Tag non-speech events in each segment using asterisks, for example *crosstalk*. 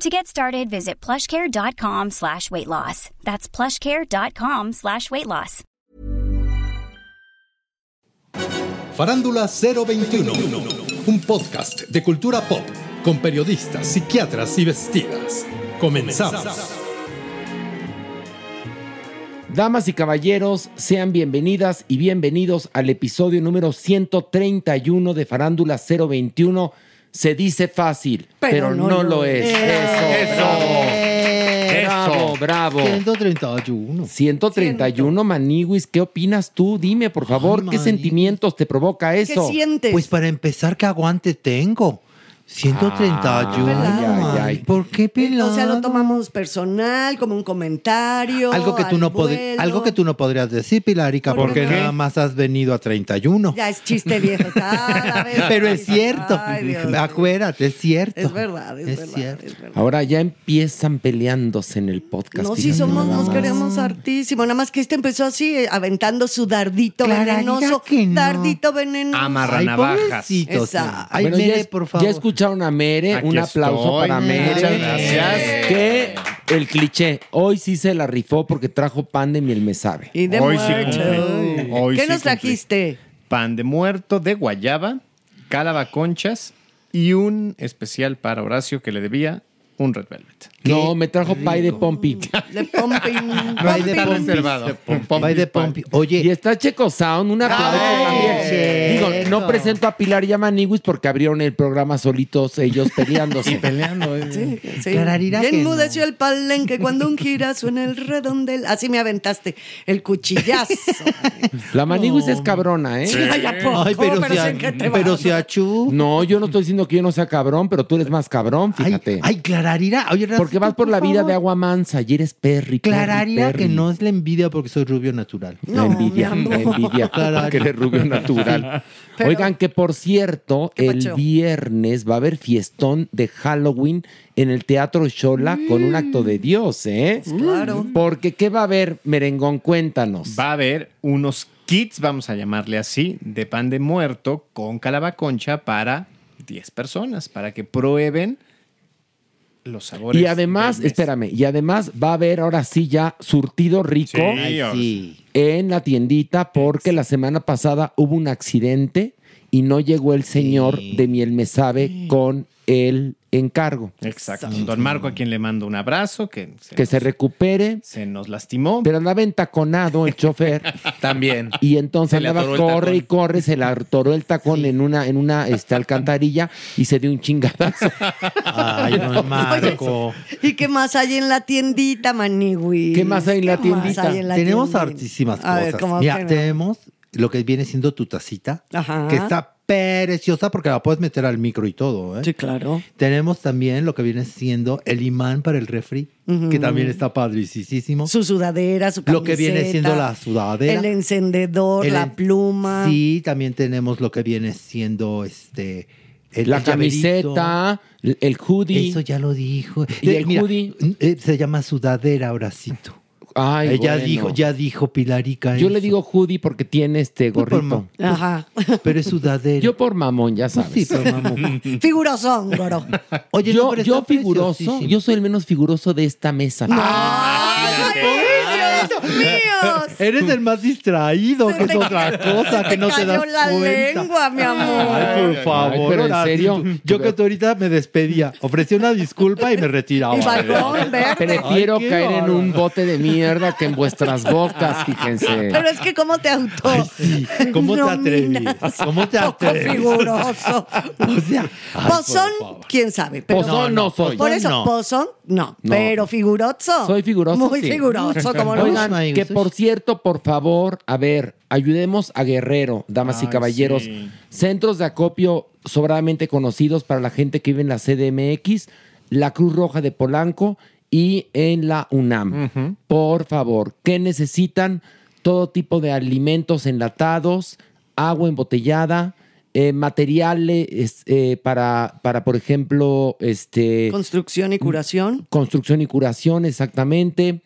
To get started, visit plushcare.com slash weight loss. That's plushcare.com slash weight loss. Farándula 021, un podcast de cultura pop con periodistas, psiquiatras y vestidas. Comenzamos. Damas y caballeros, sean bienvenidas y bienvenidos al episodio número 131 de Farándula 021 se dice fácil, pero, no, lo es. Eso, bravo. Bravo, bravo. 131. 131, Maniwis, ¿qué opinas tú? Dime, por favor, ¿qué sentimientos te provoca eso? ¿Qué sientes? Pues para empezar, ¿qué aguante tengo? 131. Ay, ay, ay. ¿Por qué pelado? O sea, lo tomamos personal, como un comentario. algo que tú no al pod- vuelo. algo que tú no podrías decir, Pilarica, ¿Por porque qué? nada más has venido a 31. Ya es chiste viejo. *laughs* cada vez Pero es cierto. ay. Acuérdate, es cierto. Es verdad, es, Es verdad. cierto. es verdad. Ahora ya empiezan peleándose en el podcast. No, si somos, nos queremos hartísimo. Nada más que este empezó así, eh, aventando su dardito venenoso. que no. Dardito venenoso. Amarra navajas. Exacto. Bueno, ya, por favor. ya escucharon a Mere, Aquí un aplauso estoy. para Mere. Muchas gracias. Que el cliché, hoy sí se la rifó porque trajo pan de miel me sabe. Y de Hoy sí muerto. Hoy ¿Qué sí nos trajiste? Pan de muerto de guayaba, calabaconchas y un especial para Horacio que le debía un Red Velvet. No, me trajo pay de pompi. *laughs* De pumping. No hay de. Pompis. reservado. Vai de Pompi. Oye, Y está Checo Sound, un aplauso Ay, también. Digo, no presento a Pilar y a Maniwis porque abrieron el programa solitos ellos *laughs* peleándose. Peleando. eh. Sí, sí. Clararira enmudeció no. el palenque cuando un girazo en el redondel. Así me aventaste el cuchillazo. La Maniwis es cabrona, ¿eh? Ay, ¿a poco? Ay, pero, si, sí, a, ¿en qué te pero si a Chu. No, yo no estoy diciendo que yo no sea cabrón, pero tú eres más cabrón, Ay, fíjate. ay, Clararira. Oye, porque vas por la vida de agua mansa y eres perry. perry, Clararira perry. que no es la envidia porque soy rubio natural. La envidia, la envidia, Claro. porque eres rubio natural. *laughs* Pero- Oigan, que por cierto, ¿Qué el pacho? viernes va a haber fiestón de Halloween en el Teatro Shola con un acto de Dios, ¿eh? Claro. Porque, ¿qué va a haber, merengón? Cuéntanos. Va a haber unos kits, vamos a llamarle así, de pan de muerto con calabaconcha para 10 personas, para que prueben los sabores. Y además, espérame, y además va a haber ahora sí ya surtido rico Sí. Ay, sí. en la tiendita porque la semana pasada hubo un accidente y no llegó el señor de Miel Me Sabe con el encargo. Exacto. Don Marco, a quien le mando un abrazo, que se, Que nos, se recupere, se nos lastimó. pero andaba entaconado el chofer *laughs* También. y entonces andaba corre y corre, se le atoró el tacón en una en una este, alcantarilla y se dio un chingadazo. *laughs* Ay, don *laughs* Marco. ¿Y qué más hay en la tiendita, Maniwis? ¿Qué más hay en la ¿Qué más tiendita? hay en la tenemos tiendita? hartísimas A ver, cosas. ¿cómo Mira, que no? tenemos lo que viene siendo tu tacita, Ajá. que está preciosa porque la puedes meter al micro y todo. ¿eh? Sí, claro. Tenemos también lo que viene siendo el imán para el refri, que también está padricísimo. Su sudadera, su camiseta. Lo que viene siendo la sudadera. El encendedor, El la pluma. Sí, también tenemos lo que viene siendo este el La el camiseta, el hoodie. Eso ya lo dijo. ¿Y Eh, el mira, hoodie? eh, se llama sudadera, Horacito. Ay, ya bueno. dijo, ya dijo Pilarica. Yo eso. le digo hoodie porque tiene este por gorrito. Ajá. Pero es sudadera. Yo por mamón, ya Pues sabes. sí, pero mamón. *laughs* Figurosón, goro. Oye, yo, no, yo figuroso, yo soy el menos figuroso de esta mesa. ¡Ay, *laughs* Eres el más distraído, que es otra cosa, que no te das cayó la cuenta. lengua, mi amor. Ay, por favor. Ay, pero en serio. Yo que tú ahorita me despedía, ofrecía una disculpa y me retiraba. Y balcón verde. Prefiero Ay, caer en un bote de mierda que en vuestras bocas, fíjense. Pero es que cómo te auto. Ay, sí. ¿Cómo te atreves? ¿Cómo te Poco atreves? figuroso. O sea, Pozón, quién sabe. Pero Pozón no soy. Por eso, no. pozón, no. No. Pero figuroso. Soy figuroso, Muy sí. figuroso, como *laughs* lo Oigan, Ay, que por cierto, por favor, a ver, ayudemos a Guerrero, damas y caballeros. sí. Centros de acopio sobradamente conocidos para la gente que vive en la CDMX, la Cruz Roja de Polanco y en la UNAM. Por favor, ¿qué necesitan? Todo tipo de alimentos enlatados, agua embotellada, eh, materiales eh, para, para, por ejemplo, este Construcción y curación. construcción y curación, exactamente.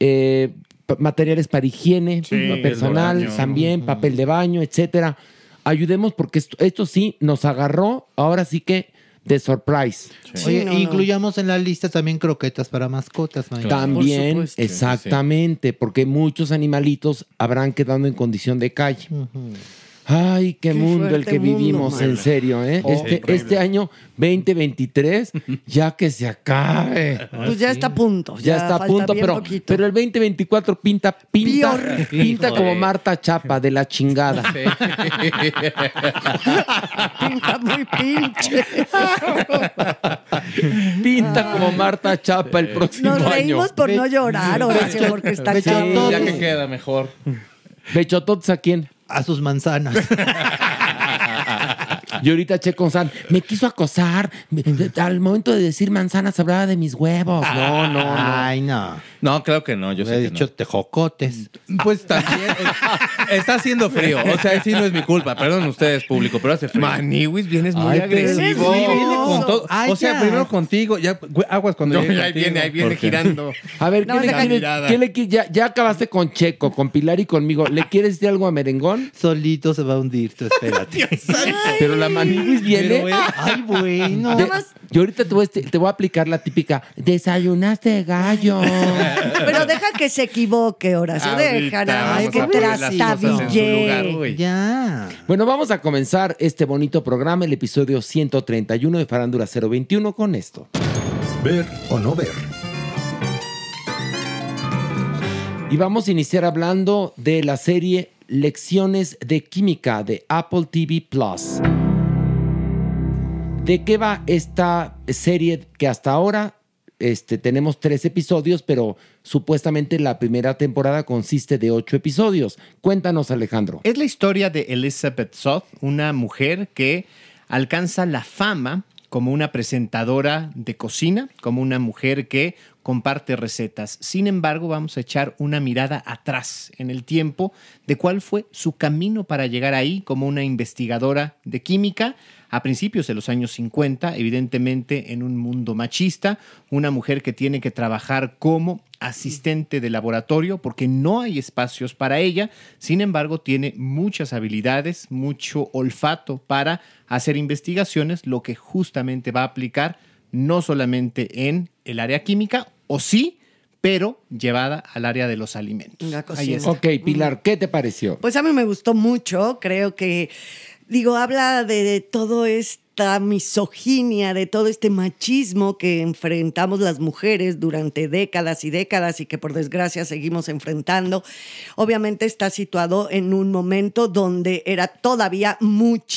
Eh, materiales para higiene Sí, personal, baño. también papel de baño, etcétera. Ayudemos porque esto, esto sí nos agarró, ahora sí que de surprise. Oye, no. incluyamos en la lista también croquetas para mascotas, Mayra. También, Por exactamente, porque muchos animalitos habrán quedado en condición de calle. Ay, qué, Qué mundo el que mundo, vivimos, en serio, ¿eh? este, este año 2023, ya que se acabe. Pues ya está a punto. Ya, está a punto, pero, poquito. pero el 2024 pinta, pinta, pinta como Marta Chapa de la chingada. *laughs* Pinta muy pinche. Pinta como Marta Chapa el próximo Nos año. reímos por no llorar, *laughs* Horacio, porque está Becho- cabrón. Ya que queda mejor. Bechototes a quién? A sus manzanas. *laughs* Y ahorita Checo San me quiso acosar. Me- al momento de decir manzanas hablaba de mis huevos. No, no, no. Ay, no. No, creo que no. Yo Yo sé he que dicho no. tejocotes. Pues también. eh, está haciendo frío. O sea, sí no es mi culpa. Perdón ustedes, público, pero hace frío. Maniwis, vienes muy Ay, agresivo. Sí, viene con todo. Ay, o sea, ya. primero contigo, ya aguas cuando No, llegue ahí contigo, viene, ahí viene girando. A ver, ¿qué No, le quieres? qué le ya, ya acabaste con Checo, con Pilar y conmigo. ¿Le quieres decir algo a Merengón? Solito se va a hundir, tú espérate. *laughs* Pero la Maniwis viene. Pero Ay, bueno. de- yo ahorita te voy, a- te voy a aplicar la típica. Desayunaste gallo. *laughs* Pero deja que se equivoque, Horacio. Deja nada más que trastabille. Ya. Bueno, vamos a comenzar este bonito programa, el episodio 131 de Farándula 021 con esto. Ver o no ver. Y vamos a iniciar hablando de la serie Lecciones de Química de Apple TV Plus. ¿De qué va esta serie que hasta ahora este, tenemos tres episodios, pero supuestamente la primera temporada consiste de ocho episodios? Cuéntanos, Alejandro. Es la historia de Elizabeth Soth, una mujer que alcanza la fama como una presentadora de cocina, como una mujer que comparte recetas. Sin embargo, vamos a echar una mirada atrás en el tiempo de cuál fue su camino para llegar ahí como una investigadora de química a principios de los años 50, evidentemente en un mundo machista, una mujer que tiene que trabajar como asistente de laboratorio porque no hay espacios para ella, sin embargo tiene muchas habilidades, mucho olfato para hacer investigaciones, lo que justamente va a aplicar no solamente en el área química, o sí, pero llevada al área de los alimentos. La Ahí cocina. está. Ok, Pilar, ¿qué te pareció? Pues a mí me gustó mucho, creo que, digo, habla de todo esta misoginia, de todo este machismo que enfrentamos las mujeres durante décadas y décadas y que por desgracia seguimos enfrentando. Obviamente está situado en un momento donde era todavía muchísimo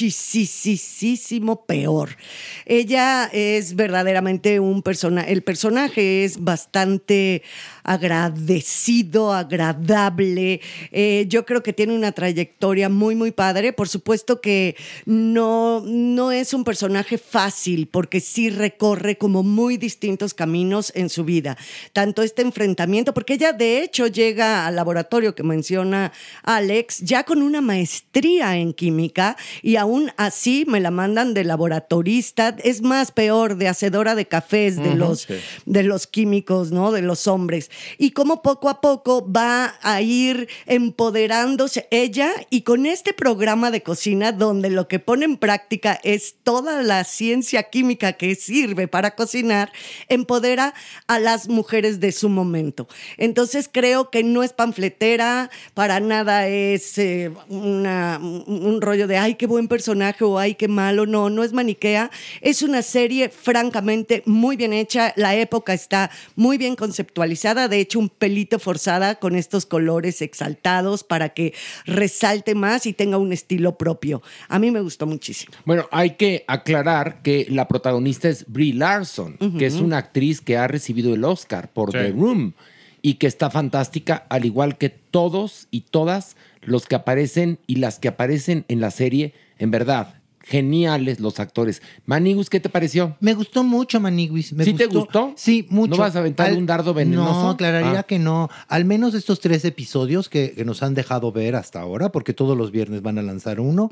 peor. Ella es verdaderamente un persona, el personaje es bastante agradecido, agradable. Eh, yo creo que tiene una trayectoria muy, muy padre. Por supuesto que no, no es un personaje fácil porque sí recorre como muy distintos caminos en su vida. Tanto este enfrentamiento, porque ella de hecho llega al laboratorio que menciona Alex ya con una maestría en química y aún así me la mandan de laboratorista. Es más peor, de hacedora de cafés de, los, de los químicos, ¿no? De los hombres y cómo poco a poco va a ir empoderándose ella y con este programa de cocina donde lo que pone en práctica es todo toda la ciencia química que sirve para cocinar, empodera a las mujeres de su momento. Entonces creo que no es panfletera, para nada es eh, un rollo de, ay, qué buen personaje o ay, qué malo. No, no es maniquea. Es una serie francamente muy bien hecha. La época está muy bien conceptualizada, de hecho un pelito forzada con estos colores exaltados para que resalte más y tenga un estilo propio. A mí me gustó muchísimo. Bueno, hay que aclarar que la protagonista es Brie Larson, que es una actriz que ha recibido el Oscar por Sí. The Room y que está fantástica, al igual que todos y todas los que aparecen y las que aparecen en la serie, en verdad. Geniales los actores. Manigus, ¿qué te pareció? Me gustó mucho, Maniguis. Me ¿Sí te gustó? Sí, mucho. ¿No vas a aventar Al- un dardo venenoso? No, aclararía Ah. que no. Al menos estos tres episodios que, que nos han dejado ver hasta ahora, porque todos los viernes van a lanzar uno.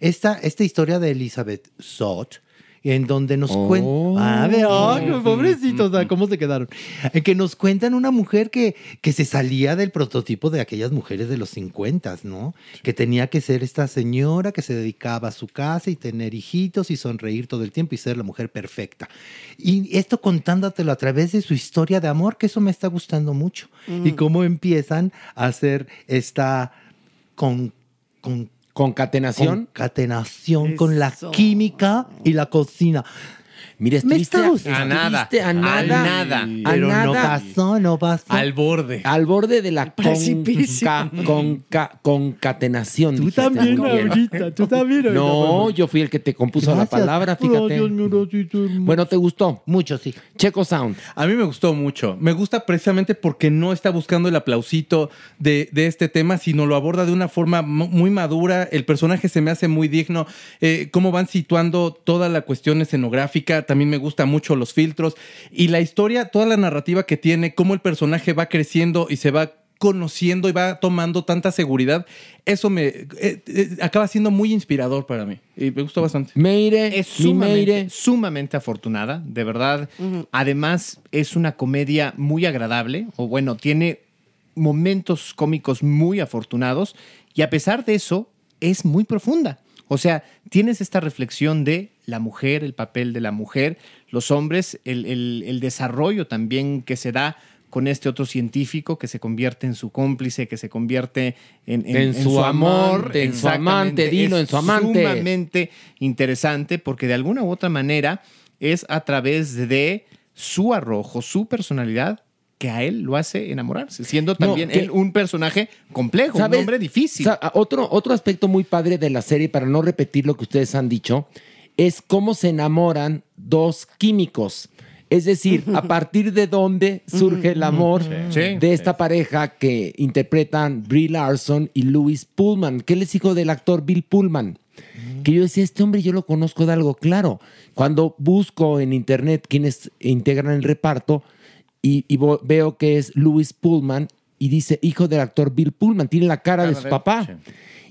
Esta, esta historia de Elizabeth Sott, en donde nos Oh. cuentan. A ver, ay, pobrecitos, ah, ¿cómo se quedaron? En que nos cuentan una mujer que, que se salía del prototipo de aquellas mujeres de los 50, ¿no? Que tenía que ser esta señora que se dedicaba a su casa y tener hijitos y sonreír todo el tiempo y ser la mujer perfecta. Y esto contándotelo a través de su historia de amor, que eso me está gustando mucho. Mm. Y cómo empiezan a hacer esta con, con concatenación, concatenación con la química y la cocina. Mira, estuviste está a- gustando. a nada, a nada, nada. a Pero no nada. pasó, no pasó. Al borde. Al borde de la Precipicio. conca- conca- concatenación. Tú dijiste también ahorita, tú también ahorita, No, yo fui el que te compuso la palabra, fíjate. Bueno, ¿te gustó? Mucho, sí. Checo Sound. A mí me gustó mucho. Me gusta precisamente porque no está buscando el aplausito de, de este tema, sino lo aborda de una forma mu- muy madura. El personaje se me hace muy digno. Eh, cómo van situando toda la cuestión escenográfica. También me gusta mucho los filtros. Y la historia, toda la narrativa que tiene, cómo el personaje va creciendo y se va conociendo y va tomando tanta seguridad, eso me eh, eh, acaba siendo muy inspirador para mí. Y me gustó bastante. Meire, Es sumamente, Meire. sumamente afortunada, de verdad. Además, es una comedia muy agradable, o bueno, tiene momentos cómicos muy afortunados, y a pesar de eso, es muy profunda. O sea, tienes esta reflexión de la mujer, el papel de la mujer, los hombres, el, el- el desarrollo también que se da con este otro científico que se convierte en su cómplice, que se convierte en, En su amante, en su amante, Exactamente. dilo, Es en su amante. sumamente interesante porque de alguna u otra manera es a través de su arrojo, su personalidad, que a él lo hace enamorarse, siendo No, también que- él un personaje complejo, un hombre difícil. Otro, otro aspecto muy padre de la serie, para no repetir lo que ustedes han dicho, es cómo se enamoran dos químicos. Es decir, *laughs* a partir de dónde surge el amor Sí. de esta pareja que interpretan Brie Larson y Louis Pullman, que él es hijo del actor Bill Pullman. Que yo decía, este hombre yo lo conozco de algo claro. Cuando busco en internet quienes integran el reparto y, y veo que es Louis Pullman y dice hijo del actor Bill Pullman, tiene la cara de su papá.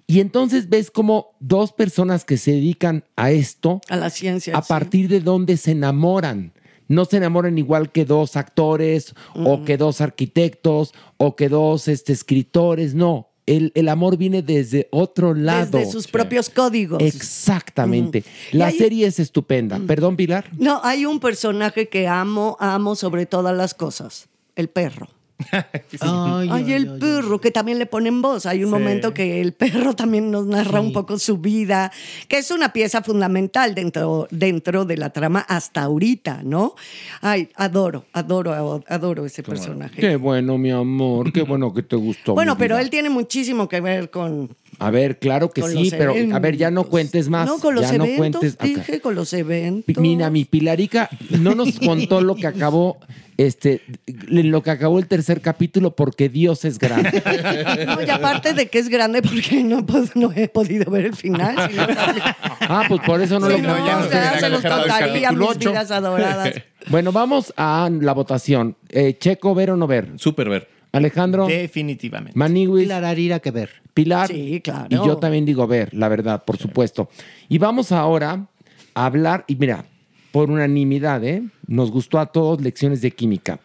Y entonces ves como dos personas que se dedican a esto, A la ciencia. a sí. partir de donde se enamoran. No se enamoran igual que dos actores o que dos arquitectos o que dos este, escritores, no. El, el amor viene desde otro lado. Desde sus propios códigos. Exactamente. La serie es estupenda. Perdón, Pilar. No, hay un personaje que amo, amo sobre todas las cosas, el perro. *laughs* Ay, Ay, el perro, que también le ponen voz. Hay un momento que el perro también nos narra un poco su vida, que es una pieza fundamental dentro, dentro de la trama hasta ahorita, ¿no? Ay, adoro, adoro, adoro ese personaje. Qué bueno, mi amor. Qué *clears throat* bueno que te gustó. Bueno, pero vida. él tiene muchísimo que ver con, A ver, claro que con sí, pero a ver, ya no cuentes más. No, con los ya no eventos, cuentes. acá. dije, con los eventos. Mira, mi Pilarica no nos *laughs* contó lo que acabó, este, lo que acabó el tercer capítulo porque Dios es grande. *laughs* No, y aparte de que es grande porque no, no he podido ver el final. si no, Ah, pues por eso no Sí, lo no, ya no ya se los contaría mis ocho. vidas adoradas. *laughs* Bueno, vamos a la votación. Eh, Checo, ver o no ver. Súper ver. Alejandro, Definitivamente. Maniwis, Clararira que ver. Pilar. Sí, claro. Y yo también digo ver, la verdad, por supuesto. Y vamos ahora a hablar, y mira, por unanimidad, ¿eh? Nos gustó a todos lecciones de química.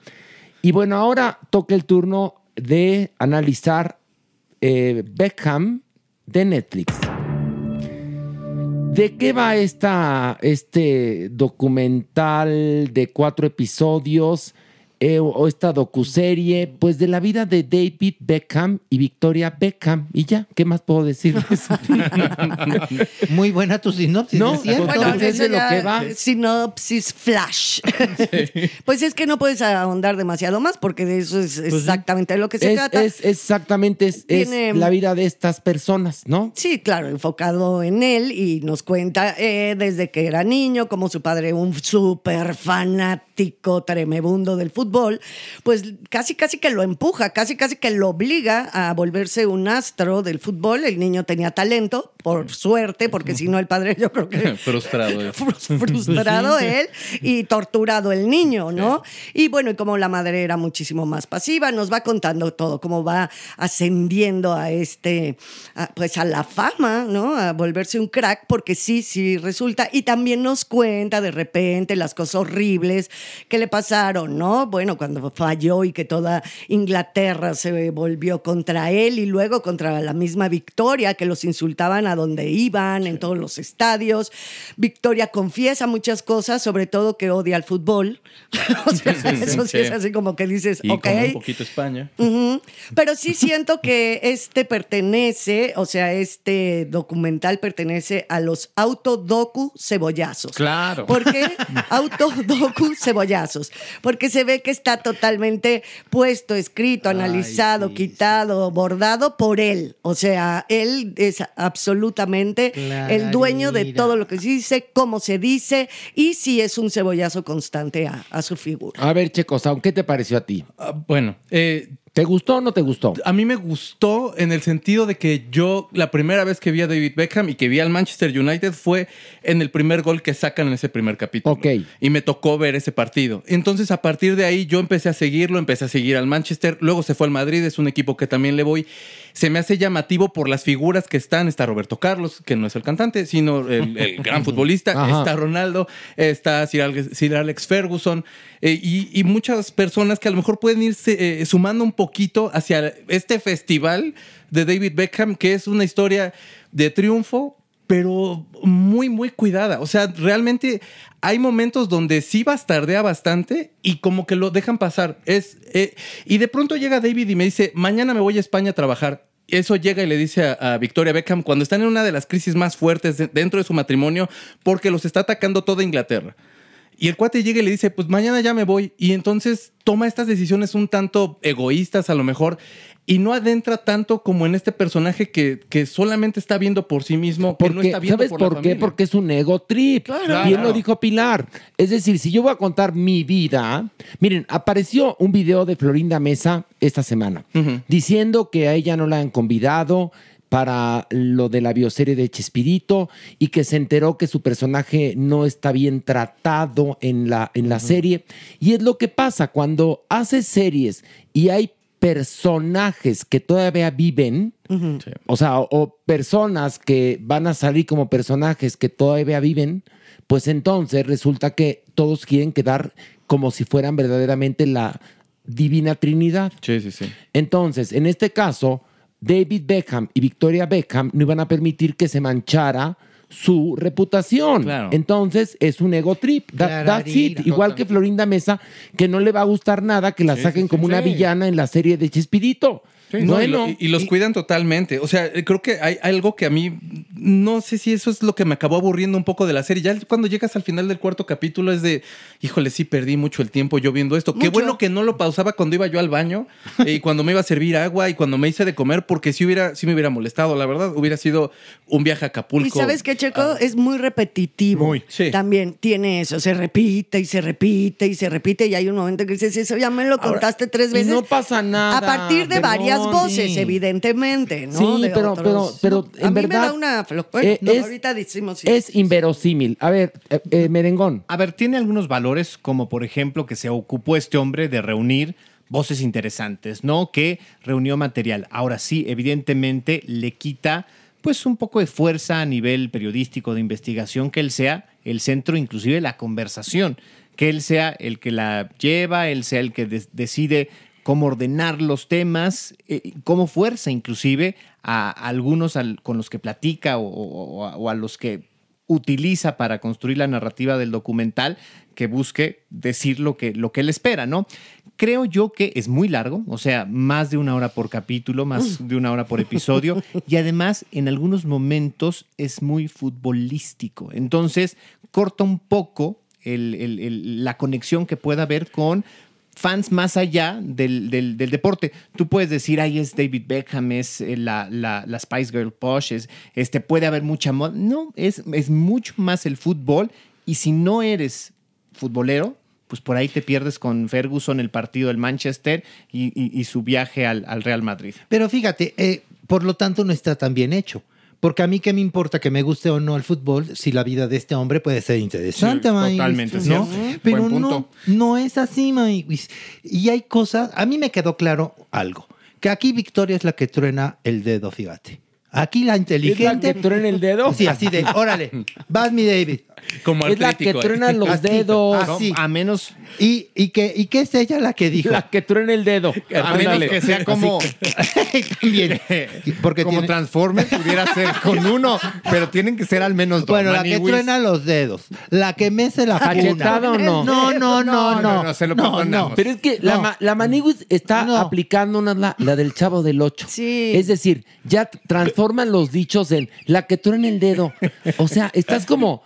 Y bueno, ahora toca el turno de analizar eh, Beckham de Netflix. ¿De qué va esta, este documental de cuatro episodios eh, o esta docuserie? Pues de la vida de David Beckham y Victoria Beckham. Y ya, ¿qué más puedo decirles? *laughs* Muy buena tu sinopsis. No, es de lo que va. Sinopsis flash. *laughs* pues es que no puedes ahondar demasiado más porque de eso es exactamente de lo que se Pues Es, trata. es exactamente es, la vida de estas personas, ¿no? Sí, claro, enfocado en él y nos cuenta eh, desde que era niño, como su padre, un súper fanático tremebundo del fútbol, pues casi, casi que lo empuja, casi, casi que lo obliga a volverse un astro del fútbol. El niño tenía talento, por suerte, porque si no el padre yo creo que *laughs* Frustrado. eh. *laughs* frus- frustrado él y torturado el niño, ¿no? Y bueno, y como la madre era muchísimo más pasiva, nos va contando todo, cómo va ascendiendo a este, a, pues a la fama, ¿no? A volverse un crack, porque sí, sí resulta. Y también nos cuenta de repente las cosas horribles que le pasaron, ¿no? Bueno, cuando falló y que toda Inglaterra se volvió contra él y luego contra la misma Victoria, que los insultaban a donde iban, en todos los estadios. Victoria confiesa muchas cosas, sobre todo que odia al fútbol. *laughs* o sea, eso sí, sí. es así como que dices, Y ok. como un poquito España. Pero sí siento que este pertenece, o sea, este documental pertenece a los autodocu cebollazos. Claro. ¿Por qué autodocu cebollazos? Porque se ve que está totalmente puesto, escrito, analizado, quitado, bordado por él. O sea, él es absolutamente el dueño de todo lo que se dice, cómo se dice y si es un cebollazo constante a, a su figura. A ver, Checos, ¿qué te pareció a ti? Ah, bueno, eh, ¿Te gustó o no te gustó? a mí me gustó en el sentido de que yo la primera vez que vi a David Beckham y que vi al Manchester United fue en el primer gol que sacan en ese primer capítulo. Ok. Y me tocó ver ese partido. Entonces a partir de ahí yo empecé a seguirlo, empecé a seguir al Manchester, luego se fue al Madrid, es un equipo que también le voy. Se me hace llamativo por las figuras que están. Está Roberto Carlos, que no es el cantante, sino el, el *laughs* gran futbolista. Ajá. Está Ronaldo, está Sir Alex, Sir Alex Ferguson eh, y, y muchas personas que a lo mejor pueden irse eh, sumando un poquito hacia este festival de David Beckham, que es una historia de triunfo, pero muy, muy cuidada. O sea, realmente hay momentos donde sí bastardea bastante y como que lo dejan pasar. Es, eh, y de pronto llega David y me dice, mañana me voy a España a trabajar. Eso llega y le dice a, Victoria Beckham cuando están en una de las crisis más fuertes de- dentro de su matrimonio porque los está atacando toda Inglaterra. Y el cuate llega y le dice, pues mañana ya me voy. Y entonces toma estas decisiones un tanto egoístas a lo mejor y no adentra tanto como en este personaje que, que solamente está viendo por sí mismo, que no Porque, está viendo ¿Sabes por, por, la qué? familia. Porque es un ego trip. Claro. Bien lo dijo Pilar. Es decir, si yo voy a contar mi vida, miren, apareció un video de Florinda Mesa esta semana diciendo que a ella no la han convidado para lo de la bioserie de Chespirito y que se enteró que su personaje no está bien tratado en la, en la serie. Y es lo que pasa cuando haces series y hay personajes que todavía viven, o sea, o, o personas que van a salir como personajes que todavía viven, pues entonces resulta que todos quieren quedar como si fueran verdaderamente la divina Trinidad. Sí, sí, sí. Entonces, en este caso, David Beckham y Victoria Beckham no iban a permitir que se manchara su reputación. Claro. Entonces, es un ego trip. That- that's it. Igual que Florinda Mesa, que no le va a gustar nada que la saquen como una villana en la serie de Chespirito. No, y, bueno, lo- y los cuidan totalmente. O sea, creo que hay algo que a mí no sé si eso es lo que me acabó aburriendo un poco de la serie. Ya cuando llegas al final del cuarto capítulo es de, híjole, sí perdí mucho el tiempo yo viendo esto. Qué bueno que no lo pausaba cuando iba yo al baño y *laughs* cuando me iba a servir agua y cuando me hice de comer, porque si hubiera, sí me hubiera molestado, la verdad. Hubiera sido un viaje a Acapulco. Y sabes que Checo es muy repetitivo. Muy, sí. También tiene eso, se repite y se repite y se repite y hay un momento que dices, eso ya me lo contaste tres veces. no pasa nada, A partir de varias voces, sí. evidentemente, ¿no? Sí, De pero, pero, otros. pero en a mí me verdad. da una flo- bueno, eh, no, es, ahorita decimos sí. es inverosímil. A ver, eh, eh, Merengón. A ver, tiene algunos valores, como por ejemplo que se ocupó este hombre de reunir voces interesantes, ¿no? Que reunió material. Ahora sí, evidentemente le quita pues un poco de fuerza a nivel periodístico de investigación que él sea el centro inclusive de la conversación, que él sea el que la lleva, él sea el que de- decide cómo ordenar los temas, eh, cómo fuerza inclusive a algunos al- con los que platica o- a- o a los que utiliza para construir la narrativa del documental que busque decir lo que, lo que él espera, ¿no? Creo yo que es muy largo, o sea, más de una hora por capítulo, más de una hora por episodio, *laughs* y además en algunos momentos es muy futbolístico. Entonces, corta un poco el- el- el- la conexión que pueda haber con fans más allá del, del- deporte. Tú puedes decir, ahí es David Beckham, es eh, la, la- Spice Girl Posh, es, este, puede haber mucha moda. No, es, es mucho más el fútbol y si no eres futbolero, pues por ahí te pierdes con Ferguson, el partido del Manchester y, y- y su viaje al, al Real Madrid. Pero fíjate, eh, por lo tanto no está tan bien hecho. Porque a mí qué me importa que me guste o no el fútbol si la vida de este hombre puede ser interesante, Sí, totalmente ¿no? cierto. Pero Buen no, punto. no es así, Maíz. Y hay cosas, a mí me quedó claro algo, que aquí Victoria es la que truena el dedo, fíjate. Aquí la inteligente... ¿Es la que truena el dedo? Sí, así de, órale, vas mi David. Como Es la que ¿eh? truena los Así, dedos. así. A menos, Y, y, que, y que es ella la que dijo. La que truena el dedo. a menos que sea como, *laughs* También. *laughs* Porque como tiene- Transformer, pudiera ser con uno, pero tienen que ser al menos dos. Bueno, la que Maniwis. truena los dedos, la que mece la ¿Cachetada o no? No, no, no, No, no. no, no, se lo perdonamos. Pero es que la, No. la Maniguis está No. aplicando una, la, la del chavo del 8. Sí. Es decir, ya transforman los dichos en la que truena el dedo. O sea, estás como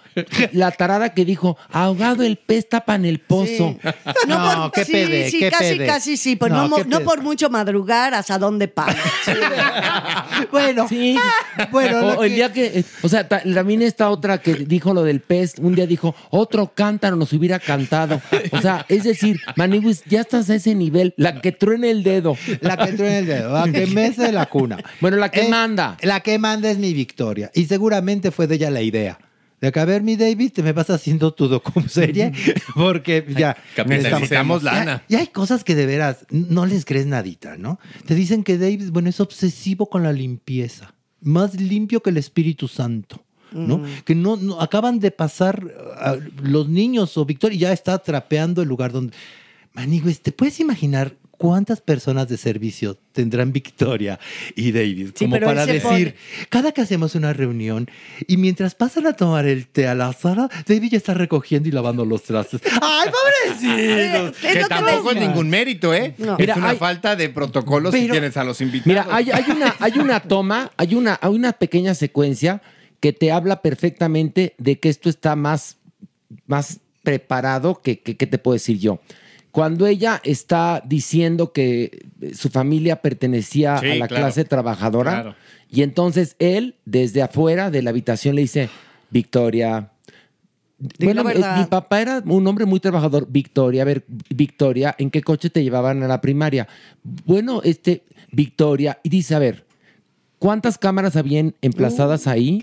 la tarada que dijo, ahogado el pez tapa en el pozo. Sí. No, qué sí, pede, sí, qué casi, pede. casi sí, pues No, por mucho madrugar hasta dónde paga. *laughs* Bueno, Sí. *laughs* bueno, o, el día que, o sea, ta- también esta otra que dijo lo del pez, un día dijo, otro cántaro nos hubiera cantado. O sea, es decir, Maniguis, ya estás a ese nivel, la que truena el dedo. la que truena el dedo, la que *laughs* mece la cuna. Bueno, la que Eh, manda. La que manda es mi victoria. Y seguramente fue de ella la idea. De que, a ver, mi David, te me vas haciendo tu docuserie. *laughs* Porque ya. Necesitamos lana. Y hay cosas que de veras no les crees nadita, ¿no? Te dicen que David, bueno, es obsesivo con la limpieza. Más limpio que el Espíritu Santo. ¿no? Que no, no- acaban de pasar ah, los niños o Victoria y ya está trapeando el lugar donde. Manigues, ¿te puedes imaginar cuántas personas de servicio tendrán Victoria y David? Sí, como para decir, cada que hacemos una reunión y mientras pasan a tomar el té a la sala, David ya está recogiendo y lavando los trastes. *laughs* ¡Ay, pobrecito! Es Que que tampoco es ningún mérito, ¿eh? No. Es una hay- falta de protocolo si tienes a los invitados. Mira, hay, hay una, hay una toma, hay una, hay una pequeña secuencia que te habla perfectamente de que esto está más, más preparado que, que, ¿qué te puedo decir yo? Cuando ella está diciendo que su familia pertenecía Sí, a la claro. clase trabajadora, Claro. y entonces él, desde afuera de la habitación, le dice, Victoria, bueno, eh, mi papá era un hombre muy trabajador. Victoria, a ver, Victoria, ¿en qué coche te llevaban a la primaria? Bueno, este, Victoria, y dice, a ver, ¿cuántas cámaras habían emplazadas ahí?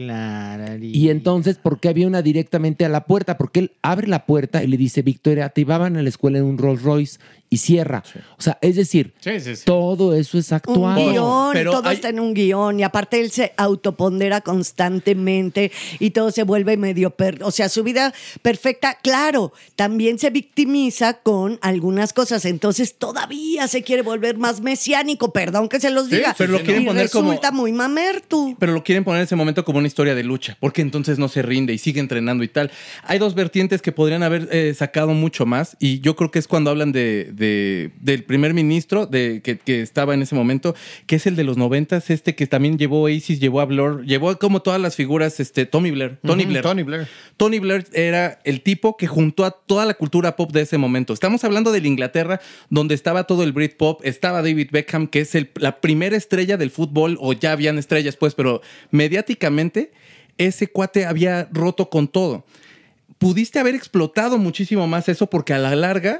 Y entonces, ¿por qué había una directamente a la puerta? Porque él abre la puerta y le dice, Victoria, te llevaban a la escuela en un Rolls Royce y cierra. O sea, es decir, Sí, sí, sí. todo eso es Un actuado. guion, pero todo hay- está en un guion y aparte él se autopondera constantemente y todo se vuelve medio, per- o sea, su vida perfecta, claro, también se victimiza con algunas cosas, entonces todavía se quiere volver más mesiánico, perdón que se los Sí, diga, pero lo quieren y poner como- resulta muy mamerto. Pero lo quieren poner en ese momento como una historia de lucha, porque entonces no se rinde y sigue entrenando y tal. Hay dos vertientes que podrían haber eh, sacado mucho más, y yo creo que es cuando hablan de, de- del primer ministro de, que, que estaba en ese momento, que es el de los noventas, este que también llevó Oasis, llevó a Blur, llevó como todas las figuras, este, Tommy Blair. Tony Blair. Tony Blair. Tony Blair era el tipo que juntó a toda la cultura pop de ese momento. Estamos hablando de la Inglaterra, donde estaba todo el Britpop, estaba David Beckham, que es el- la primera estrella del fútbol, o ya habían estrellas, pues, pero mediáticamente ese cuate había roto con todo. Pudiste haber explotado muchísimo más eso porque a la larga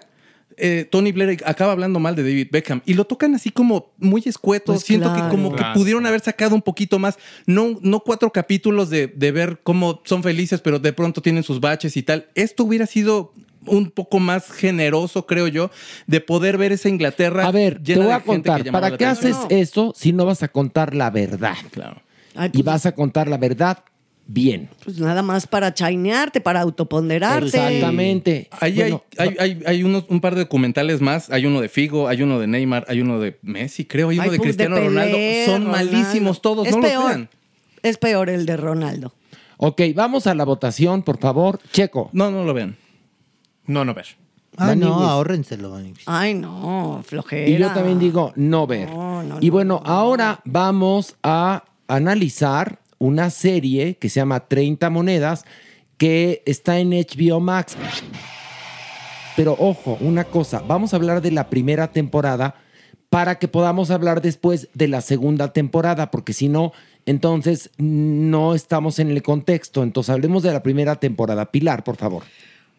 eh, Tony Blair acaba hablando mal de David Beckham y lo tocan así como muy escueto. Pues Siento claro. que como Claro. que pudieron haber sacado un poquito más, no, no cuatro capítulos de, de ver cómo son felices, pero de pronto tienen sus baches y tal. Esto hubiera sido un poco más generoso, creo yo, de poder ver esa Inglaterra. A ver, te llena voy de a gente que contar, llamaba ¿para la qué haces eso si no vas a contar la verdad? Claro. Ay, Y vas a contar la verdad bien. pues nada más para chainearte, para autoponderarte. Exactamente. Ahí Bueno, hay, hay, hay, hay unos, un par de documentales más. Hay uno de Figo, hay uno de Neymar, hay uno de Messi, creo, hay uno de Cristiano Pelé, Ronaldo. Son Ronaldo. malísimos todos, Es no peor, los vean. Es peor el de Ronaldo. Ok, vamos a la votación, por favor. Checo. No, no lo vean. No, no ver. Ah, no, Maniguis. ahórrenselo. Ay, no, flojera. Y yo también digo no ver. No, no, y no, bueno, ahora vamos a analizar una serie que se llama 30 monedas que está en HBO Max. Pero ojo, una cosa, vamos a hablar de la primera temporada para que podamos hablar después de la segunda temporada, porque si no, entonces no estamos en el contexto. Entonces hablemos de la primera temporada. Pilar, por favor.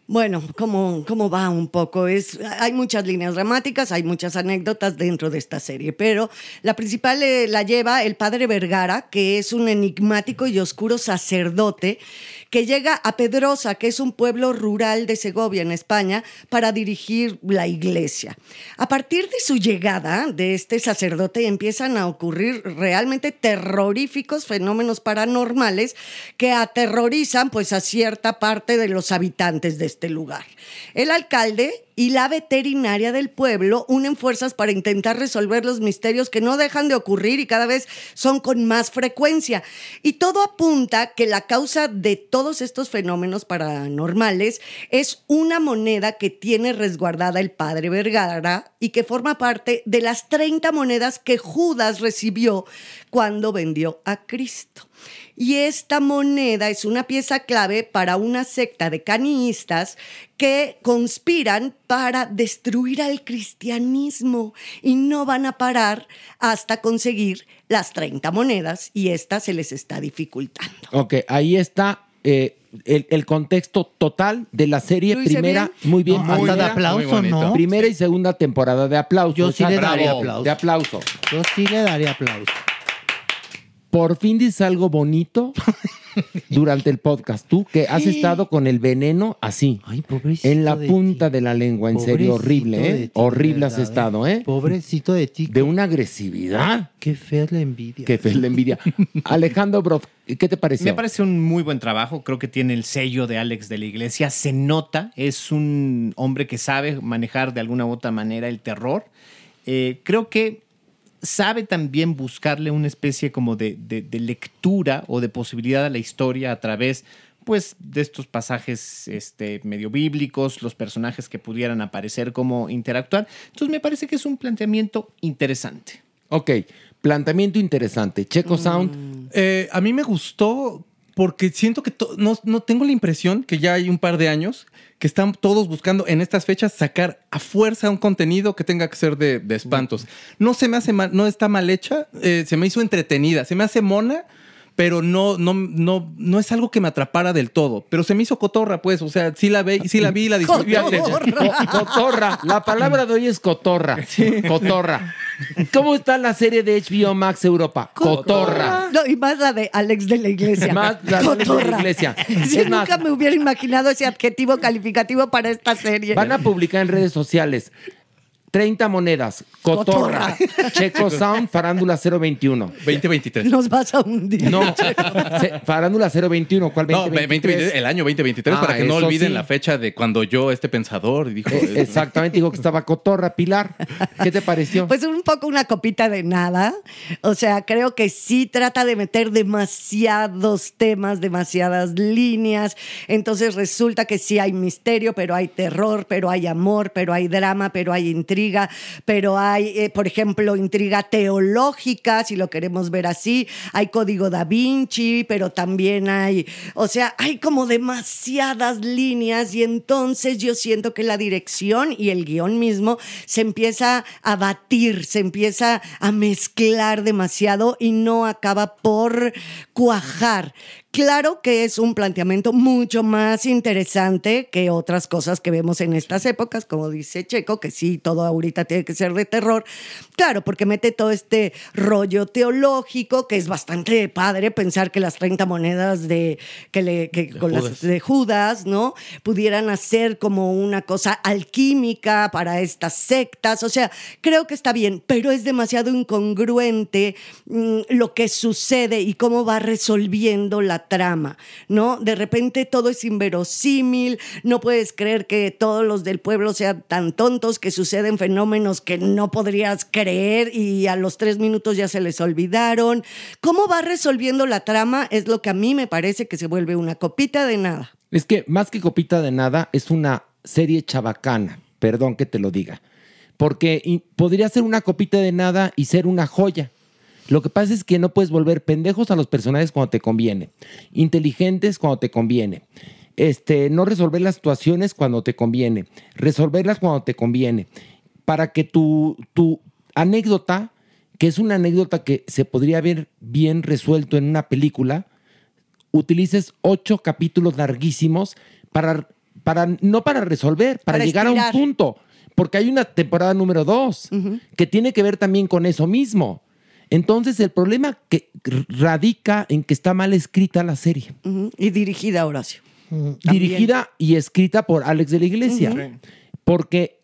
Bueno, ¿cómo, ¿cómo va un poco? Es, hay muchas líneas dramáticas, hay muchas anécdotas dentro de esta serie, pero la principal eh, la lleva el padre Vergara, que es un enigmático y oscuro sacerdote que llega a Pedrosa, que es un pueblo rural de Segovia, en España, para dirigir la iglesia. A partir de su llegada de este sacerdote empiezan a ocurrir realmente terroríficos fenómenos paranormales que aterrorizan pues a cierta parte de los habitantes de este lugar. El alcalde y la veterinaria del pueblo unen fuerzas para intentar resolver los misterios que no dejan de ocurrir y cada vez son con más frecuencia. Y todo apunta que la causa de todos estos fenómenos paranormales es una moneda que tiene resguardada el padre Vergara y que forma parte de las 30 monedas que Judas recibió cuando vendió a Cristo. Y esta moneda es una pieza clave para una secta de canistas que conspiran para destruir al cristianismo y no van a parar hasta conseguir las 30 monedas y esta se les está dificultando. Ok, ahí está eh, el, el contexto total de la serie ¿Lo hice primera. bien? Muy bien. No, hasta de primera- aplauso. ¿no? Primera y segunda temporada de aplauso. Yo sí le daría aplauso. De aplauso. Yo sí le daría aplauso. Por fin dices algo bonito durante el podcast. Tú que has estado con el veneno así. Ay, pobrecito. En la de punta ti. de la lengua, en serio, horrible, ¿eh? ti, Horrible has ¿verdad, estado, ¿eh? Pobrecito de ti. De una agresividad. Qué fea es la envidia. Que fe la envidia. *laughs* Alejandro Brof, ¿qué te pareció? Me parece un muy buen trabajo. Creo que tiene el sello de Alex de la Iglesia. Se nota. Es un hombre que sabe manejar de alguna u otra manera el terror. Eh, creo que sabe también buscarle una especie como de, de- de lectura o de posibilidad a la historia a través pues de estos pasajes este, medio bíblicos, los personajes que pudieran aparecer, cómo interactuar. Entonces me parece que es un planteamiento interesante. Ok, planteamiento interesante. Checo Sound. Eh, a mí me gustó porque siento que to- no, no tengo la impresión que ya hay un par de años que están todos buscando en estas fechas sacar a fuerza un contenido que tenga que ser de, de espantos. No se me hace mal, no está mal hecha, eh, se me hizo entretenida, se me hace mona, pero no, no, no, no es algo que me atrapara del todo. Pero se me hizo cotorra, pues, o sea, sí la ve, sí la vi, la disfruté. Co- cotorra. La palabra de hoy es cotorra. Cotorra. ¿Cómo está la serie de HBO Max Europa? Cotorra. No, y más la de Alex de la Iglesia. Más la de Alex de la Cotorra. Iglesia. Es más- nunca me hubiera imaginado ese adjetivo calificativo para esta serie. Van a publicar en redes sociales 30 monedas. Cotorra. Checo Sound, Farándula 021. 2023. Nos vas a hundir. No, *laughs* se- Farándula 021. ¿Cuál No, 2023? 2023, el año 2023, Ah, para que no olviden sí. la fecha de cuando yo, este pensador, dijo. Eh, Exactamente, dijo que estaba cotorra. Pilar, ¿qué te pareció? Pues un poco una copita de nada. O sea, creo que sí trata de meter demasiados temas, demasiadas líneas. Entonces resulta que sí hay misterio, pero hay terror, pero hay amor, pero hay drama, pero hay intriga, pero hay, eh, por ejemplo, intriga teológica, si lo queremos ver así. Hay código da Vinci, pero también hay, o sea, hay como demasiadas líneas y entonces yo siento que la dirección y el guion mismo se empieza a batir, se empieza a mezclar demasiado y no acaba por cuajar. Claro que es un planteamiento mucho más interesante que otras cosas que vemos en estas épocas, como dice Checo, que sí, todo ahorita tiene que ser de terror. Claro, porque mete todo este rollo teológico que es bastante padre pensar que las 30 monedas de, que le, que con las- Judas. de Judas, ¿no? Pudieran hacer como una cosa alquímica para estas sectas. O sea, creo que está bien, pero es demasiado incongruente mm, lo que sucede y cómo va resolviendo la trama, ¿no? De repente todo es inverosímil, no puedes creer que todos los del pueblo sean tan tontos, que suceden fenómenos que no podrías creer y a los tres minutos ya se les olvidaron. ¿Cómo va resolviendo la trama? Es lo que a mí me parece que se vuelve una copita de nada. Es que más que copita de nada, es una serie chabacana. Perdón que te lo diga. Porque podría ser una copita de nada y ser una joya. Lo que pasa es que no puedes volver pendejos a los personajes cuando te conviene, inteligentes cuando te conviene, este, no resolver las situaciones cuando te conviene, resolverlas cuando te conviene, para que tu, tu anécdota, que es una anécdota que se podría haber bien resuelto en una película, utilices ocho capítulos larguísimos para, para no para resolver, para, Para llegar a un punto. Porque hay una temporada número dos que tiene que ver también con eso mismo. Entonces, el problema que radica en que está mal escrita la serie. Y dirigida, Horacio. Dirigida y escrita por Alex de la Iglesia. Porque,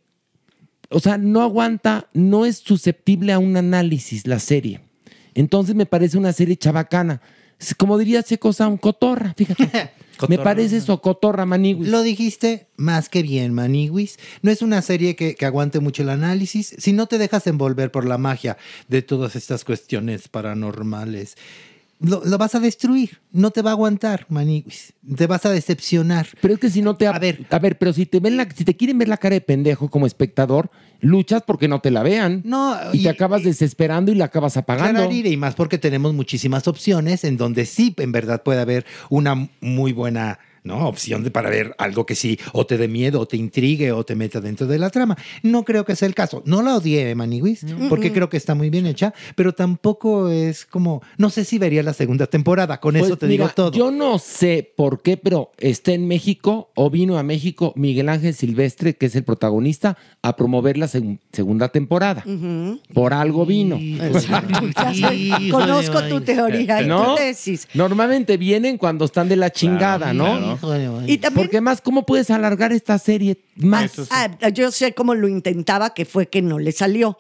o sea, no aguanta, no es susceptible a un análisis la serie. Entonces me parece una serie chabacana. Como diría Checo Sound, cotorra, fíjate. *laughs* me parece eso, cotorra, maniguis. Lo dijiste más que bien, Maniguis. No es una serie que, que aguante mucho el análisis. Si no te dejas envolver por la magia de todas estas cuestiones paranormales, lo, lo vas a destruir. No te va a aguantar, Maniguis. Te vas a decepcionar. Pero es que si no te... A ver, a ver pero si te, ven la, si te quieren ver la cara de pendejo como espectador, luchas porque no te la vean. No, y, te acabas desesperando y la acabas apagando. Claro, y más porque tenemos muchísimas opciones en donde sí, en verdad, puede haber una muy buena ¿no? opción de, para ver algo que sí o te dé miedo o te intrigue o te meta dentro de la trama. No creo que sea el caso. No la odié, Maniwis, porque creo que está muy bien hecha, pero tampoco es como, no sé si vería la segunda temporada. Con eso Pues te mira, digo todo. Yo no sé por qué, pero está en México o vino a México Miguel Ángel Silvestre, que es el protagonista, a promover la segun- segunda temporada. Por algo vino. Sé, Conozco tu teoría y ¿No? tu tesis. Normalmente vienen cuando están de la chingada, ¿no? Y también- Porque más, ¿cómo puedes alargar esta serie más? Ah, yo sé cómo lo intentaba, que fue que no le salió.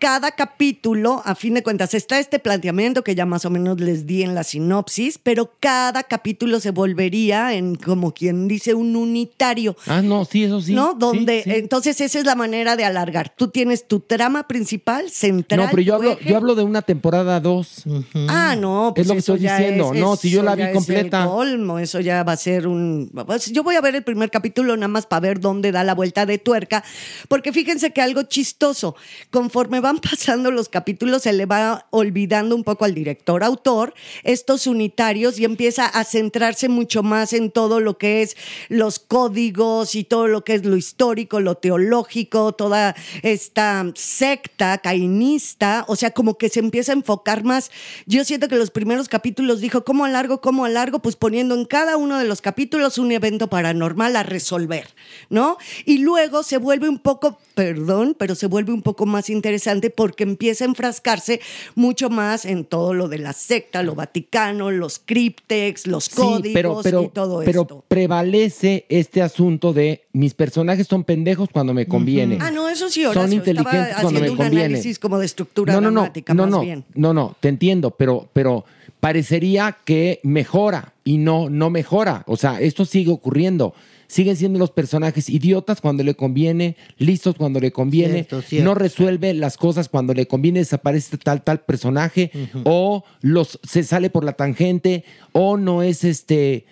Cada capítulo, a fin de cuentas, está este planteamiento que ya más o menos les di en la sinopsis, pero cada capítulo se volvería en, como quien dice, un unitario. Ah, no, sí, eso sí. ¿No? Donde, sí. entonces, esa es la manera de alargar. Tú tienes tu trama principal, central. No, pero yo hablo, yo hablo de una temporada 2. Ah, no, pues Es lo que estoy diciendo. es- No, si yo la vi es completa. el colmo, eso ya va a ser un. pues, yo voy a ver el primer capítulo nada más para ver dónde da la vuelta de tuerca, porque fíjense que algo chistoso, conforme van pasando los capítulos, se le va olvidando un poco al director autor estos unitarios y empieza a centrarse mucho más en todo lo que es los códigos y todo lo que es lo histórico, lo teológico, toda esta secta cainista, o sea, como que se empieza a enfocar más. Yo siento que los primeros capítulos dijo, ¿cómo alargo, cómo alargo? Pues poniendo en cada uno de los capítulos un evento paranormal a resolver, ¿no? Y luego se vuelve un poco, perdón, pero se vuelve un poco más interesante porque empieza a enfrascarse mucho más en todo lo de la secta, lo vaticano, los críptex, los códigos Sí, pero, pero, y todo pero esto. prevalece este asunto de mis personajes son pendejos cuando me conviene. Ah, no, eso sí, Horacio, Son inteligentes estaba cuando me haciendo un conviene. análisis como de estructura no, no, no, dramática, no, más no, bien. no, no, te entiendo, pero, pero parecería que mejora y no, no mejora. O sea, esto sigue ocurriendo. Siguen siendo los personajes idiotas cuando le conviene, listos cuando le conviene, Cierto, cierto. no resuelve las cosas cuando le conviene, desaparece tal, tal personaje, o los, se sale por la tangente, o no es este.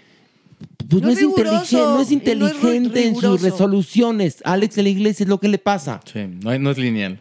Pues no, No es no es y no es inteligente en sus resoluciones. Alex de la Iglesia es lo que le pasa. Sí, no es lineal.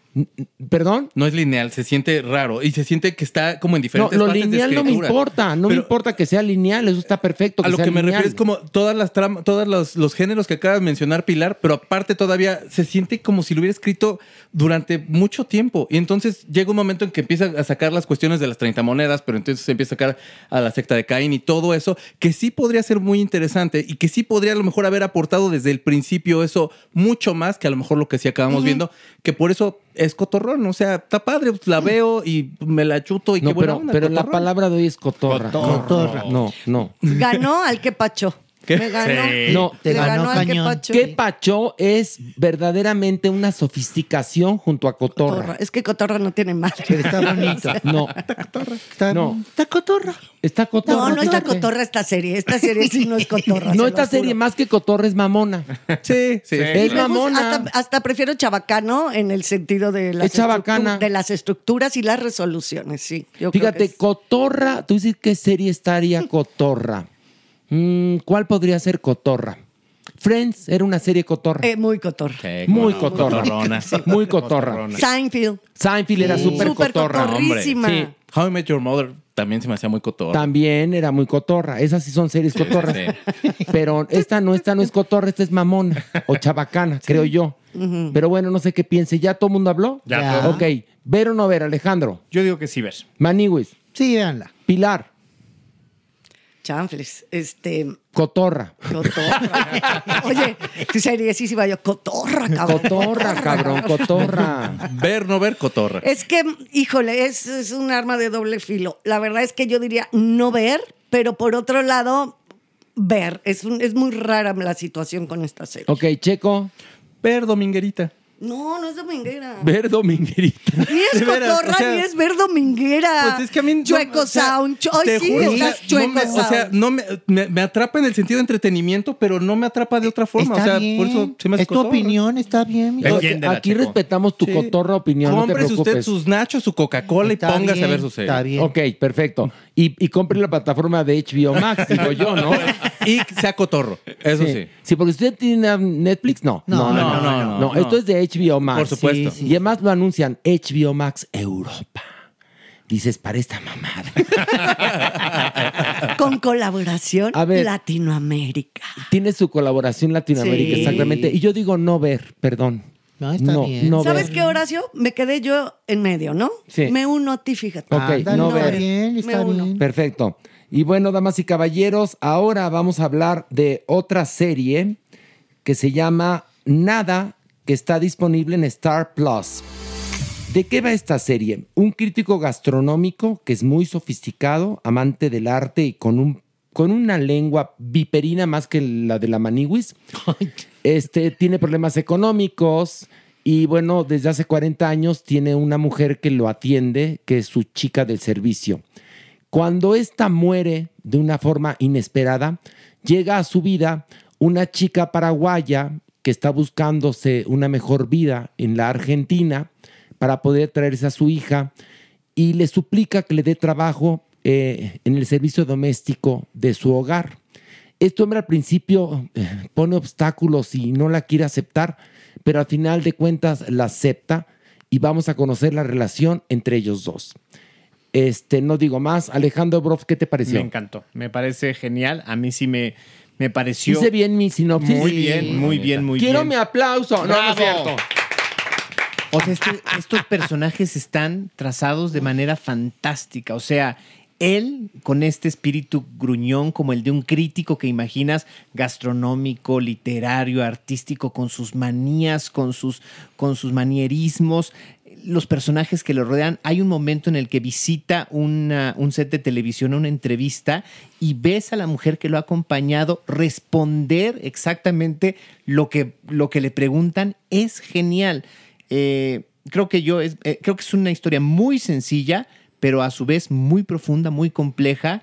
¿Perdón? No es lineal, se siente raro y se siente que está como en No, diferentes lo fases de lineal no me importa, no me importa que sea lineal, eso está perfecto. A lo sea que me lineal. refiero es como todas las tramas, todos los, los géneros que acaba de mencionar Pilar, pero aparte todavía se siente como si lo hubiera escrito durante mucho tiempo. Y entonces llega un momento en que empieza a sacar las cuestiones de las 30 monedas, pero entonces se empieza a sacar a la secta de Caín y todo eso, que sí podría ser muy interesante y que sí podría a lo mejor haber aportado desde el principio eso mucho más que a lo mejor lo que sí acabamos viendo, que por eso es cotorrón. O sea, está padre, pues, la veo y me la chuto y No, qué buena pero, onda, pero la palabra de hoy es cotorra. Cotorra. No, no, no. Ganó al que pacho. Me ganó. No, Le ganó al que pacho. Que Pacho es verdaderamente una sofisticación junto a Cotorra. Cotorra. Es que Cotorra no tiene madre. Pero está bonito. *laughs* No, Está, No. está cotorra. está Cotorra. No, no está. Cotorra esta serie. Esta serie sí no es *laughs* Cotorra. No, esta serie más que Cotorra es mamona. Sí, sí. Es mamona. hasta, hasta prefiero chabacano en el sentido de las, Es chabacana. estructu- de las estructuras y las resoluciones, sí. Yo creo que Fíjate, es- Cotorra, tú dices qué serie estaría Cotorra. Mm, ¿Cuál podría ser Cotorra? Friends era una serie Cotorra. eh, muy cotorra. muy cotorra. cotorrona. Muy cotorra. Seinfeld. Seinfeld era súper cotorra. cotorrísima. Sí. How I Met Your Mother también se me hacía muy cotorra. También era muy cotorra. Esas sí son series cotorras. Pero esta no, esta no es cotorra, esta es mamona o chabacana, creo yo. Pero bueno, no sé qué piense. ¿Ya todo el mundo habló? Ya Ya. Ok. ¿Ver o no ver, Alejandro? Yo digo que sí ver. Maniwis. Sí, véanla. Pilar. Chanfles. Este. Cotorra. Cotorra. Oye, qué seriesísima yo. Cotorra, cabrón. Cotorra, cabrón, cotorra. Ver, no ver, cotorra. Es que, híjole, es, es un arma de doble filo. La verdad es que yo diría no ver, pero por otro lado, ver. Es, un- es muy rara la situación con esta serie. Ok, Checo. Ver, dominguerita. No, no es dominguera. Ver Dominguerita. *laughs* Ni es cotorra, o sea, ni es ver dominguera. Pues es que a mí. no- Chueco o sea, sound. Ay, te sí, juro, o estás sea, chueco no me, O sea, sound. no me, me, me atrapa en el sentido de entretenimiento, pero no me atrapa de otra forma. Está o sea, bien. por eso se me hace es tu cotorra. opinión, está bien. Entiéndela, Aquí respetamos tu Sí. cotorra opinión, no te Cómprese usted sus nachos, su Coca-Cola y póngase a ver su serie. Está bien. Ok, perfecto. Y, y compre la plataforma de HBO Max, *laughs* digo yo, ¿no? Y sea cotorro. Eso sí. Sí, porque usted tiene Netflix, no. No, no, no, no, no. esto es de HBO Max. Por supuesto. Sí, sí. Y además lo anuncian HBO Max Europa. Dices, para esta mamada. Con colaboración A ver. Latinoamérica. Tiene su colaboración Latinoamérica, Sí. exactamente. Y yo digo no ver, perdón. No, está bien. no ¿Sabes ver. qué, Horacio? Me quedé yo en medio, ¿no? Sí. Me uno a ti, fíjate. Ok, no está bien, está bien. Perfecto. Y bueno, damas y caballeros, ahora vamos a hablar de otra serie que se llama Nada, que está disponible en Star Plus. ¿De qué va esta serie? Un crítico gastronómico que es muy sofisticado, amante del arte y con, un, con una lengua viperina más que la de la maniwis. Este, tiene problemas económicos y bueno, desde hace 40 años tiene una mujer que lo atiende, que es su chica del servicio. Cuando ésta muere de una forma inesperada, llega a su vida una chica paraguaya que está buscándose una mejor vida en la Argentina para poder traerse a su hija y le suplica que le dé trabajo eh, en el servicio doméstico de su hogar. Este hombre al principio eh, pone obstáculos y no la quiere aceptar, pero al final de cuentas la acepta y vamos a conocer la relación entre ellos dos. Este, no digo más. Alejandro Broff, ¿qué te pareció? Me encantó. Me parece genial. A mí sí me, me pareció. Hice bien mi sinopsis. Muy bien, muy bien, muy Quiero bien. mi aplauso. No, no es cierto. O sea, este- estos personajes están trazados de manera fantástica. O sea, él con este espíritu gruñón como el de un crítico que imaginas gastronómico, literario, artístico, con sus manías, con sus, con sus manierismos. Los personajes que lo rodean, hay un momento en el que visita un set de televisión, una entrevista, y ves a la mujer que lo ha acompañado responder exactamente lo que, lo que le preguntan. Es genial. Eh, creo que yo es, eh, creo que es una historia muy sencilla, pero a su vez muy profunda, muy compleja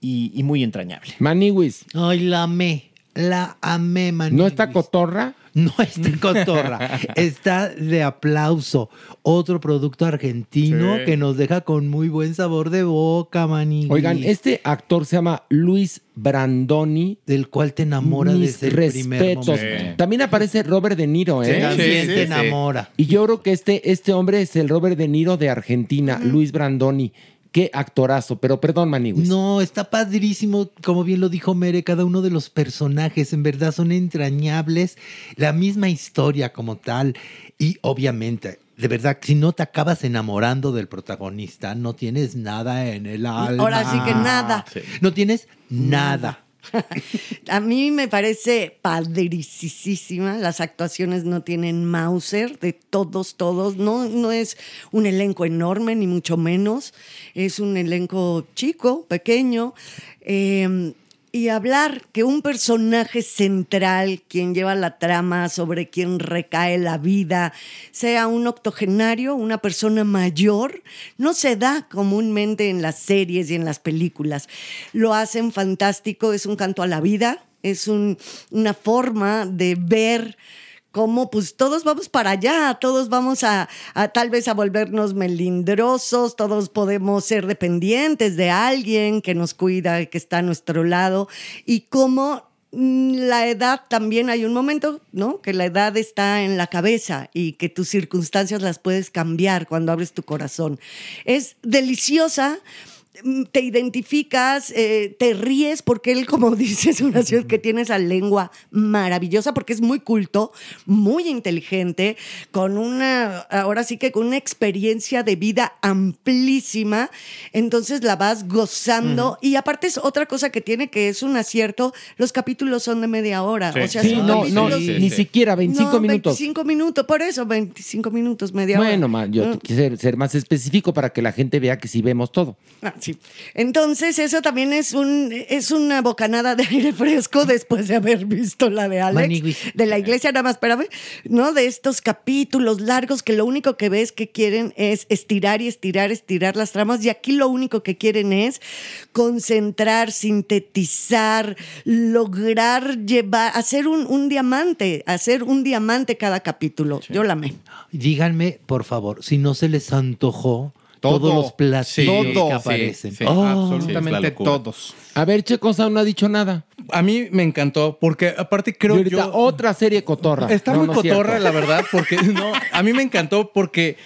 y, y muy entrañable. Maniwis, Ay, la amé. La amé, man. ¿no está cotorra? No está cotorra. *laughs* está de aplauso. Otro producto argentino Sí. que nos deja con muy buen sabor de boca, maní. Oigan, este actor se llama Luis Brandoni. Del cual te enamora Mis desde el primer respetos. momento. También aparece Robert De Niro, ¿eh? También Sí, te sí, enamora. Y yo creo que este, este hombre es el Robert De Niro de Argentina, Luis Brandoni. Qué actorazo. Pero perdón, Maniwis. No, está padrísimo, como bien lo dijo Mere, cada uno de los personajes en verdad son entrañables, la misma historia como tal y obviamente, de verdad, si no te acabas enamorando del protagonista, no tienes nada en el alma. Ahora sí que nada. No tienes nada. *laughs* A mí me parece padricísima. Las actuaciones no tienen Mauser de todos, todos. No, no es un elenco enorme, ni mucho menos. Es un elenco chico, pequeño. Eh, y hablar que un personaje central, quien lleva la trama, sobre quien recae la vida, sea un octogenario, una persona mayor, no se da comúnmente en las series y en las películas. Lo hacen fantástico, es un canto a la vida, es un- una forma de ver cómo pues todos vamos para allá, todos vamos a, a tal vez a volvernos melindrosos, todos podemos ser dependientes de alguien que nos cuida que está a nuestro lado y cómo mm, la edad también hay un momento, ¿no? Que la edad está en la cabeza y que tus circunstancias las puedes cambiar cuando abres tu corazón. Es deliciosa te identificas, eh, te ríes, porque él, como *laughs* dices, una ciudad que tiene esa lengua maravillosa, porque es muy culto, muy inteligente, con una, ahora sí que con una experiencia de vida amplísima, entonces la vas gozando. Y aparte es otra cosa que tiene que es un acierto, los capítulos son de media hora. O sea, sí, son no, no, ni siquiera 25 No, minutos. 25 minutos, por eso, 25 minutos, media hora. Bueno, yo Mm. quise ser, ser más específico para que la gente vea que sí vemos todo. Ah, sí. Entonces, eso también es un es una bocanada de aire fresco después de haber visto la de Alex. Maniguis. De la iglesia, nada más, espérame, ¿no? De estos capítulos largos que lo único que ves que quieren es estirar y estirar, estirar las tramas. Y aquí lo único que quieren es concentrar, sintetizar, lograr llevar, hacer un, un diamante, hacer un diamante cada capítulo. Yo la amé. Díganme, por favor, si no se les antojó Todo. todos los platillos Sí, que aparecen. Sí, sí. Oh. Absolutamente todos. A ver, Checo no ha dicho nada. A mí me encantó porque aparte creo yo... otra serie cotorra. Está No, muy no cotorra, la verdad, porque *laughs* no, a mí me encantó porque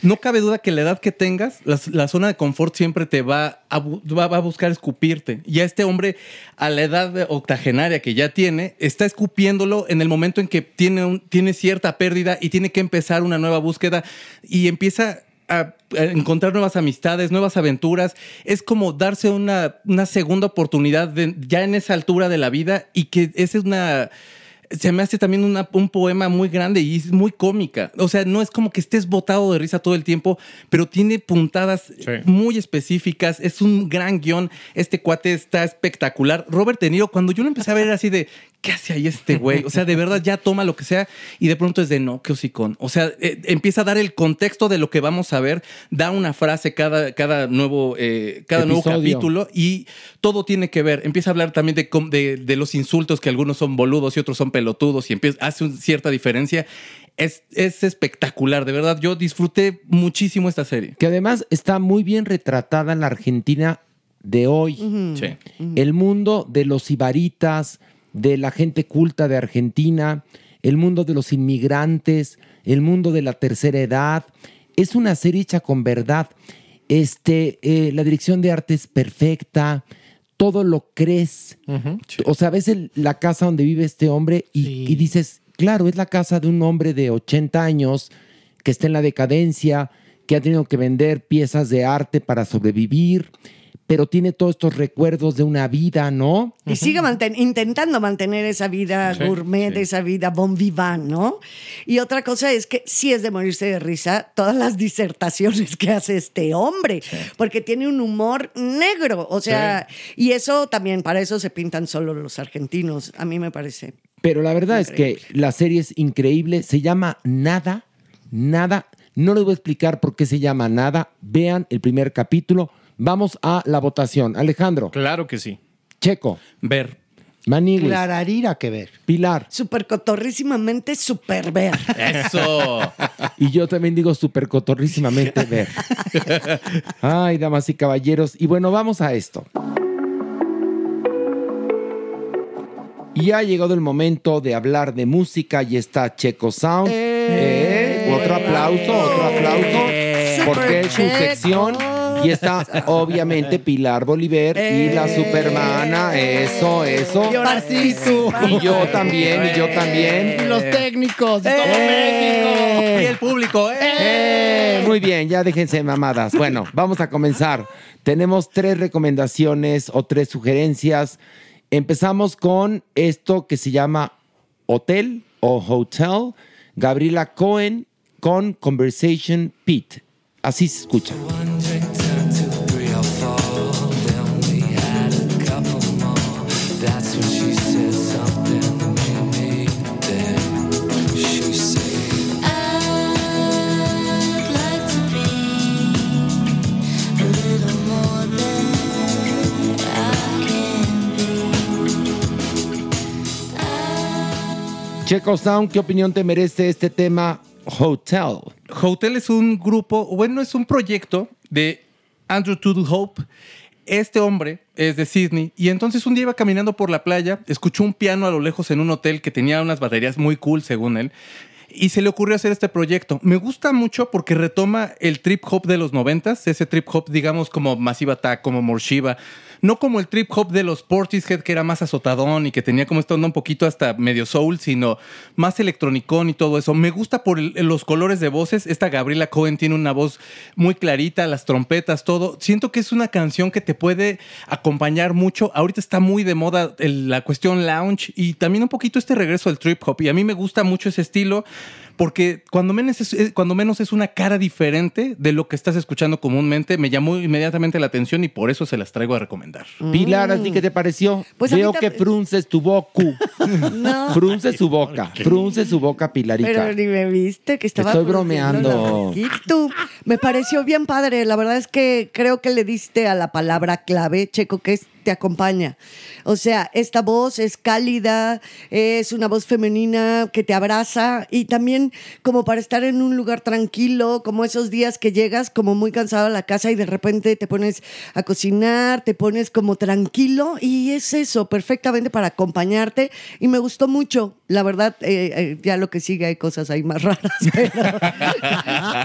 no cabe duda que la edad que tengas, la, la zona de confort siempre te va a, va, va a buscar escupirte. Y a este hombre, a la edad octogenaria que ya tiene, está escupiéndolo en el momento en que tiene, un- tiene cierta pérdida y tiene que empezar una nueva búsqueda y empieza a encontrar nuevas amistades, nuevas aventuras. Es como darse una, una segunda oportunidad de- ya en esa altura de la vida y que esa es una se me hace también una- un poema muy grande y es muy cómica. O sea, no es como que estés botado de risa todo el tiempo, pero tiene puntadas muy específicas. Es un gran guion. Este cuate está espectacular. Robert De Niro, cuando yo lo empecé a ver así de, ¿qué hace ahí este güey? O sea, de verdad ya toma lo que sea y de pronto es de, no, qué hocicón. O sea, eh, empieza a dar el contexto de lo que vamos a ver, da una frase cada, cada nuevo, eh, cada nuevo capítulo y todo tiene que ver. Empieza a hablar también de, de, de los insultos, que algunos son boludos y otros son pelotudos, y empieza, hace un- cierta diferencia. Es, es espectacular, de verdad. Yo disfruté muchísimo esta serie. Que además está muy bien retratada en la Argentina de hoy. Sí. El mundo de los ibaritas, de la gente culta de Argentina, el mundo de los inmigrantes, el mundo de la tercera edad. Es una serie hecha con verdad. Este, eh, la dirección de arte es perfecta, todo lo crees. O sea, ves el- la casa donde vive este hombre y, y dices, claro, es la casa de un hombre de 80 años que está en la decadencia, que ha tenido que vender piezas de arte para sobrevivir, pero tiene todos estos recuerdos de una vida, ¿no? Y sigue manten- intentando mantener esa vida Sí, gourmet, sí. esa vida bon vivant, ¿no? Y otra cosa es que sí es de morirse de risa todas las disertaciones que hace este hombre, porque tiene un humor negro, o sea, y eso también, para eso se pintan solo los argentinos, a mí me parece. Pero la verdad es que la serie es increíble, se llama Nada, Nada. No les voy a explicar por qué se llama Nada. Vean el primer capítulo. Vamos a la votación. Alejandro. Claro que sí. Checo. Ver. Maniguis. Clararira que ver. Pilar. Súper cotorrísimamente, súper ver. *laughs* Eso. Y yo también digo súper cotorrísimamente *laughs* ver. Ay, damas y caballeros. Y bueno, vamos a esto. Y ha llegado el momento de hablar de música y está Checo Sound. Eh, otro aplauso, otro aplauso. Porque es su Checo. sección. Y está *laughs* obviamente Pilar Bolívar y la supermana. Eso, eso. Y ahora sí, tú. Y yo también, y yo también. Y los técnicos de todo ¡Eh! México. Y el público, ¿eh? ¡Eh! Muy bien, ya déjense de mamadas. Bueno, vamos a comenzar. Tenemos tres recomendaciones o tres sugerencias. Empezamos con esto que se llama Hotel o Hotel. Gabriela Cohen con Conversation Pete. Así se escucha. Checo Sound, ¿qué opinión te merece este tema Hotel? Hotel es un grupo, bueno, es un proyecto de Andrew Tudor Hope. Este hombre es de Sydney y entonces un día iba caminando por la playa, escuchó un piano a lo lejos en un hotel que tenía unas baterías muy cool, según él, y se le ocurrió hacer este proyecto. Me gusta mucho porque retoma el trip hop de los noventas, ese trip hop, digamos, como Massive Attack, como Morshiva. No como el trip hop de los Portishead, que era más azotadón y que tenía como esta onda un poquito hasta medio soul, sino más electronicón y todo eso. Me gusta por el- los colores de voces. Esta Gabriela Cohen tiene una voz muy clarita, las trompetas, todo. Siento que es una canción que te puede acompañar mucho. Ahorita está muy de moda la cuestión lounge y también un poquito este regreso al trip hop. Y a mí me gusta mucho ese estilo porque cuando menos es, cuando menos es una cara diferente de lo que estás escuchando comúnmente. Me llamó inmediatamente la atención y por eso se las traigo a recomendar. Pilar, ¿a ti qué te pareció? Pues Veo que *laughs* frunces tu boca. No. Frunce su boca. Frunce su boca, Pilarica. Pero ni me viste que estaba. Estoy bromeando. Me pareció bien padre. La verdad es que creo que le diste a la palabra clave, Checo, que es te acompaña. O sea, esta voz es cálida, es una voz femenina que te abraza y también como para estar en un lugar tranquilo, como esos días que llegas como muy cansado a la casa y de repente te pones a cocinar, te pones como tranquilo y es eso, perfectamente para acompañarte y me gustó mucho. La verdad, eh, eh, ya lo que sigue hay cosas ahí más raras. *laughs* pero-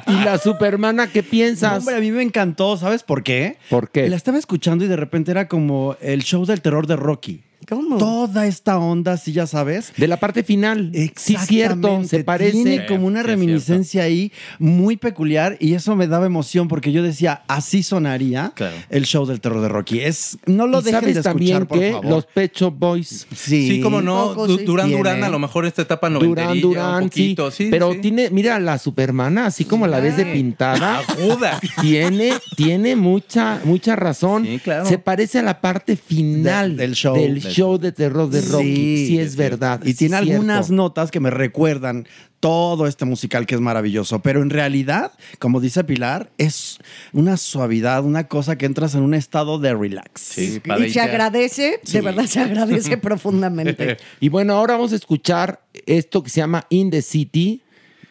¿Y la supermana qué piensas? Hombre, a mí me encantó, ¿sabes por qué? ¿Por qué? La estaba escuchando y de repente era como el show del terror de Rocky. ¿Cómo? Toda esta onda, sí, ya sabes. De la parte final. Sí, cierto, se parece. Tiene como una Sí, reminiscencia ahí muy peculiar y eso me daba emoción porque yo decía, así sonaría Claro. el show del terror de Rocky. Es, no lo ¿Y dejen sabes de escuchar, también por que favor. los Pecho Boys Sí, Sí, como no, Du-. Durán Tiene. Durán, a lo mejor esta etapa Durán, noventerilla, Durán, un poquito, sí. sí. Pero sí. tiene, mira, la Supermana, así como la ves de pintada, Aguda. tiene, tiene mucha, mucha razón. Sí, claro. Se parece a la parte final De- del show. del Del- show de terror de Rocky. Sí, Sí, es verdad. Y tiene algunas cierto. notas que me recuerdan todo este musical que es maravilloso, pero en realidad, como dice Pilar, es una suavidad, una cosa que entras en un estado de relax. Sí, y se agradece, de verdad se agradece *laughs* profundamente. Y bueno, ahora vamos a escuchar esto que se llama In the City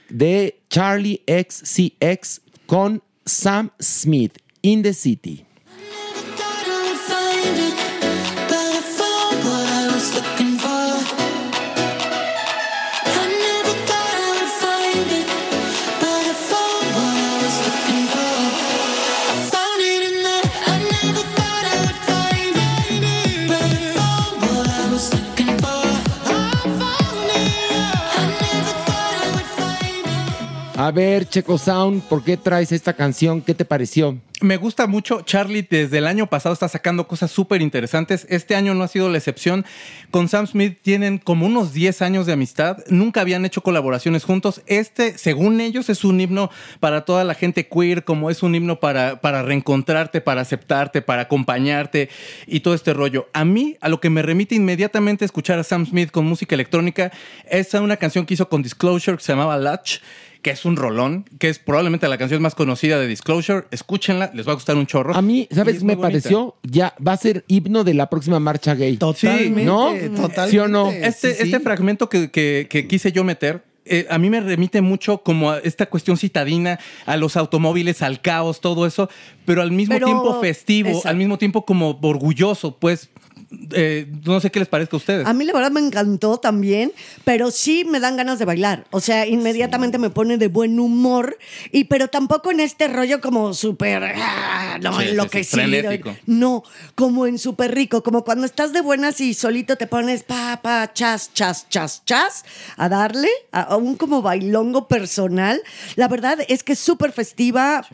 de Charlie XCX con Sam Smith. In the City. A ver, Checo Sound, ¿por qué traes esta canción? ¿Qué te pareció? Me gusta mucho. Charlie desde el año pasado está sacando cosas súper interesantes. Este año no ha sido la excepción. Con Sam Smith tienen como unos 10 años de amistad. Nunca habían hecho colaboraciones juntos. Este, según ellos, es un himno para toda la gente queer, como es un himno para, para reencontrarte, para aceptarte, para acompañarte y todo este rollo. A mí, a lo que me remite inmediatamente escuchar a Sam Smith con música electrónica, es una canción que hizo con Disclosure que se llamaba Latch que es un rolón, que es probablemente la canción más conocida de Disclosure. Escúchenla, les va a gustar un chorro. A mí, ¿sabes? es Me pareció, ya va a ser himno de la próxima marcha gay. Totalmente, ¿no? totalmente. ¿Sí o no? Este, Sí, sí. este fragmento que, que- que quise yo meter. eh, a mí me remite mucho como a esta cuestión citadina, a los automóviles, al caos, todo eso, pero al mismo Pero- tiempo festivo, Exacto. al mismo tiempo como orgulloso, pues eh, no sé qué les parezca a ustedes. A mí la verdad me encantó también, pero sí me dan ganas de bailar. O sea, inmediatamente me pone de buen humor, y pero tampoco en este rollo como súper, ah, no, Sí, sí, sí, enloquecido. frenético. no, como en súper rico, como cuando estás de buenas y solito te pones pa, pa, chas, chas, chas, chas, a darle a, a un como bailongo personal. La verdad es que es súper festiva.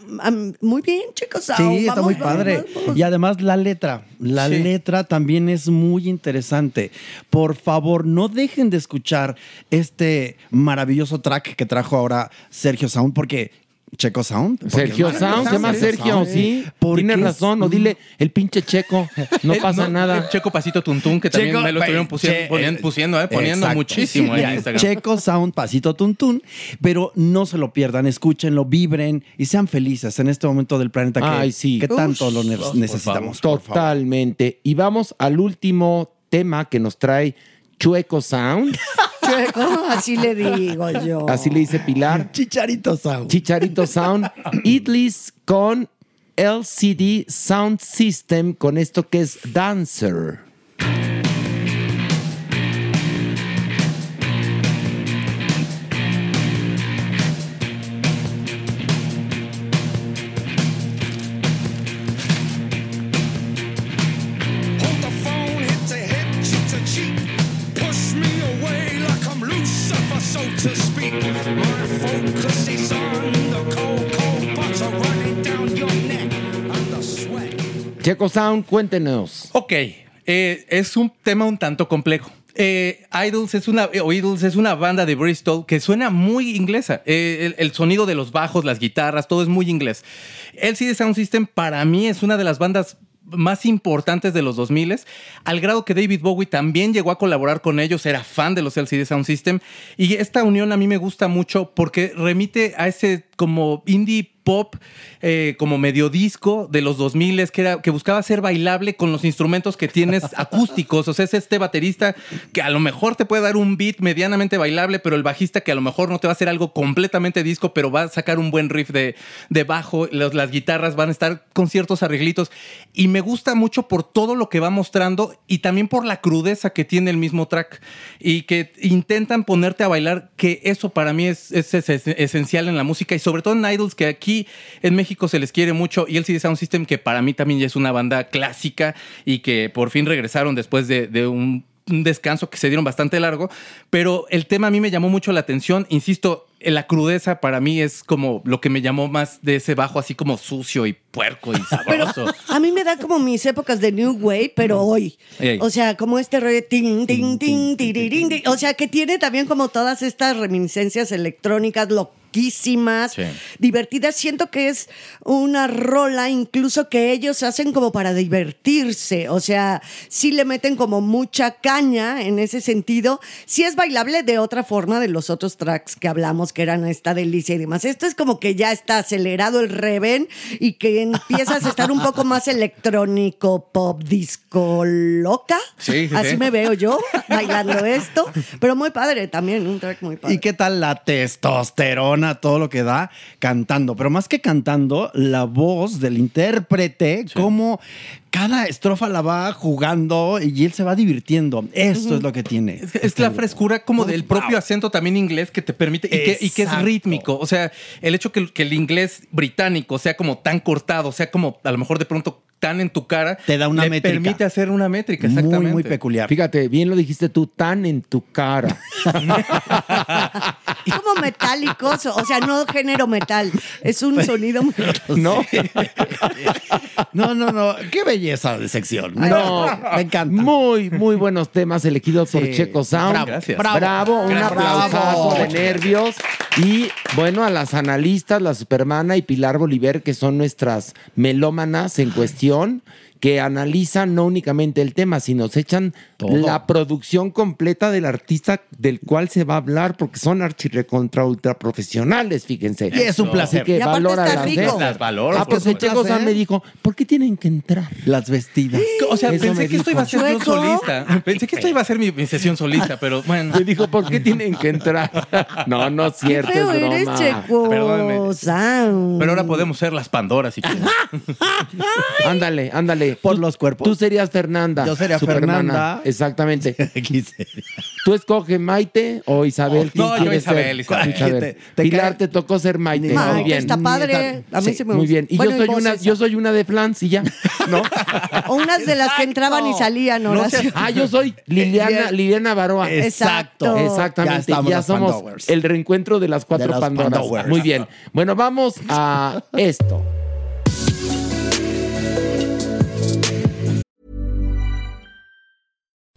Muy bien, chicos. Sí, Vamos, está muy vamos, padre. vamos. Y además la letra, la Sí. letra también es muy interesante. Por favor, no dejen de escuchar este maravilloso track que trajo ahora Sergio Sound, porque Checo Sound. Sergio Sound, se llama. Sergio, sí. Tienes es razón, o dile el pinche checo, no Eh, pasa no, nada. Checo Pasito Tuntún, que también me lo estuvieron poniendo, pusiendo, eh, poniendo Exacto. muchísimo en Instagram. Checo Sound, pasito tuntún, pero no se lo pierdan, escúchenlo, vibren y sean felices en este momento del planeta que, Ay, sí. que tanto lo necesitamos. por favor. Totalmente. Y vamos al último tema que nos trae Chueco Sound. *laughs* Así le digo yo. Así le dice Pilar. Chicharito Sound. Chicharito Sound. Idlis con LCD Sound System con esto que es Dancer. Checo Sound, cuéntenos. Ok, eh, es un tema un tanto complejo. Eh, Idols es una o Idols es una banda de Bristol que suena muy inglesa. Eh, el, el sonido de los bajos, las guitarras, todo es muy inglés. LCD Sound System para mí es una de las bandas más importantes de los 2000 al grado que David Bowie también llegó a colaborar con ellos, era fan de los LCD Sound System y esta unión a mí me gusta mucho porque remite a ese como indie pop, eh, como medio disco de los 2000 que, era, que buscaba ser bailable con los instrumentos que tienes *laughs* acústicos. O sea, es este baterista que a lo mejor te puede dar un beat medianamente bailable, pero el bajista que a lo mejor no te va a hacer algo completamente disco, pero va a sacar un buen riff de, de bajo. Los- las guitarras van a estar con ciertos arreglitos. Y me gusta mucho por todo lo que va mostrando y también por la crudeza que tiene el mismo track. Y que intentan ponerte a bailar, que eso para mí es, es- es- es esencial en la música y sobre todo en Idols, que aquí en México se les quiere mucho, y el CD Sound System, que para mí también ya es una banda clásica y que por fin regresaron después de, de un, un descanso que se dieron bastante largo. Pero el tema a mí me llamó mucho la atención, insisto. La crudeza para mí es como lo que me llamó más de ese bajo, así como sucio y puerco y sabroso. A mí me da como mis épocas de New Wave, pero hoy. Ey. O sea, como este rollo. Ting, ting, ting, ting. O sea, que tiene también como todas estas reminiscencias electrónicas loquísimas, Sí. divertidas. Siento que es una rola incluso que ellos hacen como para divertirse. O sea, sí le meten como mucha caña en ese sentido. Sí es bailable de otra forma de los otros tracks que hablamos, que eran esta delicia y demás. Esto es como que ya está acelerado el reven y que empiezas a estar un poco más electrónico, pop, disco, loca. Sí, sí, Así sí. me veo yo bailando esto. Pero muy padre también, un track muy padre. ¿Y qué tal la testosterona, todo lo que da cantando? Pero más que cantando, la voz del intérprete, cómo cada estrofa la va jugando y él se va divirtiendo. Esto es lo que tiene. Es, es la frescura como del propio acento también inglés que te permite y que, y que es rítmico. O sea, el hecho que, que el inglés británico sea como tan cortado, sea como a lo mejor de pronto tan en tu cara, Te da una le métrica. permite hacer una métrica, Muy, exactamente. muy peculiar. Fíjate, bien lo dijiste tú, tan en tu cara. *laughs* como metálicos, o sea, no género metal, es un sonido metálico. ¿No? No, no, no. Qué belleza de sección. No, me encanta. Muy, muy buenos temas elegidos por Sí. Checo Sound. Bravo, Gracias. Bravo, bravo. un Bravo. aplausazo de nervios. Y bueno, a las analistas, la Supermana y Pilar Bolívar, que son nuestras melómanas en cuestión, que analizan no únicamente el tema, sino se echan Todo. la producción completa del artista del cual se va a hablar, porque son archirrecontra ultra profesionales, fíjense. Y es un placer. Así que Y aparte valora está las rico. Las valoro. Ah. Sound me dijo, ¿por qué tienen que entrar? Las vestidas. O sea, Eso pensé que esto iba a ser yo ¿Chueco? solista. Pensé que esto iba a ser mi, mi sesión solista, pero bueno. Me dijo, ¿por qué tienen que entrar? *laughs* No, no es Qué cierto, feo es eres. Checo. Pero ahora podemos ser las Pandoras si quieren. *laughs* Ándale, ándale. Por los cuerpos. Tú serías Fernanda. Yo sería Supermana. Fernanda. Exactamente. *laughs* Aquí se- ¿Tú escoges Maite o Isabel? ¿Quién No, yo Isabel, ser? Isabel. Isabel. Te- te Pilar, cae- te tocó ser Maite. Maite Muy bien. está padre. A mí Sí, sí me Muy gusta. bien. Y Bueno, yo soy una, esa. yo soy una de Flans y ya, ¿no? O *laughs* unas de las que entraban y salían, No Ah, yo soy Liliana, Liliana Baroa. Exacto. Exactamente, Ya ya, somos Pandowers. el reencuentro de las cuatro De Pandoras. Pandowers. Muy bien. Bueno, vamos a esto.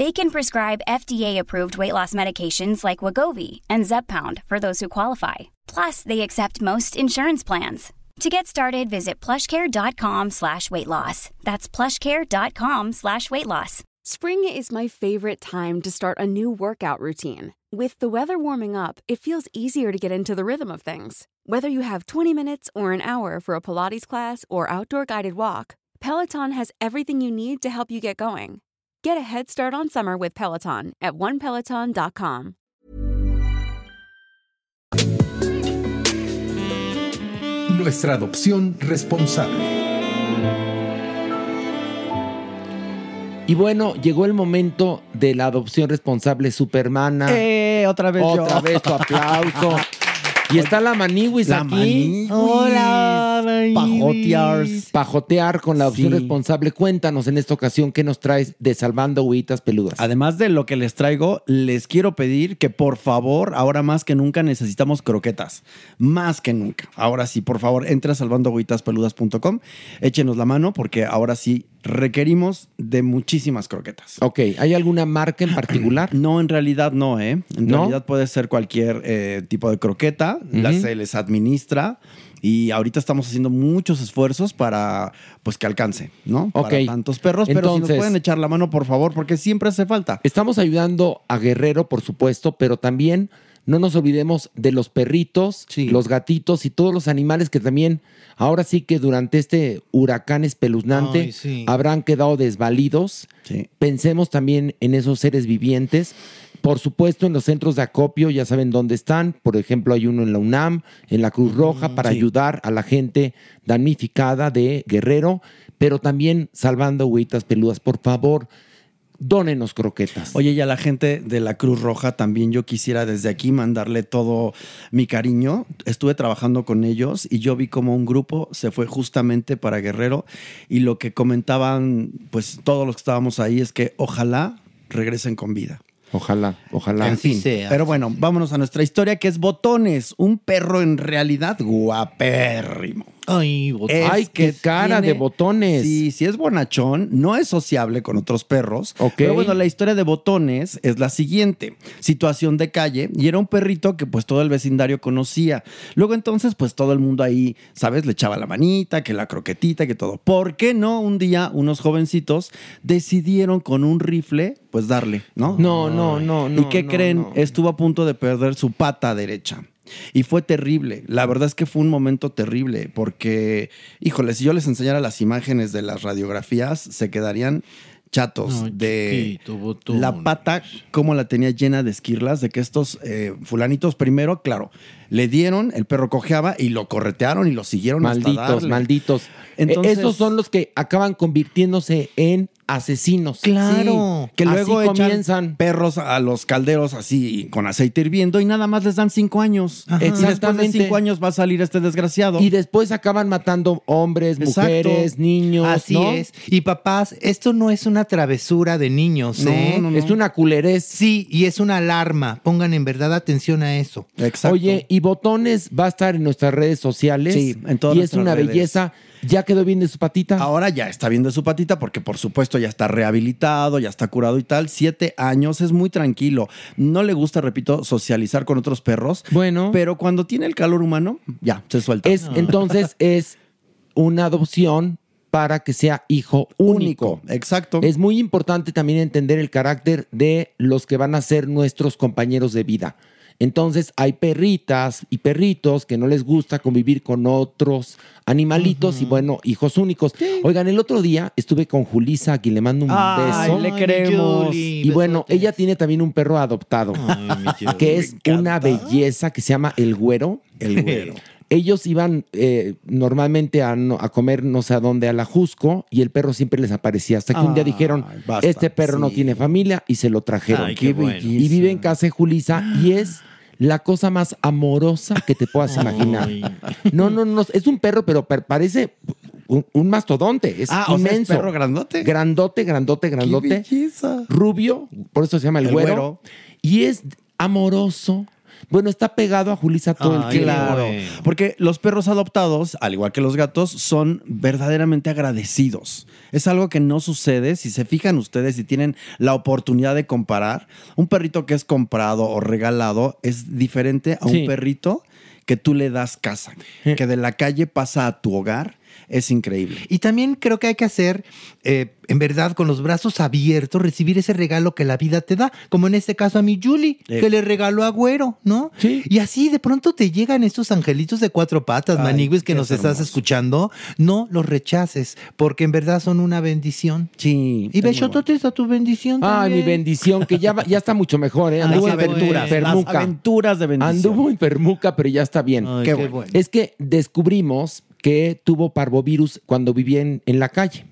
They can prescribe FDA-approved weight loss medications like Wagovi and Zepbound for those who qualify. Plus, they accept most insurance plans. To get started, visit plushcare.com slash weight loss. That's plushcare.com slash weight loss. Spring is my favorite time to start a new workout routine. With the weather warming up, it feels easier to get into the rhythm of things. Whether you have 20 minutes or an hour for a Pilates class or outdoor guided walk, Peloton has everything you need to help you get going. Get a head start on summer with Peloton at onepeloton.com. Nuestra adopción responsable. Y bueno, llegó el momento de la adopción responsable Supermana. Eh, otra vez yo. Otra vez tu aplauso. *laughs* Y está la Maniwis La aquí. Maniwis. Hola, Maniwis. Pajotears. Pajotear con la adopción Sí. responsable. Cuéntanos en esta ocasión qué nos traes de Salvando Huitas Peludas. Además de lo que les traigo, les quiero pedir que por favor, ahora más que nunca necesitamos croquetas. Más que nunca. Ahora sí, por favor, entre a salvandoagüitaspeludas.com, échenos la mano porque ahora sí requerimos de muchísimas croquetas. Ok, ¿hay alguna marca en particular? *clears throat* No, en realidad no, ¿eh? En ¿No? realidad puede ser cualquier eh, tipo de croqueta, la Ujú. se les administra y ahorita estamos haciendo muchos esfuerzos para pues que alcance, ¿no? Ok. Para tantos perros, pero si nos pueden echar la mano, por favor, porque siempre hace falta. Estamos ayudando a Guerrero, por supuesto, pero también no nos olvidemos de los perritos, los gatitos y todos los animales que también, ahora sí que durante este huracán espeluznante, Ay, sí. habrán quedado desvalidos. Pensemos también en esos seres vivientes. Por supuesto, en los centros de acopio, ya saben dónde están. Por ejemplo, hay uno en la UNAM, en la Cruz Roja, para sí. ayudar a la gente damnificada de Guerrero, pero también salvando huitas peludas. Por favor, dónenos croquetas. Oye, y a la gente de la Cruz Roja también yo quisiera desde aquí mandarle todo mi cariño. Estuve trabajando con ellos y yo vi como un grupo se fue justamente para Guerrero y lo que comentaban pues todos los que estábamos ahí es que ojalá regresen con vida. Ojalá, ojalá. En fin, pero bueno, vámonos a nuestra historia que es Botones, un perro en realidad guapérrimo. Ay, Es Ay, qué cara de botones. Sí, sí es bonachón, no es sociable con otros perros. Pero bueno, la historia de botones es la siguiente. Situación de calle y era un perrito que pues todo el vecindario conocía. Luego entonces pues todo el mundo ahí, ¿sabes? Le echaba la manita, que la croquetita, que todo. ¿Por qué no un día unos jovencitos decidieron con un rifle pues darle, ¿no? No, no, no, ¿Y no, qué no, creen? no. Estuvo a punto de perder su pata derecha. Y fue terrible. La verdad es que fue un momento terrible porque, híjole, si yo les enseñara las imágenes de las radiografías, se quedarían chatos de la pata, como la tenía llena de esquirlas, de que estos eh, fulanitos primero, claro, le dieron, el perro cojeaba y lo corretearon y lo siguieron hasta Malditos, malditos. Entonces- Eh, Esos son los que acaban convirtiéndose en asesinos. Claro. que luego Así echan comienzan. perros a los calderos así con aceite hirviendo y nada más les dan cinco años. Ajá. Y después de Exactamente. cinco años va a salir este desgraciado. Y después acaban matando hombres, Exacto. mujeres, niños. Así ¿no? es. Y papás, esto no es una travesura de niños, No, ¿eh? no, no. Es una culerez. Sí, y es una alarma. Pongan en verdad atención a eso. Exacto. Oye, y Botones va a estar en nuestras redes sociales. Sí, en todas Y es una redes. belleza. ¿Ya quedó bien de su patita? Ahora ya está bien de su patita porque por supuesto ya está rehabilitado, ya está curado y tal. Siete años, es muy tranquilo. No le gusta, repito, socializar con otros perros. Bueno. Pero cuando tiene el calor humano, ya, se suelta. Es, Entonces *laughs* es una adopción para que sea hijo único. Exacto. Es muy importante también entender el carácter de los que van a ser nuestros compañeros de vida. Entonces hay perritas y perritos que no les gusta convivir con otros animalitos y bueno, hijos únicos. Oigan, el otro día estuve con Julisa, a quien le mando un Ay, beso. le queremos. Julie, Y bueno, ella tiene también un perro adoptado, *laughs* que es una belleza que se llama el güero. El güero. Ellos iban eh, normalmente a, no- a comer no sé a dónde, a la Jusco, y el perro siempre les aparecía. Hasta que un día Ay, dijeron, basta, este perro no tiene familia, y se lo trajeron. Ay, qué bueno. Y vive en casa de Julisa, y es la cosa más amorosa que te puedas imaginar. No, no, no, es un perro, pero per- parece un, un mastodonte, es Ah, o sea, ¿es inmenso. perro grandote? Grandote, grandote, grandote. Rubio, por eso se llama el, El güero. güero. Y es amoroso. Bueno, está pegado a Julisa todo el tiempo. Claro, porque los perros adoptados, al igual que los gatos, son verdaderamente agradecidos. Es algo que no sucede si se fijan ustedes y tienen la oportunidad de comparar. Un perrito que es comprado o regalado es diferente a Sí. un perrito que tú le das casa, que de la calle pasa a tu hogar. Es increíble. Y también creo que hay que hacer, eh, en verdad, con los brazos abiertos, recibir ese regalo que la vida te da. Como en este caso a mi Julie, Eh. que le regaló a Güero, ¿no? Y así de pronto te llegan estos angelitos de cuatro patas, Ay, maniguis, que nos estás escuchando. No los rechaces, porque en verdad son una bendición. Sí. Y Bechototes a tu bendición. Ay, mi bendición, que ya, va- ya está mucho mejor, ¿eh? Ay, Anduvo en bueno. Las aventuras de bendición. Anduvo en permuca, pero ya está bien. Ay, qué Qué bueno. Es que descubrimos que tuvo parvovirus cuando vivía en, en la calle.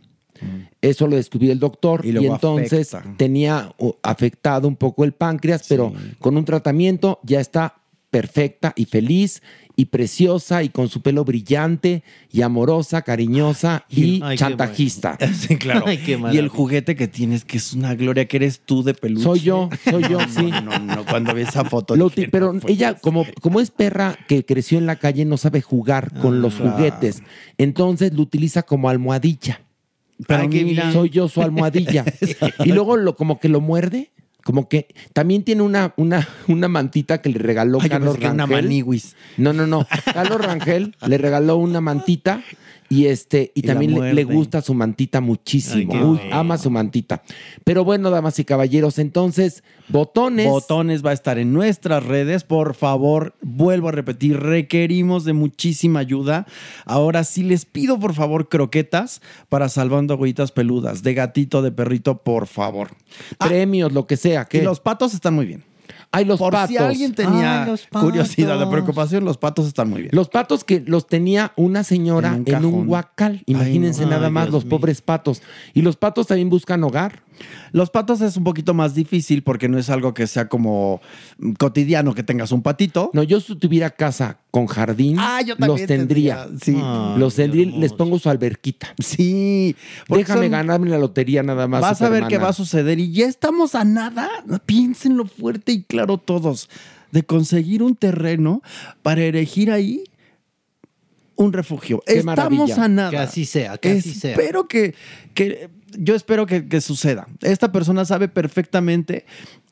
Eso lo descubrió el doctor Y entonces afecta. tenía afectado un poco el páncreas, pero con un tratamiento ya está perfecta y feliz y preciosa y con su pelo brillante y amorosa, cariñosa *laughs* y Ay, chantajista. *laughs* Sí, claro. Ay, qué y el juguete que tienes, que es una gloria, que eres tú de peluche. Soy yo, *laughs* soy yo, No, sí. No, no, cuando vi esa foto. Lo dije, pero no, ella, como, como es perra que creció en la calle, no sabe jugar con los claro. juguetes. Entonces lo utiliza como almohadilla. Qué mira. bien. soy yo su almohadilla. y luego lo, como que lo muerde. Como que también tiene una, una, una mantita que le regaló Ay, Carlos que una Rangel. maniwis. No, no, no. *laughs* Carlos Rangel le regaló una mantita y este y, también le, gusta su mantita muchísimo. Ay, Uy, ama su mantita. Pero bueno, damas y caballeros, entonces botones. Botones va a estar en nuestras redes. Por favor, vuelvo a repetir, requerimos de muchísima ayuda. Ahora sí les pido, por favor, croquetas para salvando agüitas peludas. De gatito, de perrito, por favor. premios, lo que sea. Y los patos están muy bien. Hay los Por patos. si alguien tenía Ay, los curiosidad patos. preocupación, los patos están muy bien. Los patos que los tenía una señora En en un cajón. huacal. Imagínense Ay, no. nada más Dios los mío. pobres patos. Y los patos también buscan hogar. Los patos es un poquito más difícil porque no es algo que sea como cotidiano que tengas un patito. No, yo si tuviera casa con jardín, Ah, yo los tendría. tendría, sí. Ay, los tendría, les pongo su alberquita. Sí. Déjame son- ganarme la lotería nada más. Vas a ver qué va a suceder y ya estamos a nada. Piénsenlo fuerte y claro todos de conseguir un terreno para erigir ahí un refugio. Qué estamos maravilla. a nada. Que así sea, que así sea. Espero que, que yo espero que, que suceda. Esta persona sabe perfectamente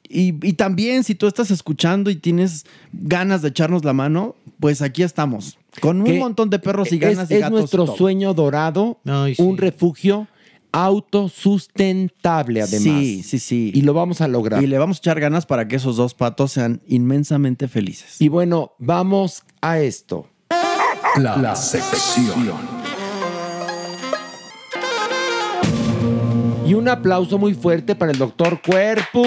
y, y también si tú estás escuchando y tienes ganas de echarnos la mano, pues aquí estamos. Con un montón de perros y ganas es, y es gatos. nuestro todo. sueño dorado, un refugio autosustentable además. Sí, sí, sí. Y lo vamos a lograr. Y le vamos a echar ganas para que esos dos patos sean inmensamente felices. Y bueno, vamos a esto. La, la sección. Y un aplauso muy fuerte para el doctor Cuerpo.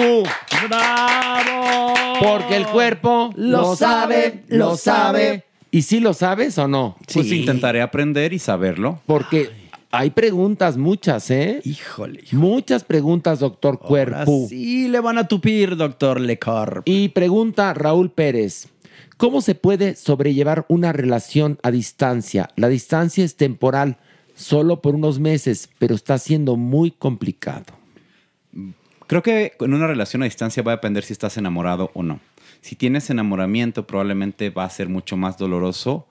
¡Bravo! Porque el cuerpo lo, sabe, lo sabe. ¿Y si lo sabes o no? Pues intentaré aprender y saberlo. Porque hay preguntas muchas, ¿eh? Híjole. Muchas preguntas, doctor Cuerpo. Sí, le van a tupir, doctor Lecorp. Y pregunta Raúl Pérez. ¿Cómo se puede sobrellevar una relación a distancia? La distancia es temporal, solo por unos meses, pero está siendo muy complicado. Creo que en una relación a distancia va a depender si estás enamorado o no. Si tienes enamoramiento, probablemente va a ser mucho más doloroso.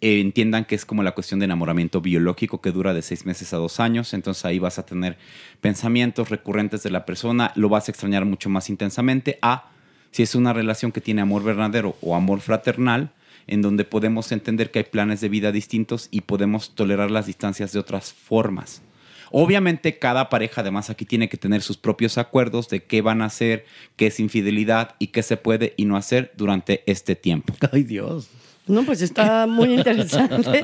Eh, entiendan que es como la cuestión de enamoramiento biológico que dura de seis meses a dos años. Entonces ahí vas a tener pensamientos recurrentes de la persona, lo vas a extrañar mucho más intensamente. A, si es una relación que tiene amor verdadero o amor fraternal, en donde podemos entender que hay planes de vida distintos y podemos tolerar las distancias de otras formas. Obviamente cada pareja además aquí tiene que tener sus propios acuerdos de qué van a hacer, qué es infidelidad y qué se puede y no hacer durante este tiempo. *laughs* Ay Dios. No, pues está muy interesante.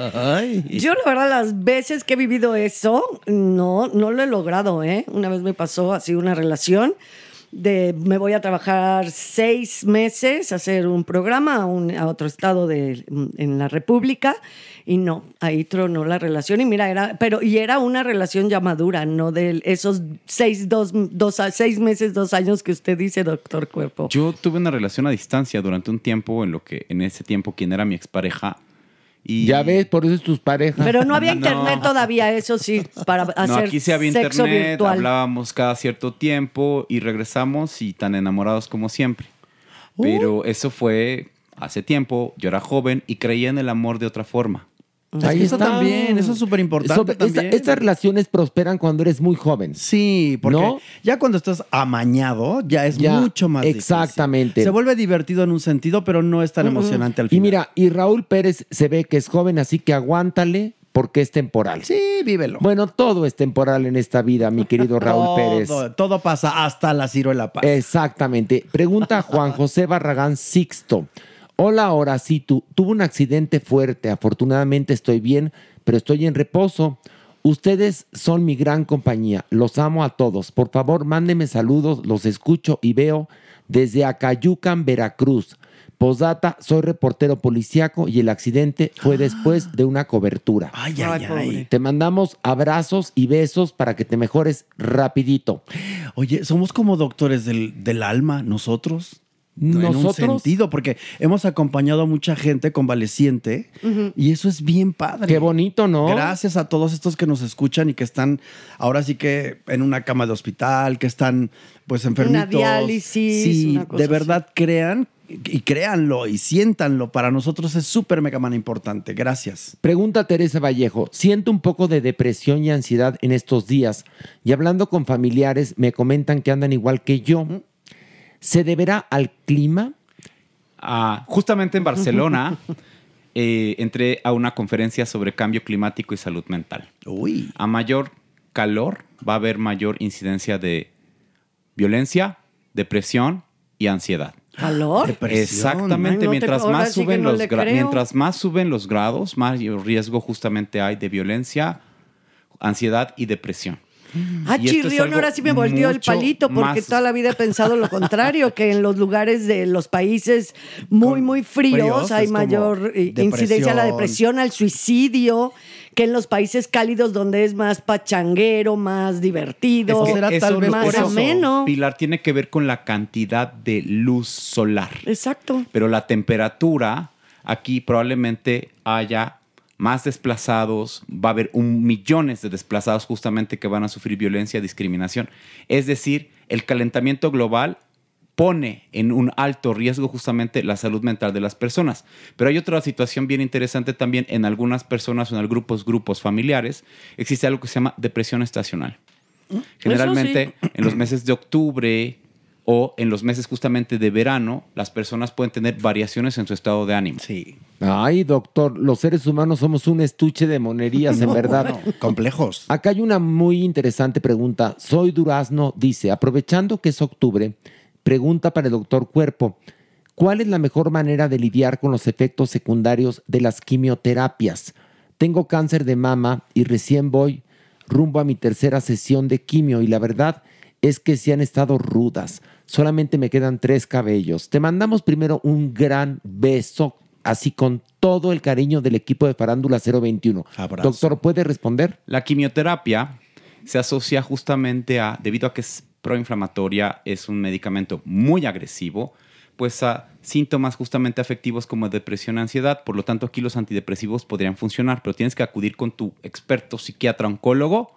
*laughs* Yo, la verdad, las veces que he vivido eso, no, no lo he logrado, ¿eh? Una vez me pasó así una relación de me voy a trabajar seis meses, a hacer un programa a, un- a otro estado de, en la República y no, ahí tronó la relación y mira, era, pero y era una relación ya madura, no de esos seis, dos, dos, seis meses, dos años que usted dice, doctor Cuerpo. Yo tuve una relación a distancia durante un tiempo en lo que en ese tiempo quien era mi expareja Y Ya ves, por eso es tus parejas. Pero no había internet todavía, eso sí, para hacer no, aquí sí había sexo internet, virtual. hablábamos cada cierto tiempo y regresamos y tan enamorados como siempre. Uh. Pero eso fue hace tiempo, yo era joven y creía en el amor de otra forma. Ahí eso también, eso es súper importante esta- estas relaciones prosperan cuando eres muy joven. Sí, porque ¿No? ya cuando estás amañado, ya es Ya, mucho más difícil. exactamente. Se vuelve divertido en un sentido, pero no es tan emocionante al Y final. mira, y Raúl Pérez se ve que es joven, así que aguántale porque es temporal. Sí, vívelo. Bueno, todo es temporal en esta vida, mi querido Raúl *laughs* todo, Pérez. todo pasa hasta la ciruela paz. Exactamente. Pregunta Juan José Barragán Sixto. Hola, ahora sí, tú. Tuve un accidente fuerte. Afortunadamente estoy bien, pero estoy en reposo. Ustedes son mi gran compañía. Los amo a todos. Por favor, mándenme saludos. Los escucho y veo desde Acayucan, Veracruz. Posdata, soy reportero policíaco y el accidente fue después de una cobertura. Ay, ay, ay. Te mandamos abrazos y besos para que te mejores rapidito. Oye, somos como doctores del, del alma, nosotros. En un Nosotros. sentido, porque hemos acompañado a mucha gente convaleciente y eso es bien padre. Qué bonito, ¿no? Gracias a todos estos que nos escuchan y que están ahora sí que en una cama de hospital, que están pues enfermitos. diálisis, Sí, una cosa de así. verdad crean y créanlo y siéntanlo. Para nosotros es súper mega man importante. Gracias. Pregunta Teresa Vallejo, siento un poco de depresión y ansiedad en estos días y hablando con familiares me comentan que andan igual que yo. ¿Se deberá al clima? Ah, justamente en Barcelona *laughs* eh, entré a una conferencia sobre cambio climático y salud mental. Uy. A mayor calor va a haber mayor incidencia de violencia, depresión y ansiedad. ¿Calor? Exactamente, Ay, no te- mientras más sí suben no los mientras más suben los grados, más riesgo justamente hay de violencia, ansiedad y depresión. Ah, Y esto es chirrión, ahora sí me volteó el palito porque más- toda la vida he pensado lo contrario, que en los lugares de los países muy, muy fríos, fríos hay mayor incidencia a la depresión, al suicidio, que en los países cálidos donde es más pachanguero, más divertido, Es que eso- más por eso, ameno. Pilar tiene que ver con la cantidad de luz solar. Exacto. Pero la temperatura, aquí probablemente haya más desplazados, va a haber un millones de desplazados justamente que van a sufrir violencia y discriminación. Es decir, el calentamiento global pone en un alto riesgo justamente la salud mental de las personas. Pero hay otra situación bien interesante también en algunas personas o en algunos grupos, grupos familiares. Existe algo que se llama depresión estacional. Generalmente en los meses de octubre o en los meses justamente de verano, las personas pueden tener variaciones en su estado de ánimo. Sí. Ay, doctor, los seres humanos somos un estuche de monerías, en verdad. complejos. Acá hay una muy interesante pregunta. Soy Durazno, dice, aprovechando que es octubre, pregunta para el doctor Cuerpo, ¿cuál es la mejor manera de lidiar con los efectos secundarios de las quimioterapias? Tengo cáncer de mama y recién voy rumbo a mi tercera sesión de quimio y la verdad es que sí han estado rudas. Solamente me quedan tres cabellos. Te mandamos primero un gran beso, así con todo el cariño del equipo de Farándula 021. Abrazo. Doctor, ¿puede responder? La quimioterapia se asocia justamente a, debido a que es proinflamatoria, es un medicamento muy agresivo, pues a síntomas justamente afectivos como depresión, ansiedad. Por lo tanto, aquí los antidepresivos podrían funcionar, pero tienes que acudir con tu experto psiquiatra oncólogo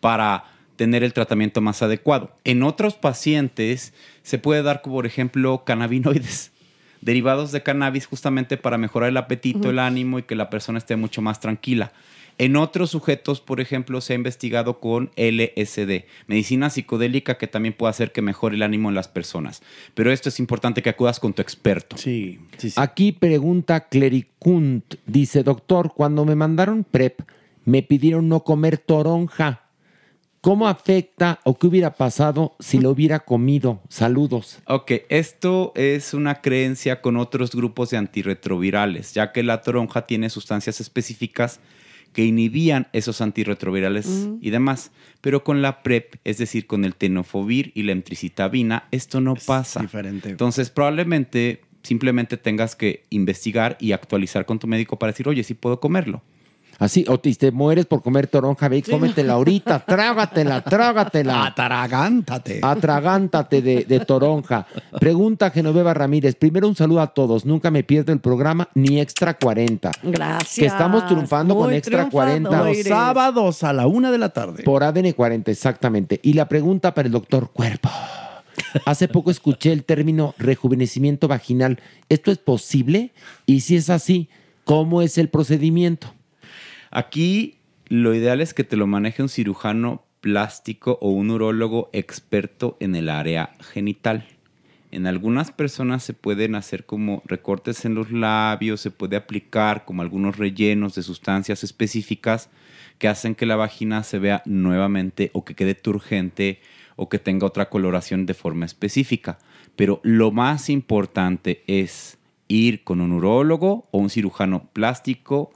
para tener el tratamiento más adecuado. En otros pacientes se puede dar, por ejemplo, cannabinoides *laughs* derivados de cannabis justamente para mejorar el apetito, el ánimo y que la persona esté mucho más tranquila. En otros sujetos, por ejemplo, se ha investigado con LSD, medicina psicodélica que también puede hacer que mejore el ánimo en las personas. Pero esto es importante que acudas con tu experto. Sí, sí, Aquí pregunta Clericunt. Dice, doctor, cuando me mandaron PrEP, me pidieron no comer toronja. ¿Cómo afecta o qué hubiera pasado si lo hubiera comido? Saludos. Ok, esto es una creencia con otros grupos de antirretrovirales, ya que la toronja tiene sustancias específicas que inhibían esos antirretrovirales Mm. y demás. Pero con la PrEP, es decir, con el tenofovir y la emtricitabina, esto no pasa. diferente. Entonces, probablemente simplemente tengas que investigar y actualizar con tu médico para decir, oye, sí puedo comerlo. Así, o te, te mueres por comer toronja, ve y cómetela ahorita, *laughs* trágatela, trágatela. Atragántate. Atragántate de, de toronja. Pregunta Genoveva Ramírez. Primero un saludo a todos. Nunca me pierdo el programa ni Extra 40. Gracias. Que estamos triunfando con Extra 40. Los sábados a la una de la tarde. Por ADN 40, exactamente. Y la pregunta para el doctor Cuerpo. Hace poco escuché el término rejuvenecimiento vaginal. ¿Esto es posible? Y si es así, ¿cómo es el procedimiento? Aquí lo ideal es que te lo maneje un cirujano plástico o un urólogo experto en el área genital. En algunas personas se pueden hacer como recortes en los labios, se puede aplicar como algunos rellenos de sustancias específicas que hacen que la vagina se vea nuevamente o que quede turgente o que tenga otra coloración de forma específica. Pero lo más importante es ir con un urólogo o un cirujano plástico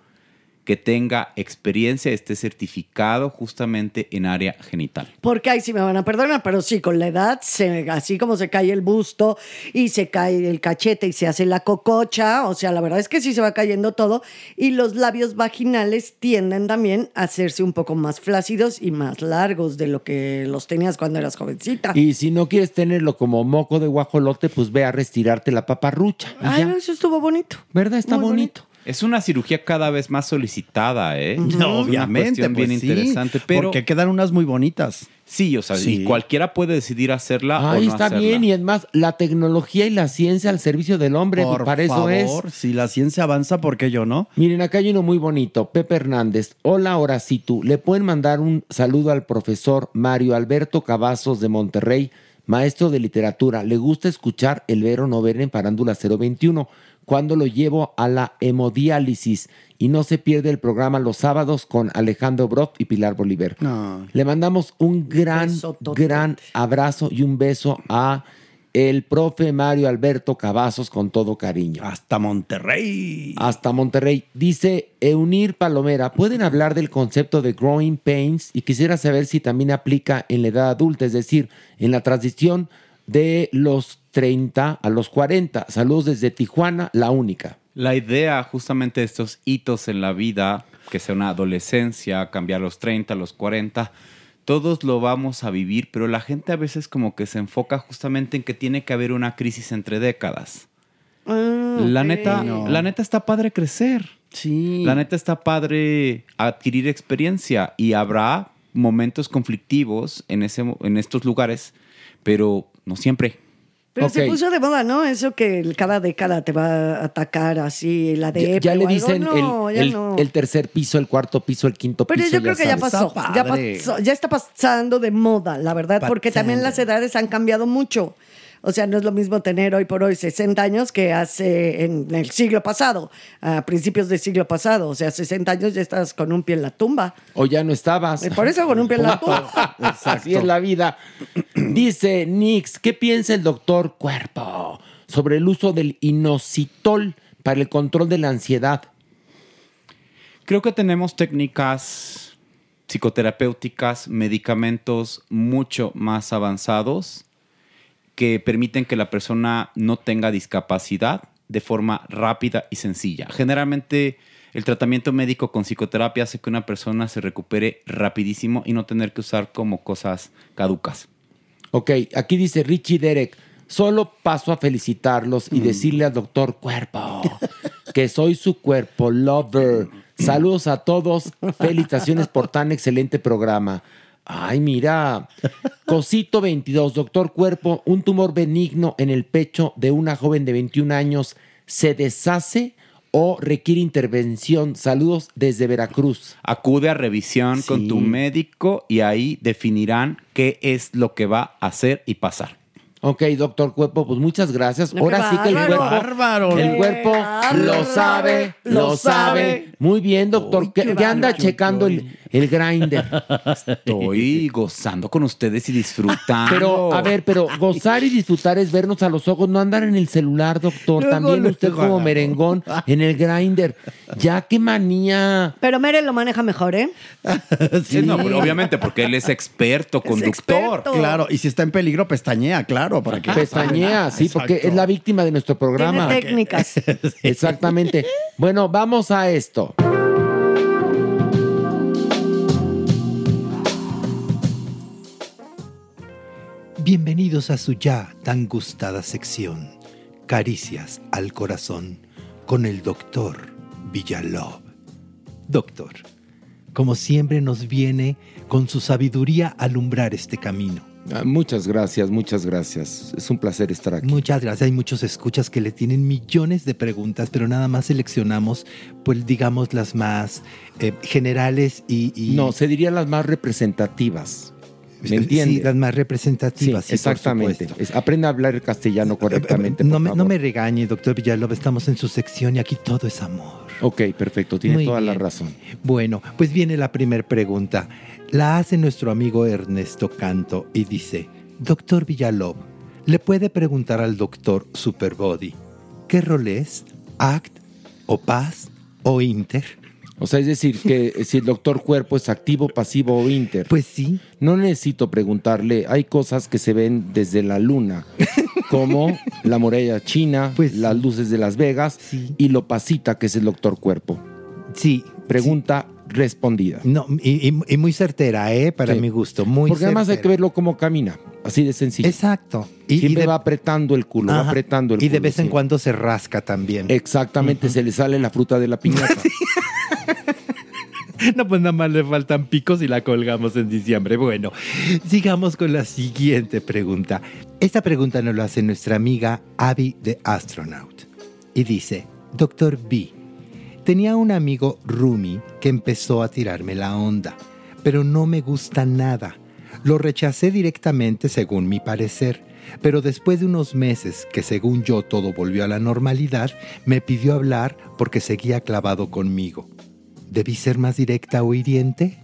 que tenga experiencia, esté certificado justamente en área genital. Porque ahí sí me van a perdonar, pero sí, con la edad, se, así como se cae el busto y se cae el cachete y se hace la cococha, o sea, la verdad es que sí se va cayendo todo. Y los labios vaginales tienden también a hacerse un poco más flácidos y más largos de lo que los tenías cuando eras jovencita. Y si no quieres tenerlo como moco de guajolote, pues ve a restirarte la paparrucha. Ay, ya. eso estuvo bonito. ¿Verdad? Está Muy bonito. Es una cirugía cada vez más solicitada, ¿eh? No, una obviamente, bien pues sí, interesante, pero porque quedan unas muy bonitas. sí, o sea, Sí. y cualquiera puede decidir hacerla o Ahí no está hacerla. bien. Y es más, la tecnología y la ciencia al servicio del hombre, Por para eso favor, es. si la ciencia avanza, ¿por qué yo no? Miren, acá hay uno muy bonito, Pepe Hernández. Hola, Horacitu. Le pueden mandar un saludo al profesor Mario Alberto Cavazos de Monterrey, maestro de literatura. Le gusta escuchar el ver o no ver en Parándula 021 cuando lo llevo a la hemodiálisis y no se pierde el programa los sábados con Alejandro Brock y Pilar Bolívar. No. Le mandamos un gran, gran abrazo y un beso a el profe Mario Alberto Cavazos con todo cariño. Hasta Monterrey. Hasta Monterrey. Dice Eunir Palomera, ¿pueden hablar del concepto de growing pains? Y quisiera saber si también aplica en la edad adulta, es decir, en la transición de los 30 a los 40. Saludos desde Tijuana, la única. La idea justamente de estos hitos en la vida, que sea una adolescencia, cambiar los 30, los 40, todos lo vamos a vivir, pero la gente a veces como que se enfoca justamente en que tiene que haber una crisis entre décadas. La neta, No. la neta está padre crecer. Sí. La neta está padre adquirir experiencia y habrá momentos conflictivos en, ese, en estos lugares, pero no siempre. Pero se puso de moda, ¿no? Eso que el- cada década te va a atacar así, la de Ya, ya le dicen no, el, ya el- no. el tercer piso, el cuarto piso, el quinto Pero piso. yo creo que ya pasó, ya pasó, ya está pasando de moda, la verdad, porque también las edades han cambiado mucho. O sea, no es lo mismo tener hoy por hoy 60 años que hace en el siglo pasado, a principios del siglo pasado. O sea, 60 años ya estás con un pie en la tumba. O ya no estabas. Y por eso con un pie en la tumba. *laughs* Así es la vida. *clears throat* Dice Nix, ¿qué piensa el doctor Cuerpo sobre el uso del inositol para el control de la ansiedad? Creo que tenemos técnicas psicoterapéuticas, medicamentos mucho más avanzados que permiten que la persona no tenga discapacidad de forma rápida y sencilla. Generalmente el tratamiento médico con psicoterapia hace que una persona se recupere rapidísimo y no tener que usar como cosas caducas. Ok, aquí dice Richie Derek, solo paso a felicitarlos y decirle al doctor Cuerpo *laughs* que soy su cuerpo lover. Saludos a todos, felicitaciones por tan excelente programa. Ay, mira, Cosito 22, doctor Cuerpo, un tumor benigno en el pecho de una joven de 21 años, ¿se deshace o requiere intervención? Saludos desde Veracruz. Acude a revisión con tu médico y ahí definirán qué es lo que va a hacer y pasar. Ok, doctor Cuerpo, pues muchas gracias. No, Ahora qué sí que el cuerpo, Bárbaro. el Qué cuerpo lo sabe, lo sabe. Muy bien, doctor. que ya anda checando el, el grinder. Estoy gozando con ustedes y disfrutando. Pero, a ver, pero gozar y disfrutar es vernos a los ojos, no andar en el celular, doctor. Luego, También usted como merengón en el grinder. Ya, qué manía. Pero Mere lo maneja mejor, ¿eh? *laughs* Sí, no, pero obviamente porque él es experto, conductor. experto. Claro, y si está en peligro, pestañea, claro, para que. Pestañea, sí, porque es la víctima de nuestro programa. Técnicas. *laughs* Exactamente. Bueno, vamos a esto. Bienvenidos a su ya tan gustada sección, Caricias al Corazón, con el doctor Villalob. Doctor, como siempre nos viene con su sabiduría alumbrar este camino. Ah, Muchas gracias, muchas gracias. Es un placer estar aquí. Muchas gracias. Hay muchos escuchas que le tienen millones de preguntas, pero nada más seleccionamos, pues digamos, las más eh, generales y, y- No, se diría las más representativas. ¿Me entiendes? Sí, las más representativas. Sí, sí, exactamente. Es- aprenda a hablar el castellano correctamente. No por me, no me regañe, doctor Villalobos, estamos en su sección y aquí todo es amor. Ok, perfecto, tiene Muy toda la razón. Bueno, pues viene la primera pregunta. La hace nuestro amigo Ernesto Canto y dice, Doctor Villalob, ¿le puede preguntar al doctor Superbody qué rol es? ¿Act o paz o inter? O sea, es decir, que si el doctor cuerpo es activo, pasivo o inter. Pues sí. No necesito preguntarle, hay cosas que se ven desde la luna, como la muralla china, Pues las luces de Las Vegas y lo pasita que es el doctor cuerpo. Sí. Pregunta respondida. No, y, y- y muy certera, ¿eh? Para Sí. mi gusto, muy Porque además hay que verlo cómo camina, así de sencillo. Exacto. Y, Siempre y de, va apretando el culo, va apretando el y culo. de vez en sí. cuando se rasca también. Exactamente, se le sale la fruta de la piñata. *laughs* No, pues nada más le faltan picos y la colgamos en diciembre. Bueno, sigamos con la siguiente pregunta. Esta pregunta nos la hace nuestra amiga Abby de Astronaut. Y dice, Doctor B, tenía un amigo Rumi que empezó a tirarme la onda, pero no me gusta nada. Lo rechacé directamente según mi parecer, pero después de unos meses que según yo todo volvió a la normalidad, me pidió hablar porque seguía clavado conmigo. ¿Debí ser más directa o hiriente?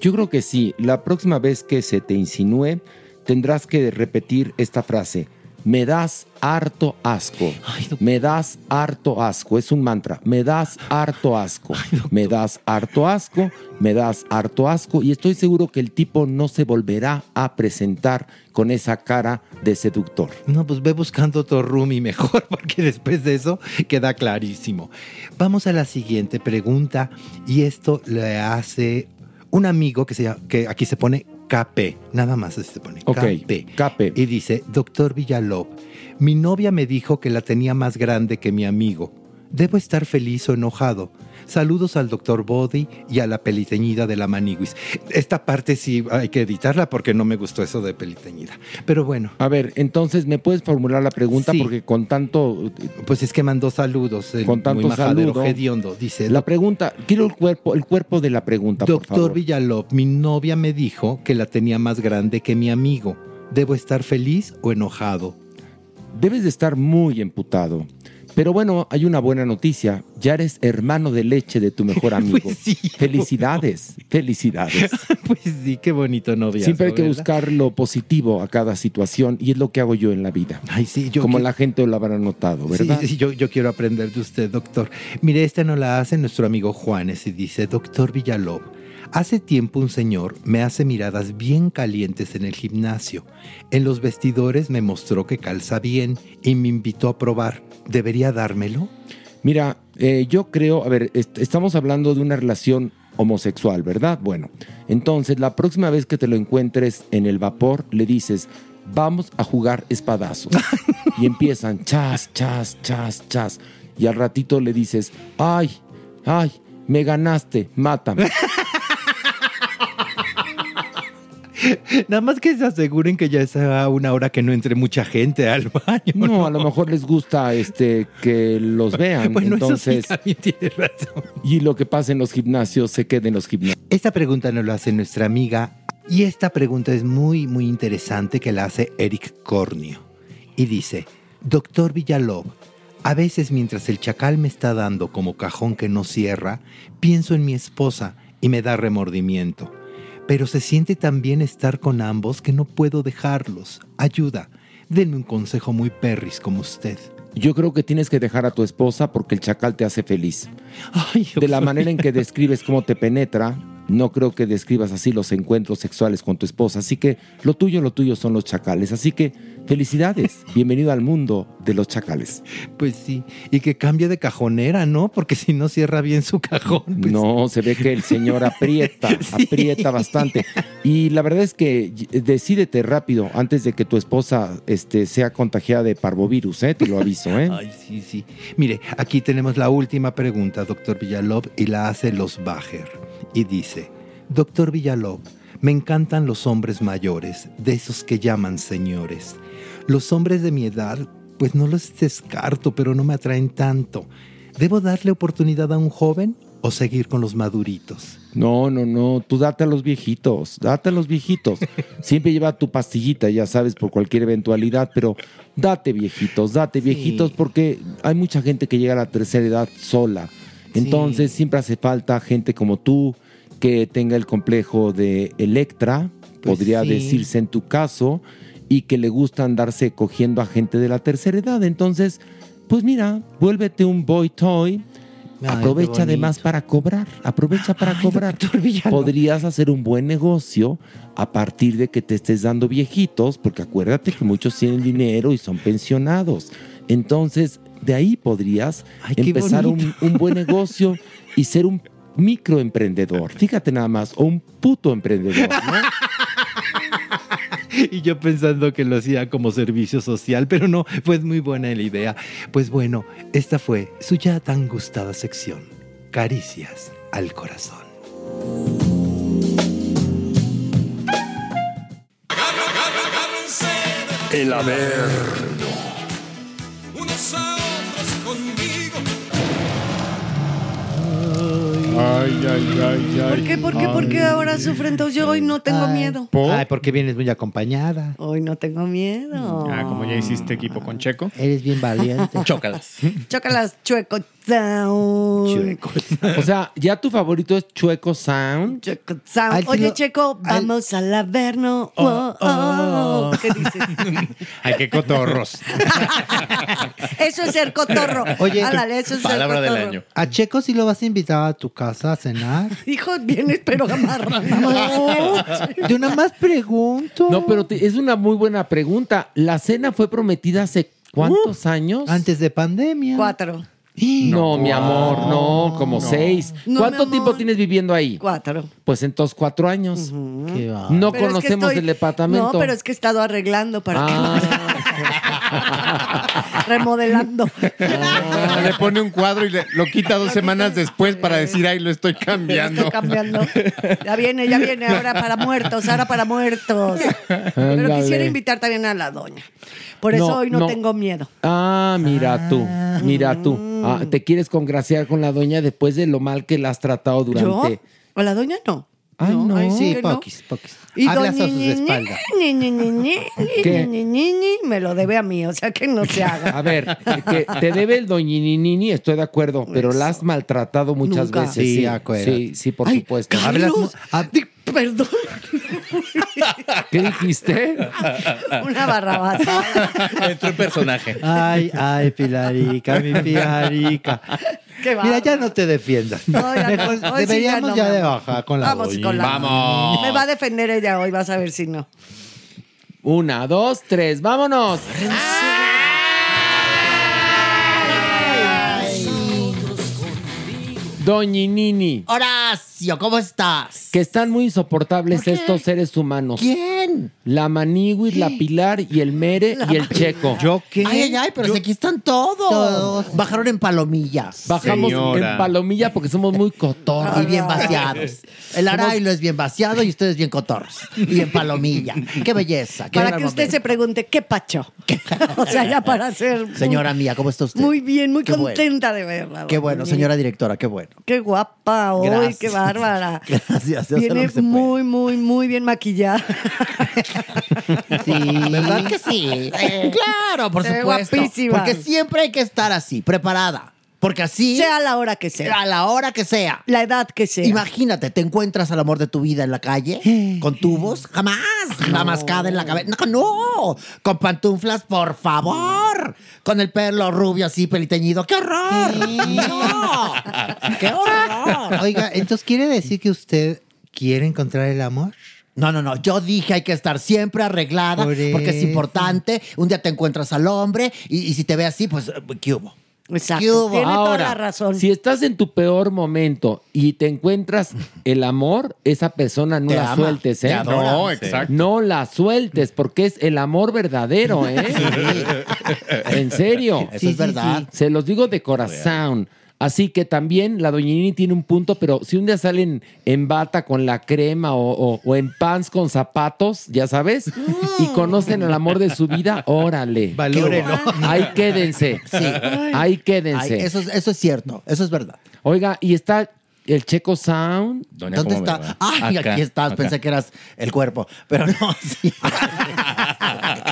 Yo creo que sí. La próxima vez que se te insinúe, tendrás que repetir esta frase. Me das harto asco. Me das harto asco. Es un mantra. Me das harto asco. Me das harto asco. Me das harto asco. Y estoy seguro que el tipo no se volverá a presentar con esa cara de seductor. No, pues ve buscando otro roomie mejor, *laughs* porque después de eso queda clarísimo. Vamos a la siguiente pregunta, y esto le hace un amigo que, se llama- que aquí se pone KP, nada más se pone Ok, KP. KP. Y dice, doctor Villalob, mi novia me dijo que la tenía más grande que mi amigo. ¿Debo estar feliz o enojado? Saludos al doctor Body y a la peliteñida de la Maniguis. Esta parte sí hay que editarla porque no me gustó eso de peliteñida. Pero bueno. A ver, entonces, ¿me puedes formular la pregunta? Sí. Porque con tanto... Pues es que mandó saludos. el Con tanto muy saludo. hediondo. Dice, La pregunta, quiero el cuerpo, el cuerpo de la pregunta, por doctor favor. Villalop, mi novia me dijo que la tenía más grande que mi amigo. ¿Debo estar feliz o enojado? Debes de estar muy emputado. Pero bueno, hay una buena noticia. Ya eres hermano de leche de tu mejor *laughs* amigo. Pues sí. Felicidades, felicidades. *laughs* Pues sí, qué bonito novia. Siempre hay que buscar lo positivo a cada situación y es lo que hago yo en la vida. Ay, sí, yo Como que- la gente lo habrá notado, ¿verdad? Sí, sí, yo, yo quiero aprender de usted, doctor. Mire, esta no la hace nuestro amigo Juanes y dice, doctor Villalob, hace tiempo un señor me hace miradas bien calientes en el gimnasio. En los vestidores me mostró que calza bien y me invitó a probar. ¿Debería dármelo? Mira, eh, yo creo, a ver, est- estamos hablando de una relación homosexual, ¿verdad? Bueno, entonces la próxima vez que te lo encuentres en el vapor, le dices, vamos a jugar espadazos. *laughs* y empiezan, chas, chas, chas, chas. Y al ratito le dices, ay, ay, me ganaste, mátame. *laughs* *laughs* Nada más que se aseguren que ya es a una hora que no entre mucha gente al *laughs* baño. No, a lo mejor les gusta este que los vean. Bueno, entonces, eso sí *laughs* también tiene razón. y lo que pasa en los gimnasios se queda en los gimnasios. Esta pregunta nos la hace nuestra amiga y esta pregunta es muy, muy interesante que la hace Eric Cornio. Y dice, Doctor Villalob, a veces mientras el chacal me está dando como cajón que no cierra, pienso en mi esposa y me da remordimiento. Pero se siente tan bien estar con ambos que no puedo dejarlos. Ayuda, denme un consejo muy perris como usted. Yo creo que tienes que dejar a tu esposa porque el chacal te hace feliz. de la manera en que describes cómo te penetra, no creo que describas así los encuentros sexuales con tu esposa. Así que lo tuyo, lo tuyo son los chacales. Así que felicidades, *laughs* bienvenido al mundo de los chacales. Pues sí, y que cambie de cajonera, ¿no? Porque si no cierra bien su cajón. pues- No, se ve que el señor *laughs* aprieta, aprieta bastante. Y la verdad es que decídete rápido antes de que tu esposa este, sea contagiada de parvovirus, ¿eh? Te lo aviso, ¿eh? Ay, sí, sí. Mire, aquí tenemos la última pregunta, doctor Villalob, y la hace Los Bajer. Y dice, doctor Villalob, me encantan los hombres mayores, de esos que llaman señores. Los hombres de mi edad, pues no los descarto, pero no me atraen tanto. ¿Debo darle oportunidad a un joven o seguir con los maduritos? No, no, no, tú date a los viejitos, date a los viejitos. *laughs* Siempre lleva tu pastillita, ya sabes, por cualquier eventualidad, pero date viejitos, date viejitos, porque hay mucha gente que llega a la tercera edad sola. Entonces siempre hace falta gente como tú que tenga el complejo de Electra, Pues podría sí. decirse en tu caso, y que le gusta andarse cogiendo a gente de la tercera edad. Entonces, pues mira, vuélvete un boy toy. Aprovecha además para cobrar, aprovecha para cobrar. Podrías hacer un buen negocio a partir de que te estés dando viejitos, porque acuérdate que muchos tienen dinero y son pensionados. Entonces, de ahí podrías empezar un buen negocio y ser un microemprendedor. Fíjate nada más, o un puto emprendedor, ¿no? *laughs* Y yo pensando que lo hacía como servicio social, pero no, pues muy buena la idea. Pues bueno, esta fue su ya tan gustada sección, Caricias al Corazón. El Averno. Ay, ay, ay, ay. ¿Por qué? ¿Por qué? ¿Por qué ahora sufren todos? Yo hoy no tengo miedo. Ay, porque vienes muy acompañada. Hoy no tengo miedo. Ah, como ya hiciste equipo con Checo. Eres bien valiente. *laughs* Chócalas. Chócalas, chueco sound. O sea, ya tu favorito es Chueco Sound. Chueco sound. Al Oye, Checo, vamos al Averno. Oh, oh. ¿Qué dices? *laughs* Ay, qué cotorros. *laughs* Eso es ser cotorro. *laughs* Oye, Ándale, eso es ser cotorro. ¿A Checo si lo vas a invitar a tu casa a cenar? *laughs* Hijo, vienes pero amarra. *laughs* Yo nada más pregunto. No, pero te- es una muy buena pregunta. ¿La cena fue prometida hace cuántos años? Antes de pandemia. Cuatro. No, mi amor, no, como seis. No, ¿Cuánto mi tiempo amor. tienes viviendo ahí? Cuatro. Pues entonces cuatro años. Qué va. No Pero es que conocemos estoy- el departamento. No, pero es que he estado arreglando para Ah. Remodelando. Ah, le pone un cuadro y le- lo quita dos semanas después para decir, ay, lo estoy cambiando. Estoy cambiando. Ya viene, ya viene, ahora para muertos, ahora para muertos. Pero quisiera invitar también a la doña. Por eso No, hoy no, no. tengo miedo. Ah, mira tú, mira tú. Ah, te quieres congraciar con la doña después de lo mal que la has tratado durante. ¿Yo? ¿A la doña no? Ah, no. ay, Sí, poquis, poquis. Y Hablas a sus espaldas. Me lo debe a mí, o sea que no se *laughs* haga. A ver, que te debe el doñininini, estoy de acuerdo, pero la has maltratado muchas Nunca. veces. Sí, Sí, acuérdate. sí, sí, por Ay, supuesto. Hablas Carlos, perdón, *laughs* ¿Qué dijiste? *laughs* una barrabasa. Entró en personaje. Ay, ay, Pilarica, mi Pilarica. Qué Mira, ya no te defiendas. Ya. Mejor *laughs* Hoy sí deberíamos no, ya de bajar con la Vamos con la. Vamos. Me va a defender ella hoy, vas a ver si no. Una, dos, tres, vámonos. Doñinini, Horacio, ¿cómo estás? que están muy insoportables estos seres humanos. ¿Quién? La Maniguis, la Pilar y el Mere y el Checo. ¿Yo qué? Ay, ay, ay, pero si aquí están todos. Todos. Bajaron en palomillas. Bajamos Señora. en palomilla porque somos muy cotorros. Y bien vaciados. El arailo es bien vaciado y ustedes bien cotorros. Y en palomilla. Qué belleza. qué Para gran que usted se pregunte, ¿qué pacho? *laughs* o sea, ya para ser. Señora mía, ¿cómo está usted? Muy bien, muy Qué bueno. contenta de verla. Qué bueno, doña. señora directora, qué bueno. Qué guapa hoy, Gracias. qué bárbara. *laughs* Gracias, lo Viene muy, muy, muy bien maquillada. *laughs* Sí. ¿Verdad que sí? Eh, *laughs* claro, por supuesto. guapísima. Porque siempre hay que estar así, preparada. Porque así, Sea la hora que sea. a la hora que sea. La edad que sea. Imagínate, te encuentras al amor de tu vida en la calle *gasps* con tubos, jamás, la mascada en la cabeza. No, no, con pantuflas, por favor, con el pelo rubio así peliteñido. ¡Qué horror! *laughs* ¡No! ¡Qué horror! Oiga, entonces quiere decir que usted quiere encontrar el amor. No, no, no. Yo dije hay que estar siempre arreglada Por porque es importante. Un día te encuentras al hombre y, y si te ve así, pues, ¿qué hubo? Exacto. Tiene toda Ahora, la razón. si estás en tu peor momento y te encuentras *laughs* el amor, esa persona no Te la ama, sueltes, ¿eh? adora. No, Sí. exacto. No la sueltes porque es el amor verdadero, ¿eh? En serio. Eso es verdad. Se los digo de corazón. Así que también la doñinini tiene un punto, pero si un día salen en bata con la crema o, o- o en pants con zapatos, ya sabes, y conocen el amor de su vida, órale. *laughs* Valórenlo. Ahí quédense. Sí. Ahí quédense. Ay, eso, es- eso es cierto. Eso es verdad. Oiga, y está el Checo Sound. Doña, ¿Dónde ¿cómo me está? Ay, Acá, aquí estás. acá. Pensé que eras el cuerpo. Pero no, *laughs* sí. *laughs*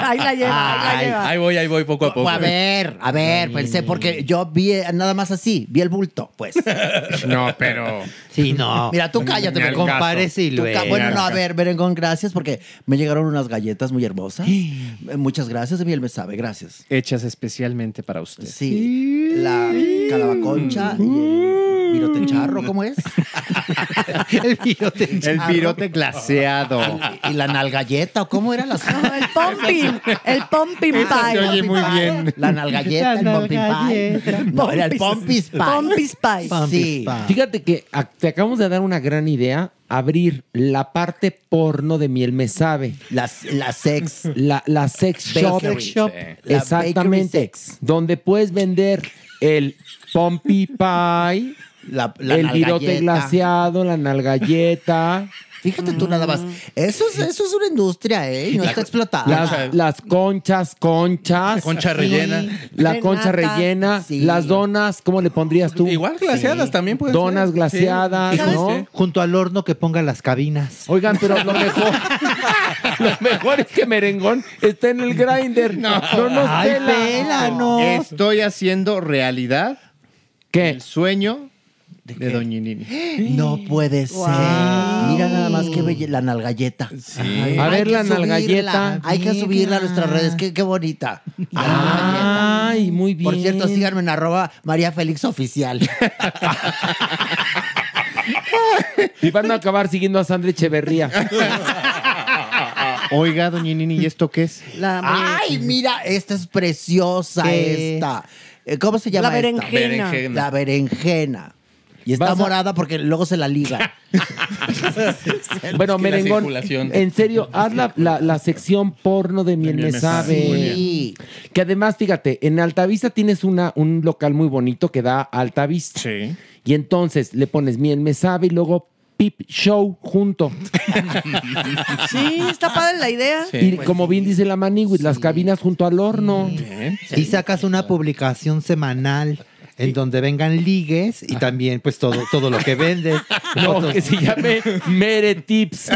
Ahí la lleva, ahí la Ay, lleva. Ahí voy, ahí voy poco a poco. A ver, a ver, pensé, porque yo vi eh, nada más así, vi el bulto, pues. *laughs* No, pero. Sí, no. Mira, tú cállate, Tú ca- luego. Bueno, no, a ver, Merengón, gracias, porque me llegaron unas galletas muy hermosas. Eh, Muchas gracias, Emiel me sabe, gracias. Hechas especialmente para usted. Sí, la calabaconcha y el virote charro, ¿cómo es? *laughs* el virote El virote glaseado. *laughs* Y la nalgalleta, ¿o cómo era la No, el *laughs* pumping, el pumping pie. se oye muy bien. La nalgalleta, el pumping pie. No, era el pompis pie. Pompis pie. Sí. Fíjate que te acabamos de dar una gran idea, abrir la parte porno de Miel Me Sabe. La, la sex. La, la sex shop. Bakery. Exactamente. sex. Donde puedes vender el Pumpy Pie, La, la el virote glaseado, la nalgalleta, *laughs* Fíjate tú nada más. Eso es, eso es una industria, ¿eh? Y no está explotada. las, las conchas, conchas. Concha rellena. La De concha rellena, Sí. las donas, ¿cmo le pondrías tú? Igual glaseadas también pueden Donas ser. glaseadas, Sí, sí, ¿no? sí. Junto al horno que ponga las cabinas. Oigan, pero lo mejor, *laughs* lo mejor es que Merengón está en el grinder. No, nos Ay, pela. pela, no. Estoy haciendo realidad ¿Qué? el sueño de, Doñinini. *gasps* *gasps* No puede ser. Mira nada más que bella la nalgalleta. Ay, A hay ver la nalgalleta. Hay que subirla a nuestras redes. Qué, qué bonita. La *laughs* nalgalleta. Ay, muy bien. Por cierto, síganme en arroba María Félix Oficial. *laughs* Y van a acabar siguiendo a Sandra Echeverría. *laughs* Oiga, Doñinini, ¿y esto qué es? La, Ay, mira, esta es preciosa ¿Qué? esta. Eh, ¿Cómo se llama La esta? Berenjena. La berenjena. Y está Vas a- morada porque luego se la liga. *laughs* *laughs* Bueno, que la Merengón, circulación. en serio, haz la, la- la sección porno de Miel Miel Me Sabe, muy. Sí. Que además, fíjate, en Altavista tienes una, un local muy bonito que da Altavista. Sí. Y entonces le pones Miel Me Sabe y luego Pip Show junto. *laughs* Sí, está padre la idea. y como bien dice la Maniwis, las cabinas junto al horno. Y sacas una publicación semanal en donde vengan ligues y también pues todo, todo lo que vendes. *laughs* No, Fotos. que se llame Mere Tips.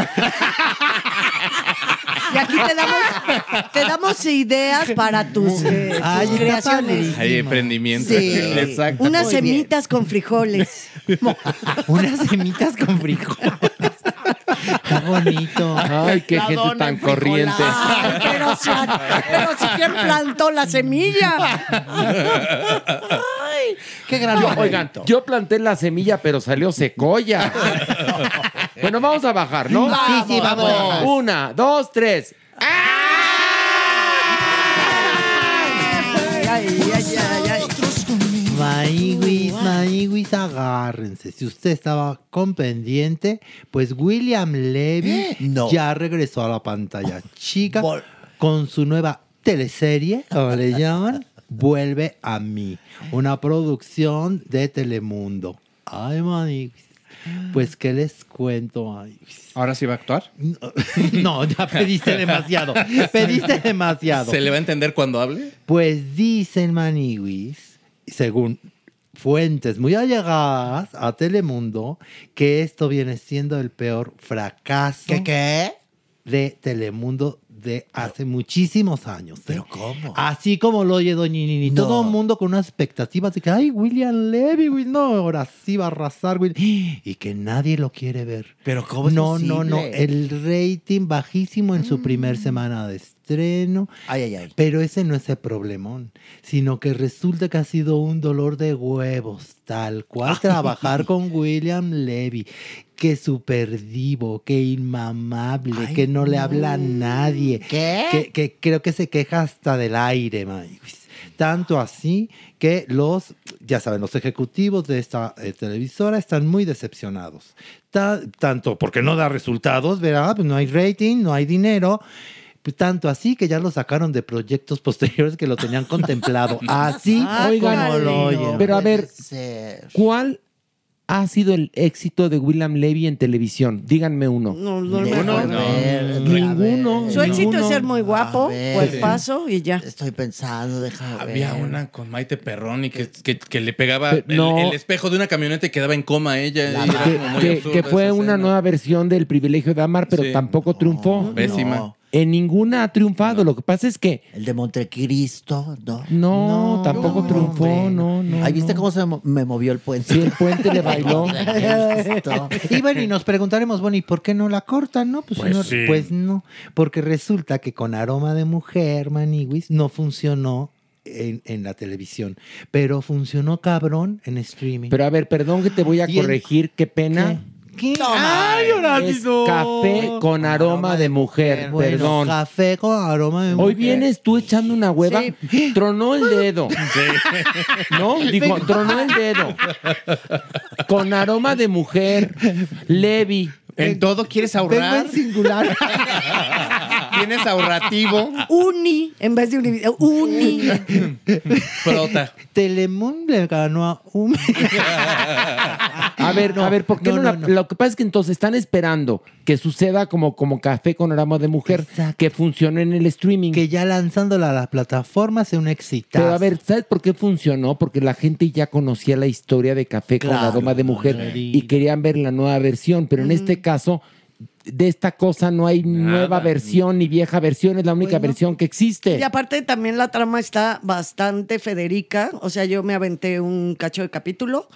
Y aquí te damos, te damos ideas para tus, eh, tus Ay, está creaciones. Hay emprendimiento. Sí. Exacto. Unas Muy bien. semitas con frijoles. *laughs* Unas semitas con frijoles. Está bonito. Ay, qué La gente tan corriente. Pero si, pero si quién plantó la semilla. Ay, qué gran Yo, oigan, yo planté la semilla, pero salió secoya. bueno, vamos a bajar, ¿no? Sí, sí, vamos. Una, dos, tres. Ay, ay. Maíguis, maíguis, agárrense. Si usted estaba con pendiente, pues William Levy No. ya regresó a la pantalla chica Vol- con su nueva teleserie, como le *laughs* llaman, Vuelve a mí, una producción de Telemundo. Ay, maíguis. Pues, ¿qué les cuento, maíguis? ¿Ahora sí va a actuar? *laughs* No, ya pediste demasiado. Pediste demasiado. ¿Se le va a entender cuando hable? Pues dicen Maniwis, según fuentes muy allegadas a Telemundo, que esto viene siendo el peor fracaso ¿Qué qué? de Telemundo de hace muchísimos años. ¿eh? ¿Pero cómo? Así como lo oye Doña Nini. No. Todo el mundo con unas expectativas de que, ay, William Levy, güey, no, ahora sí va a arrasar, güey. Y que nadie lo quiere ver. Pero ¿cómo es No, no, no. El rating bajísimo en su primer semana de estreno. Ay, ay, ay. Pero ese no es el problemón, sino que resulta que ha sido un dolor de huevos, tal cual trabajar con *laughs* William Levy, que super divo, que inmamable, que no, le habla a nadie, ¿Qué? Que, que creo que se queja hasta del aire. Tanto así que los, ya saben, los ejecutivos de esta eh, televisora están muy decepcionados. Ta- tanto porque no da resultados, ¿verdad? Pues no hay rating, no hay dinero. Tanto así que ya lo sacaron de proyectos posteriores que lo tenían *laughs* contemplado. Así Oigan, como lo oyen. pero a ver. ¿cuál ha sido el éxito de William Levy en televisión? Díganme uno. No, no me Ninguno. Su éxito es ser muy guapo, A ver. cuerpazo y ya. Estoy pensando, déjame Había ver. una con Maite Perroni que, que, que le pegaba Pe- el, no. el espejo de una camioneta y quedaba en coma a ella. La y era Que, como muy que- absurda que fue una escena. nueva versión del privilegio de amar, pero Sí. tampoco triunfó. Pésima. En ninguna ha triunfado. Lo que pasa es que El de Montecristo, ¿no? no, No, tampoco no, triunfó. No, no. Ahí viste no. cómo se me movió el puente. Sí, el puente le *laughs* bailó. *laughs* Y bueno, y nos preguntaremos, bueno, ¿y por qué no la cortan? No, pues, Pues no, sí. pues no, porque resulta que con aroma de mujer, Maniwis, no funcionó en, en la televisión, pero funcionó cabrón en streaming. Pero a ver, perdón que te voy a corregir. Qué pena. ¿Qué? Toma. ¡Ay, Es Horacio! café con aroma de mujer. Bueno, Perdón. Café con aroma de mujer. Hoy vienes tú echando una hueva. *gasps* Tronó el dedo. *laughs* ¿No? Dijo, tronó el dedo. Con aroma de mujer. Levi. En todo quieres Vengo ahorrar. en singular. *laughs* Tienes ahorrativo. Uni, en vez de uni. Uni. Prota. Telemundo le ganó a un... A ver, a ver, ¿por qué no, no. Lo que pasa es que entonces están esperando que suceda como, como café con aroma de mujer, Exacto. que funcione en el streaming. que ya lanzándola a las plataformas es un éxito. Pero a ver, ¿sabes por qué funcionó? Porque la gente ya conocía la historia de Café con Claro, aroma de mujer y querían ver la nueva versión, pero en este caso de esta cosa no hay nueva versión ni vieja versión, es la única Bueno. versión que existe. Y aparte también la trama está bastante Federica. O sea, yo me aventé un cacho de capítulo.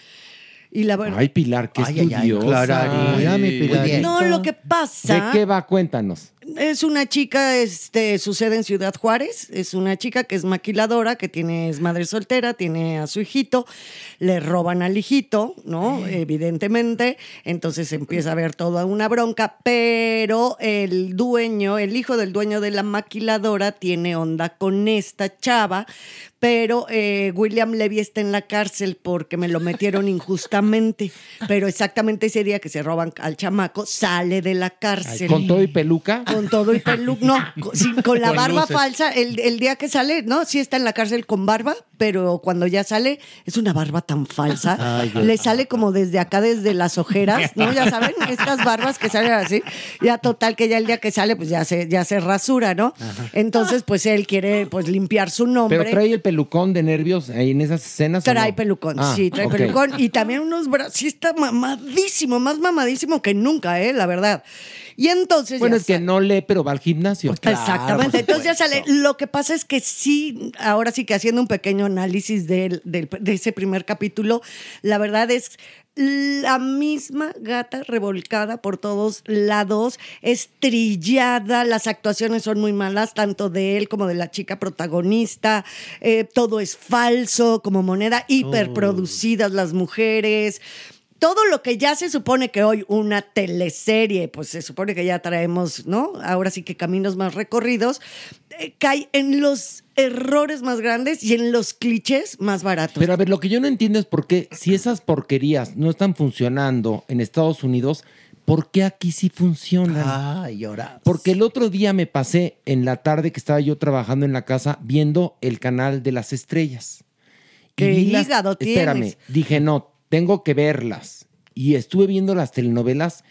Y la verdad. Ay, Pilar, qué Ay, ay, ay, estudiosa. Mi Ay. Pilarita. No, lo que pasa. ¿De qué va? Cuéntanos. Es una chica, este, sucede en Ciudad Juárez. Es una chica que es maquiladora, que tiene, es madre soltera, tiene a su hijito, le roban al hijito, ¿no? Evidentemente. Entonces empieza a haber toda una bronca, pero el dueño, el hijo del dueño de la maquiladora, tiene onda con esta chava. Pero eh, William Levy está en la cárcel porque me lo metieron *laughs* injustamente. Pero exactamente ese día que se roban al chamaco, sale de la cárcel. ¿Con todo y peluca? Con todo y peluca. No, *laughs* con, la Con barba luces. falsa. El, el día que sale, no, sí está en la cárcel con barba, pero cuando ya sale, es una barba tan falsa. *laughs* Le sale como desde acá, desde las ojeras, ¿no? Ya saben, *laughs* estas barbas que salen así. Ya total, que ya el día que sale, pues ya se, ya se rasura, ¿no? Entonces, pues él quiere pues limpiar su nombre. Pero trae el pelucón de nervios ahí en esas escenas. ¿o Trae no? pelucón, Ah, sí, trae ok. pelucón. Y también unos brazos, sí está mamadísimo, más mamadísimo que nunca, ¿eh? La verdad. Y entonces. Bueno, ya es que no lee, pero va al gimnasio. Exactamente. por Entonces ya sale. Lo que pasa es que sí, ahora sí que haciendo un pequeño análisis del- del- de ese primer capítulo, la verdad es la misma gata revolcada por todos lados, estrillada, las actuaciones son muy malas, tanto de él como de la chica protagonista, eh, todo es falso, como moneda, hiperproducidas las mujeres todo lo que ya se supone que hoy una teleserie, pues se supone que ya traemos, ¿no? Ahora sí que caminos más recorridos, eh, cae en los errores más grandes y en los clichés más baratos. Pero a ver, lo que yo no entiendo es por qué, si esas porquerías no están funcionando en Estados Unidos, ¿por qué aquí sí funcionan? Ay, ahora. Porque el otro día me pasé en la tarde que estaba yo trabajando en la casa viendo el canal de las estrellas. Y ¿Qué las- hígado Espérame, tienes? dije, no, tengo que verlas. Y estuve viendo las telenovelas.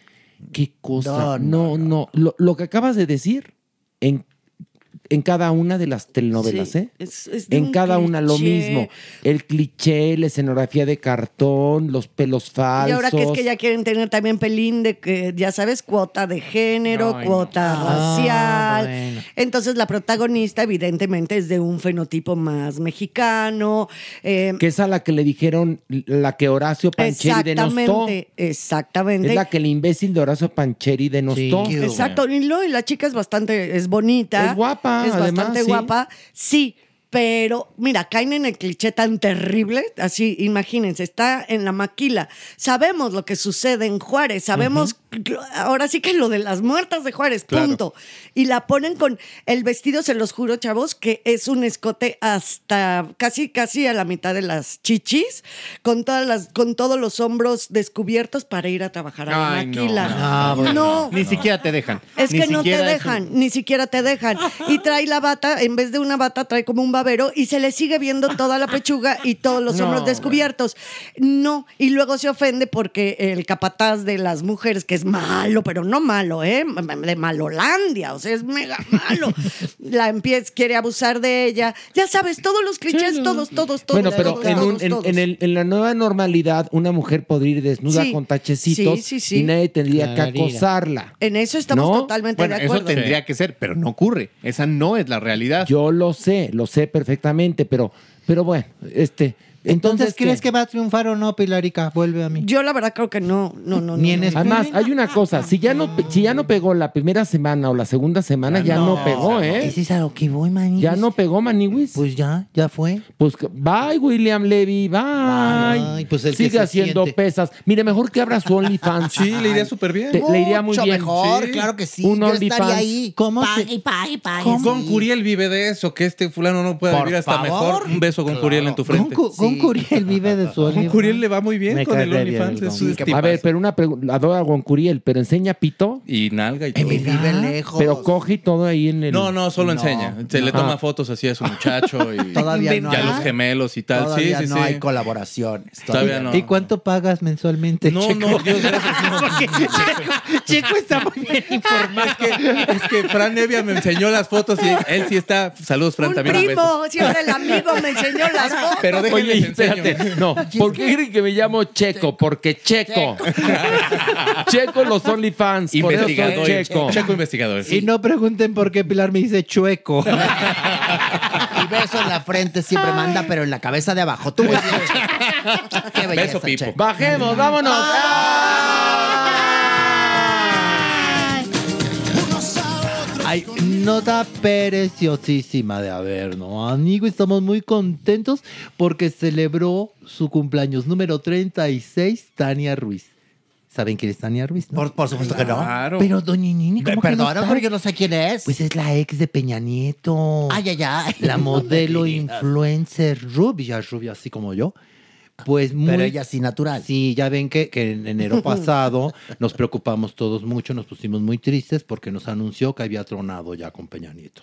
Qué cosa. No, no. Lo, lo que acabas de decir, en, en cada una de las telenovelas, Sí, ¿eh? es- es de en un cada una lo mismo. El cliché, la escenografía de cartón, los pelos falsos. Y ahora que es que ya quieren tener también pelín de que, ya sabes, cuota de género, cuota no. racial. Ah, bueno. Entonces la protagonista evidentemente es de un fenotipo más mexicano. eh, Que es a la que le dijeron la que Horacio Pancheri denostó. exactamente, exactamente. Es la que el imbécil de Horacio Pancheri denostó. Exacto, y, lo- y la chica es bastante, es bonita. Es guapa, Es además, bastante sí. guapa, sí. Pero, mira, caen en el cliché tan terrible, así, imagínense, está en la maquila. Sabemos lo que sucede en Juárez, sabemos, ahora sí que lo de las muertas de Juárez, Claro. punto. Y la ponen con el vestido, se los juro, chavos, que es un escote hasta casi, casi a la mitad de las chichis, con todas las, con todos los hombros descubiertos para ir a trabajar a la Ay, no. maquila. Ah, bueno. no. Ni siquiera te dejan. Es Ni que no te dejan, ni siquiera te dejan. Y trae la bata, en vez de una bata, trae como un babero y se le sigue viendo toda la pechuga y todos los No, hombros descubiertos. No, y luego se ofende porque el capataz de las mujeres, que es malo, pero no malo, ¿eh? De Malolandia, o sea, es mega malo. *laughs* La empieza, quiere abusar de ella. Ya sabes, todos los clichés, todos, todos, todos. Bueno, pero todos, en, un- todos, en- todos. en el- en la nueva normalidad, una mujer podría ir desnuda Sí, con tachecitos sí, sí, sí. y nadie tendría que acosarla. En eso estamos ¿No? totalmente Bueno, de eso acuerdo. tendría que ser, pero no ocurre. Esa no es la realidad. Yo lo sé, lo sé perfectamente, pero, pero bueno, este. Entonces, Entonces, ¿crees ¿qué? que va a triunfar o no, Pilarica? Vuelve a mí. Yo la verdad creo que no, no, no. Ni en no. Además, hay una cosa, si ya no, si ya no pegó la primera semana o la segunda semana, ya no, pegó, ¿eh? Ese es a lo que voy, Maniwis. Ya no pegó Maniwis. Pues ya, ya fue. Pues bye, William Levy, bye. Ay, pues el que Sigue se haciendo siente. pesas. Mire, mejor que abra su OnlyFans. Sí, le iría súper bien. Te- le iría muy Mucho bien. mejor, Sí. claro que sí. Un Yo OnlyFans. estaría ahí. ¿Cómo Pague, se- pague, pague, Con sí. Curiel vive de eso, que este fulano no puede Por vivir hasta favor. mejor. Un beso con Curiel en tu Con, frente. cu- con Sí. Curiel vive de su OnlyFans. Curiel le va muy bien Me con el OnlyFans. es. A ver, pero una pregunta, adoro a Goncuriel, pero enseña pito, Y nalga y Y todo. vive lejos. pero coge y todo ahí en el. No, no, solo No. enseña. Se le toma fotos así a su muchacho y *laughs* Todavía no ya los gemelos y tal. Todavía sí, sí, no sí. hay colaboraciones. Todavía no. ¿Y cuánto pagas mensualmente, No, Checo? no, Dios gracias. Checo está muy bien informado. Es que, es que Fran Evia me enseñó las fotos y él sí está. Saludos, Fran, Un también primo, siempre el amigo me enseñó las fotos. Pero déjenme Espérate, no, ¿por qué creen que me llamo Checo? Porque Checo. *laughs* Checo los OnlyFans, por eso soy. Checo. Checo investigador. Y no pregunten por qué Pilar me dice chueco. *laughs* Y beso en la frente siempre manda, pero en la cabeza de abajo. Tú muy bien, Checo. *laughs* Qué belleza, Beso, Pipo. Checo. Bajemos, vámonos. Hay nota preciosísima de haber, ¿no? Amigo, estamos muy contentos porque celebró su cumpleaños número 36, Tania Ruiz. ¿Saben quién es Tania Ruiz? no? Por, por supuesto que no. Claro. Pero, doña Nini, ¿cómo que no yo no sé quién es. Pues es la ex de Peña Nieto. ay, ay, ay. La *laughs* modelo influencer rubia, rubia así como yo. Pues muy... Pero ella sí natural. Sí, ya ven que, que en enero *laughs* pasado nos preocupamos todos mucho, nos pusimos muy tristes porque nos anunció que había tronado ya con Peña Nieto.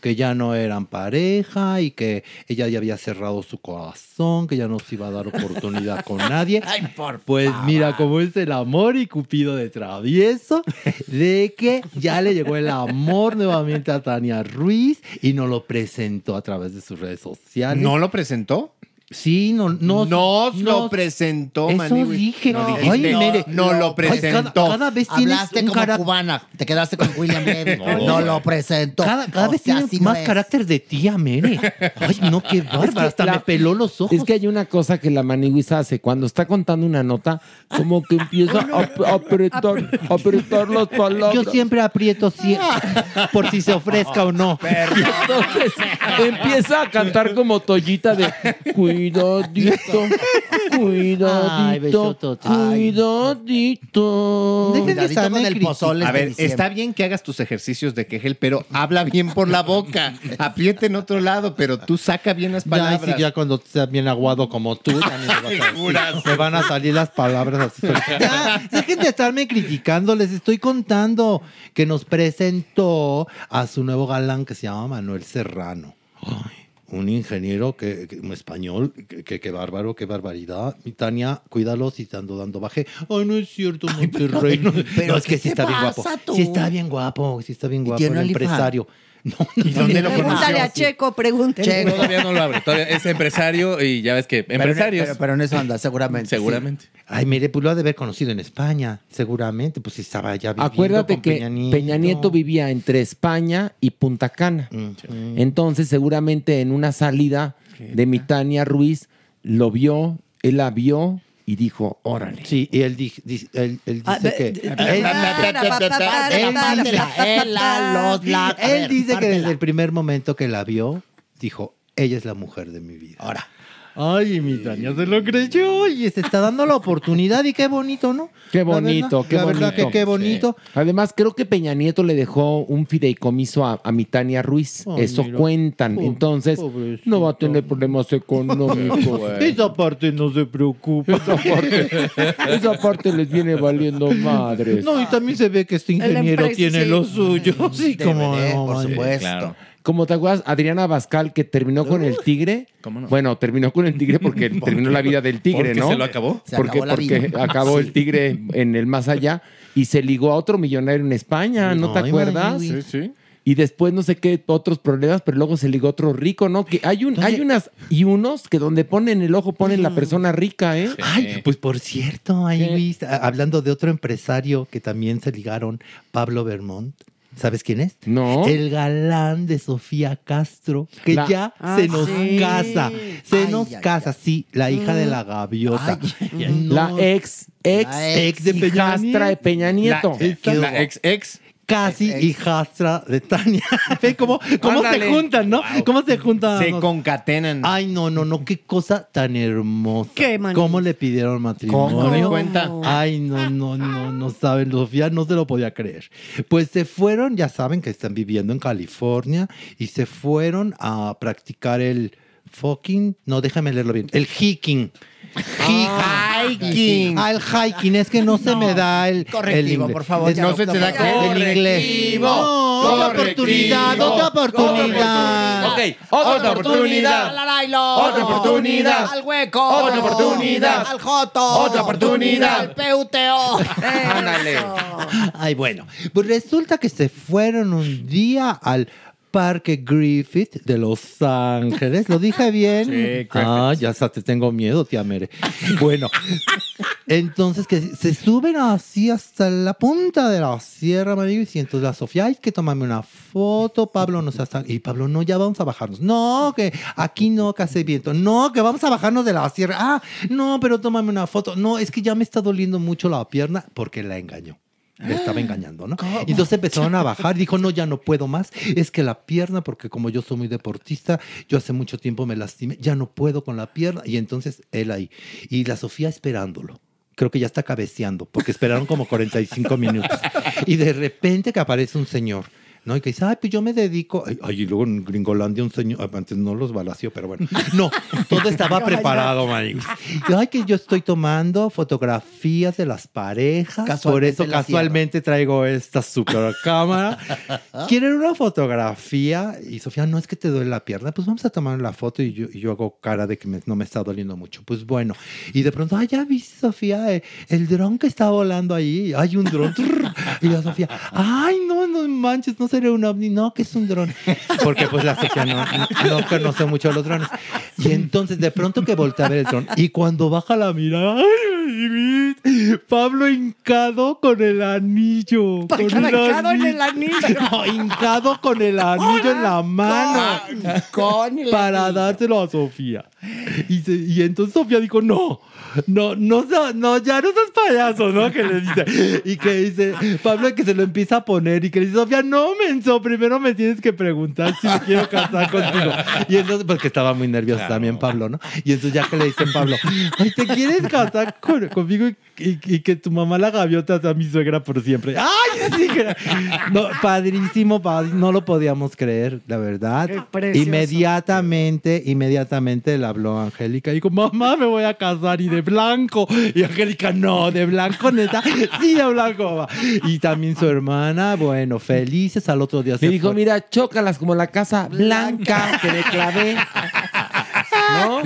Que ya no eran pareja y que ella ya había cerrado su corazón, que ya no se iba a dar oportunidad con *laughs* nadie. Ay, por Pues favor. mira cómo es el amor y Cupido de travieso, de que ya le llegó el amor nuevamente a Tania Ruiz y nos lo presentó a través de sus redes sociales. ¿No lo presentó? Sí, no, no. Nos lo no- presentó, Eso Maniwis. dije. No Ay, dijiste, mire, no lo Ay, presentó. cada, cada vez tienes Hablaste un como carácter. cubana. Te quedaste con William Levy. *laughs* No. No, lo presentó. Cada, cada O vez sea, tienes no más es. carácter de tía Mere. Ay, no, qué bárbara. Hasta la- me peló los ojos. Es que hay una cosa que la maniwis hace. Cuando está contando una nota, como que empieza a, a apretar, a apretar las palabras. Yo siempre aprieto sie- por si se ofrezca o no. Entonces empieza a cantar como toallita de cuidadito, Ay, cuidadito, besotote. cuidadito. Dejen de estarme con el pozole A ver, diciembre. está bien que hagas tus ejercicios de quejel, pero habla bien por la boca. Aprieta en otro lado, pero tú saca bien las Ya, palabras. sí, ya cuando sea bien aguado como tú, ya ni me, vas a- Figuras. me van a salir las palabras así. *laughs* Ya, dejen de estarme criticando, les estoy contando que nos presentó a su nuevo galán que se llama Manuel Serrano. Ay, un ingeniero que, que- un español, que, que- bárbaro, qué barbaridad. Tania, cuídalo si te ando dando baje. Ay, no es cierto, Monterrey. no, pero no, es que ¿qué sí está bien guapo. Sí está bien guapo, sí está bien guapo el Empresario. ¿Y dónde lo Pregúntale a Checo, pregúntale. Todavía no lo abre. Todavía es empresario y ya ves que empresarios. Pero, pero en eso anda, seguramente. Seguramente. Ay, mire, pues lo ha de haber conocido en España, seguramente, pues si estaba ya viviendo Acuérdate con que Peña Peña Nieto. Nieto. vivía entre España y Punta Cana. Entonces, seguramente en una salida de Mitania Ruiz lo vio, él la vio y dijo, órale. Sí, y él, di- di- él- él dice que... Él, dice que desde el primer momento que la vio, dijo, ella es la mujer de mi vida. Ahora. Ay, mi Tania se lo creyó y se está dando la oportunidad y qué bonito, ¿no? Qué La bonito, qué la bonito. verdad que qué bonito. Sí. Además, creo que Peña Nieto le dejó un fideicomiso a, a Mitania Ruiz. Ay, Eso mira. cuentan. Entonces, no va a tener problemas económicos. *laughs* Esa parte no se preocupa. Esa parte, esa parte les viene valiendo madres. No, y también se ve que este ingeniero empresa, tiene sí. lo suyo. Sí, como no, por supuesto. Claro. Como te acuerdas, Adriana Bascal, que terminó con el tigre. Bueno, terminó con el tigre porque *laughs* terminó la vida del tigre, ¿Porque ¿no? se lo acabó? Se porque acabó la porque vida. acabó *laughs* Sí. el tigre en el más allá y se ligó a otro millonario en España, ¿no te Ay, acuerdas? María sí. Y después no sé qué otros problemas, pero luego se ligó otro rico, ¿no? Que hay un, hay unas y unos que donde ponen el ojo ponen la persona rica, ¿eh? Ay, pues por cierto, ahí hablando de otro empresario que también se ligaron, Pablo Vermont. ¿Sabes quién es? No. El galán de Sofía Castro, que La- ya Ah, se nos sí. casa. Se Ay, nos ay, casa, sí, la hija de la gaviota. No, La ex, ex, La ex de Peña hijastra de Nieto. Peña Nieto. La ex ex. Casi Ex, ex. hijastra de Tania. *laughs* Ve cómo, cómo se juntan, ¿no? ¿Cómo se juntan? Se concatenan. Ay, no, no, no, qué cosa tan hermosa. Qué manito. ¿Cómo le pidieron matrimonio? ¿Cómo cuenta? Ay, no, no, no, no saben, Sofía no se lo podía creer. Pues se fueron, ya saben que están viviendo en California y se fueron a practicar el fucking, no, déjame leerlo bien, el hiking. Hiking. Ah, el hiking, es que no, se me da el, el Correctivo, inglés. por favor. Es- no se te da el inglés. No, otra oportunidad, otra oportunidad. Ok, otra oportunidad. Al. Otra oportunidad. Al hueco. Otra oportunidad. Al joto. Otra oportunidad. Al. Ándale. Ay, bueno, pues resulta que se fueron un día al Parque Griffith de Los Ángeles. ¿Lo dije bien? Sí. Ah, ya hasta te tengo miedo, tía Mere. Bueno, entonces que se suben así hasta la punta de la Sierra Madrid y entonces la Sofía, hay que tomarme una foto, Pablo nos está... Y Pablo, no, ya vamos a bajarnos. No, que aquí no, que hace viento. No, que vamos a bajarnos de la sierra. Ah, no, pero tómame una foto. No, es que ya me está doliendo mucho la pierna porque la engañó. Le estaba engañando, ¿no? Y entonces empezaron a bajar. Dijo, no, ya no puedo más. Es que la pierna, porque como yo soy muy deportista, yo hace mucho tiempo me lastimé, ya no puedo con la pierna. Y entonces él ahí. Y la Sofía esperándolo. Creo que ya está cabeceando, porque esperaron como 45 minutos. Y de repente que aparece un señor. ¿No? Y que dice, ay, pues yo me dedico. Ay, ay, y luego en Gringolandia un señor, ah, antes no los balació, pero bueno. *laughs* No, todo estaba preparado, Marix. Y, Ay, que yo estoy tomando fotografías de las parejas. Por eso casualmente traigo esta super cámara. *laughs* ¿Quieren una fotografía? Y Sofía, no es que te duele la pierna. Pues vamos a tomar la foto y yo, y yo hago cara de que me- no me está doliendo mucho. Pues bueno. Y de pronto, ay, ya viste, Sofía, eh, el dron que está volando ahí. Hay un dron. *laughs* y la Sofía, ay, no, no manches, no sería un ovni. No, que es un dron. *laughs* Porque pues la Sofía no, no, no conoce mucho los drones. Y entonces de pronto que voltea a ver el dron. Y cuando baja la mirada, ay, Pablo hincado con el anillo. Con el Hincado en el anillo. *laughs* No, hincado con el anillo en la mano. Con el Para dárselo a Sofía. Y, se- y entonces Sofía dijo, no, no, no, no, ya no seas payaso, ¿no? Que le dice. Y que dice, Pablo que se lo empieza a poner y que le dice, Sofía, no, menso, primero me tienes que preguntar si me quiero casar contigo. Y entonces, porque estaba muy nervioso también Pablo, ¿no? Y entonces ya que le dicen Pablo, ay, ¿te quieres casar con- conmigo y, y- y que tu mamá la gaviota sea mi suegra por siempre? ¡Ay! sí que- No, padrísimo, padr- no lo podíamos creer, la verdad. Inmediatamente, inmediatamente le habló a Angélica y dijo, mamá, me voy a casar y de blanco. Y Angélica, no, de blanco, neta. Sí, de blanco, mamá. Y también su hermana, bueno, felices al otro día. Me se dijo, fue. mira, chócalas como la casa blanca que le clavé. ¿No?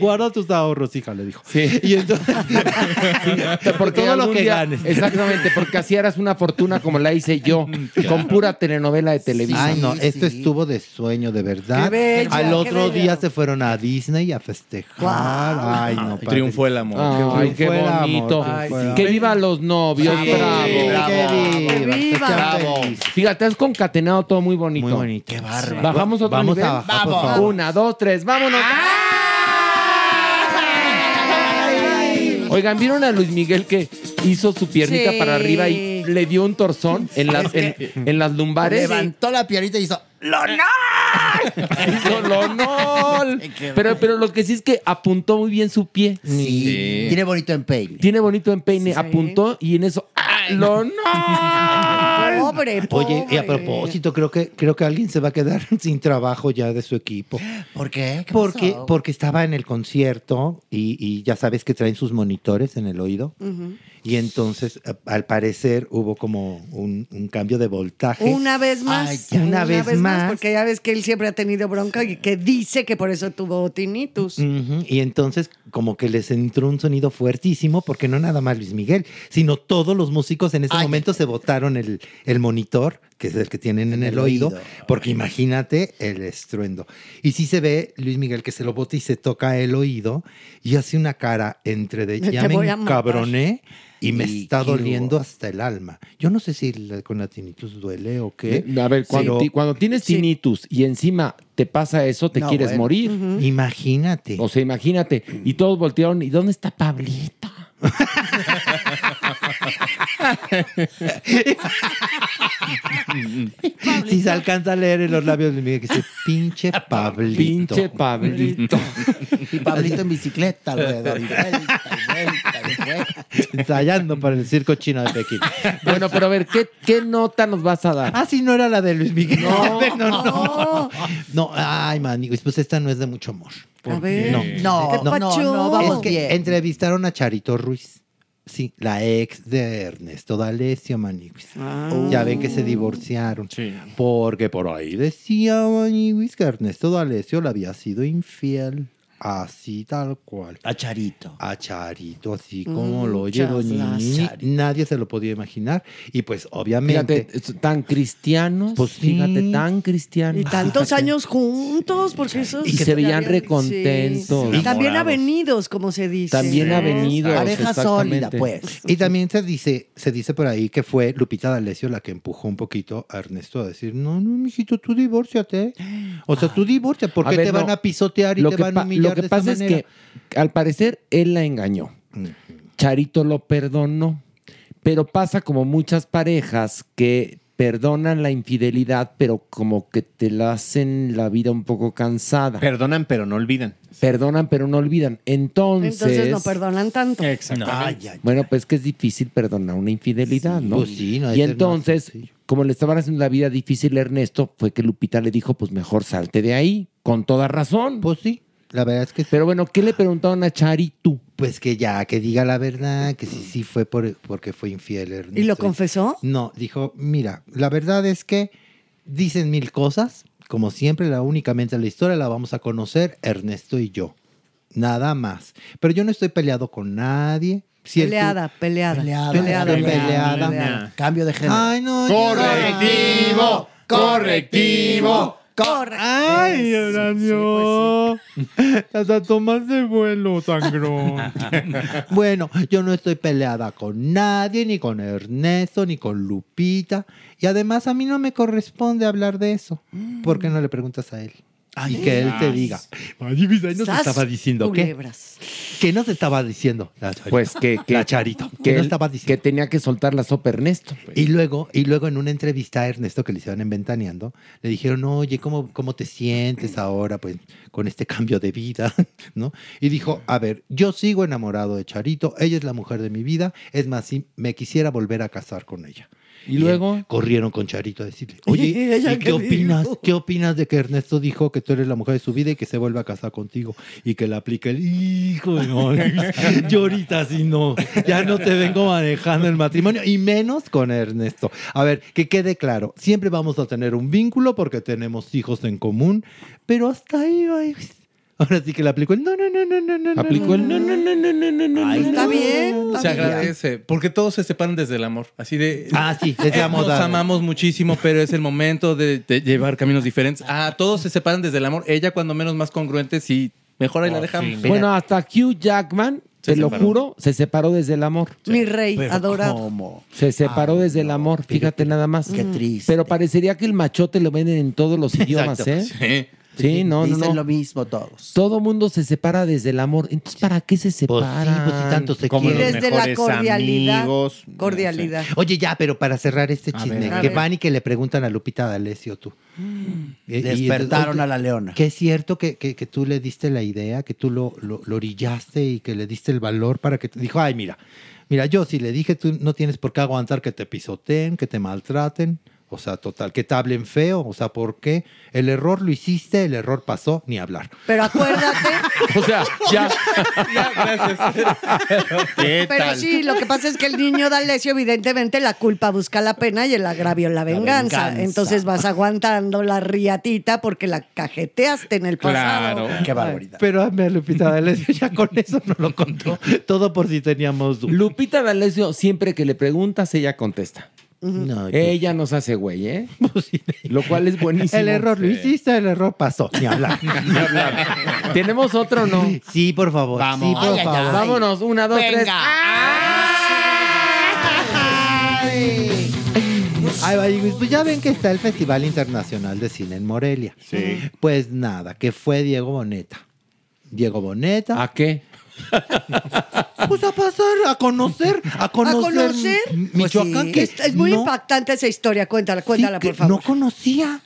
Guarda tus ahorros, hija, le dijo. Sí. Y entonces, *laughs* porque todo lo que día- ganes. Exactamente, porque así harás una fortuna como la hice yo, *laughs* con pura telenovela de Televisa. Ay, no, esto estuvo de sueño, de verdad. Qué bello, Al otro día se fueron a Disney a festejar. Ay, no, Y triunfó el amor. Ay, qué Triunfó el amor, bonito. triunfó el que viva los novios, Sí, bravo. bravo. Que viva, Bravo. Fíjate, has concatenado todo muy bonito. Muy bonito. Qué bárbaro. Bajamos otro Vamos nivel. a bajar, favor. Una, dos, tres, vámonos. Oigan, ¿vieron a Luis Miguel que hizo su piernita Sí. para arriba y le dio un torzón en las, en, en las lumbares? Levantó la piernita y hizo ¡Lonol! *laughs* Hizo lonol. Pero, pero lo que sí es que apuntó muy bien su pie. Sí. Tiene bonito empeine. Tiene bonito empeine. Apuntó y en eso. ¡Ah, lonol! Pobre, pobre. Oye, y a propósito, creo que, creo que alguien se va a quedar *laughs* sin trabajo ya de su equipo. ¿Por qué? ¿Qué Porque, pasó? porque estaba en el concierto y, y ya sabes que traen sus monitores en el oído. Ujú. Y entonces, al parecer, hubo como un, un cambio de voltaje. Una vez más. Ay, ya. Una vez más. Porque ya ves que él siempre ha tenido bronca y que dice que por eso tuvo tinnitus. Y entonces como que les entró un sonido fuertísimo, porque no nada más Luis Miguel, sino todos los músicos en ese momento se botaron el, el monitor, que es el que tienen en, el, el oído, oído. porque imagínate el estruendo. Y sí se ve Luis Miguel que se lo bota y se toca el oído y hace una cara entre de Te ya me matar". Y me Y está doliendo hasta el alma. Yo no sé si la- con la tinnitus duele o qué. A ver, cuando, pero- cuando tienes tinnitus y encima te pasa eso, te No, quieres bueno. morir. Imagínate. O sea, imagínate. Y todos voltearon. ¿Y dónde está Pablito? *laughs* *laughs* Si se alcanza a leer en los labios de Miguel que dice pinche Pablito. Pinche Pablito. Y Pablito en bicicleta alrededor. Y vuelta, y vuelta, y vuelta. Ensayando para el circo chino de Pekín. Bueno, pero a ver, ¿qué, qué nota nos vas a dar? Ah, sí, no era la de Luis Miguel. No. *laughs* no, no. No, ay, maniguis, pues esta no es de mucho amor. A ver. No, No, ¿Qué no, pacho? no, vamos es que bien. entrevistaron a Charito Ruiz. Sí, la ex de Ernesto D'Alessio, Maniguis. Ya ven que se divorciaron. Porque por ahí decía Maniguis que Ernesto D'Alessio le había sido infiel. Así tal cual. A Charito. A Charito, así como lo oye. Nadie se lo podía imaginar. Y pues obviamente... Fíjate, tan cristianos. Pues sí. Fíjate, tan cristianos. Y tantos años juntos, porque eso Y se veían recontentos. Y también avenidos, como se dice. También avenidos. Pareja sólida, pues. Y también se dice, se dice por ahí que fue Lupita D'Alessio la que empujó un poquito a Ernesto a decir, no, no, mijito, tú divórciate. O sea, tú divorcia, porque ver, te van a pisotear y te van a humillar Lo que de pasa es que, al parecer, él la engañó. Charito lo perdonó. Pero pasa como muchas parejas que perdonan la infidelidad, pero como que te la hacen la vida un poco cansada. Perdonan, pero no olvidan. Perdonan, pero no olvidan. Entonces. Entonces no perdonan tanto. Ay, ay, Bueno, pues que es difícil perdonar una infidelidad, ¿no? Pues sí, no y entonces, como le estaban haciendo la vida difícil a Ernesto, fue que Lupita le dijo, pues mejor salte de ahí, con toda razón. Pues sí, la verdad es que sí. Pero bueno, ¿qué le preguntaron a Charito? Pues que ya, que diga la verdad, que sí, sí fue por, porque fue infiel Ernesto. ¿Y lo confesó? No, dijo, mira, la verdad es que dicen mil cosas, como siempre, la únicamente la historia la vamos a conocer Ernesto y yo. Nada más. Pero yo no estoy peleado con nadie. Si Peleada, peleada, Peleada, peleada, peleada. peleada. Cambio de género. Ay, no. Correctivo, correctivo. Corre. Ay, Horacio. Hasta tomas de vuelo, sangrón. *laughs* bueno, yo no estoy peleada con nadie, ni con Ernesto, ni con Lupita. Y además a mí no me corresponde hablar de eso. ¿Por qué no le preguntas a él? Y que él te diga. Ay, ahí nos Sas, estaba diciendo qué. culebras. ¿Qué nos estaba diciendo? La Charito? Pues que, que, La Charito. que, ¿Qué él- estaba diciendo? que tenía que soltar la sopa Ernesto. pues. Y luego, y luego en una entrevista a Ernesto que le hicieron en Ventaneando, le dijeron, oye, ¿cómo, ¿cómo te sientes ahora pues, con este cambio de vida? *laughs* ¿No? Y dijo, a ver, yo sigo enamorado de Charito, ella es la mujer de mi vida, es más, si me quisiera volver a casar con ella. Y luego, corrieron con Charito a decirle, *laughs* oye, ¿Ella ¿y qué opinas? dijo? ¿Qué opinas de que Ernesto dijo que tú eres la mujer de su vida y que se vuelva a casar contigo y que le aplique el hijo? No, *laughs* *laughs* yo ahorita sí no, ya no te vengo manejando el matrimonio y menos con Ernesto. A ver, que quede claro, siempre vamos a tener un vínculo porque tenemos hijos en común, pero hasta ahí, ay, Ahora sí que le aplicó el no, no, no, no, no, no. Aplicó el no, no, no, no, no, no, no. Ay, Está bien. Se agradece, porque todos se separan desde el amor. Así de. Ah, sí, desde eh, amor, Nos amamos muchísimo, pero es el momento de, de llevar caminos diferentes. Ah, todos se separan desde el amor. Ella, cuando menos más congruente, sí. Mejor ahí la dejamos. Bueno, hasta Hugh Jackman, Se te lo separó. juro, se separó desde el amor. Mi rey, Pero adorado. ¿cómo? Se separó desde el amor, fíjate nada más. Qué triste. Pero parecería que el machote lo venden en todos los idiomas, Exacto. ¿eh? Sí, no, no, Dicen no. lo mismo todos. Todo mundo se separa desde el amor. Entonces, ¿para qué se Pues sí, separan? pues si tanto se Como los quieren. Desde la mejores cordialidad. amigos. Cordialidad. Oye, ya, pero para cerrar este A chisme, ver. A que ver. van y que le preguntan a Lupita D'Alessio tú. Y- y- Despertaron a la leona. Que es cierto que, que- que tú le diste la idea, que tú lo, lo, lo orillaste y que le diste el valor para que te dijo, ay, mira, mira, yo si le dije, tú no tienes por qué aguantar que te pisoteen, que te maltraten. O sea, total, que te hablen feo. O sea, ¿por qué? El error lo hiciste, el error pasó, ni hablar. Pero acuérdate, *laughs* O sea, ya. ¿Qué pero tal? sí, lo que pasa es que el niño D'Alessio, evidentemente, la culpa busca la pena y el agravio la venganza. venganza. Entonces vas aguantando la riatita porque la cajeteaste en el pasado. Claro. Qué barbaridad. Pero a mí, Lupita D'Alessio ya con eso no lo contó. Todo por si teníamos dudas. Lupita D'Alessio, siempre que le preguntas, ella contesta. No, yo- Ella nos hace güey, ¿eh? *laughs* pues sí. Lo cual es buenísimo. El error lo hiciste, el error pasó. Ni hablar. *laughs* Ni hablar. ¿Tenemos otro o no? Sí, por favor. Vamos. Sí, por Ay, ay, favor. ay. Vámonos, una, dos, tres. Ay, ay, pues ya ven que está el Festival Internacional de Cine en Morelia. Sí. Pues nada, que fue Diego Boneta. Diego Boneta. ¿A qué? *laughs* Pues a pasar, a conocer, a conocer. Michoacán, Pues sí. que Es, es muy no- impactante esa historia. Cuéntala, sí, cuéntala, que por favor. No conocía.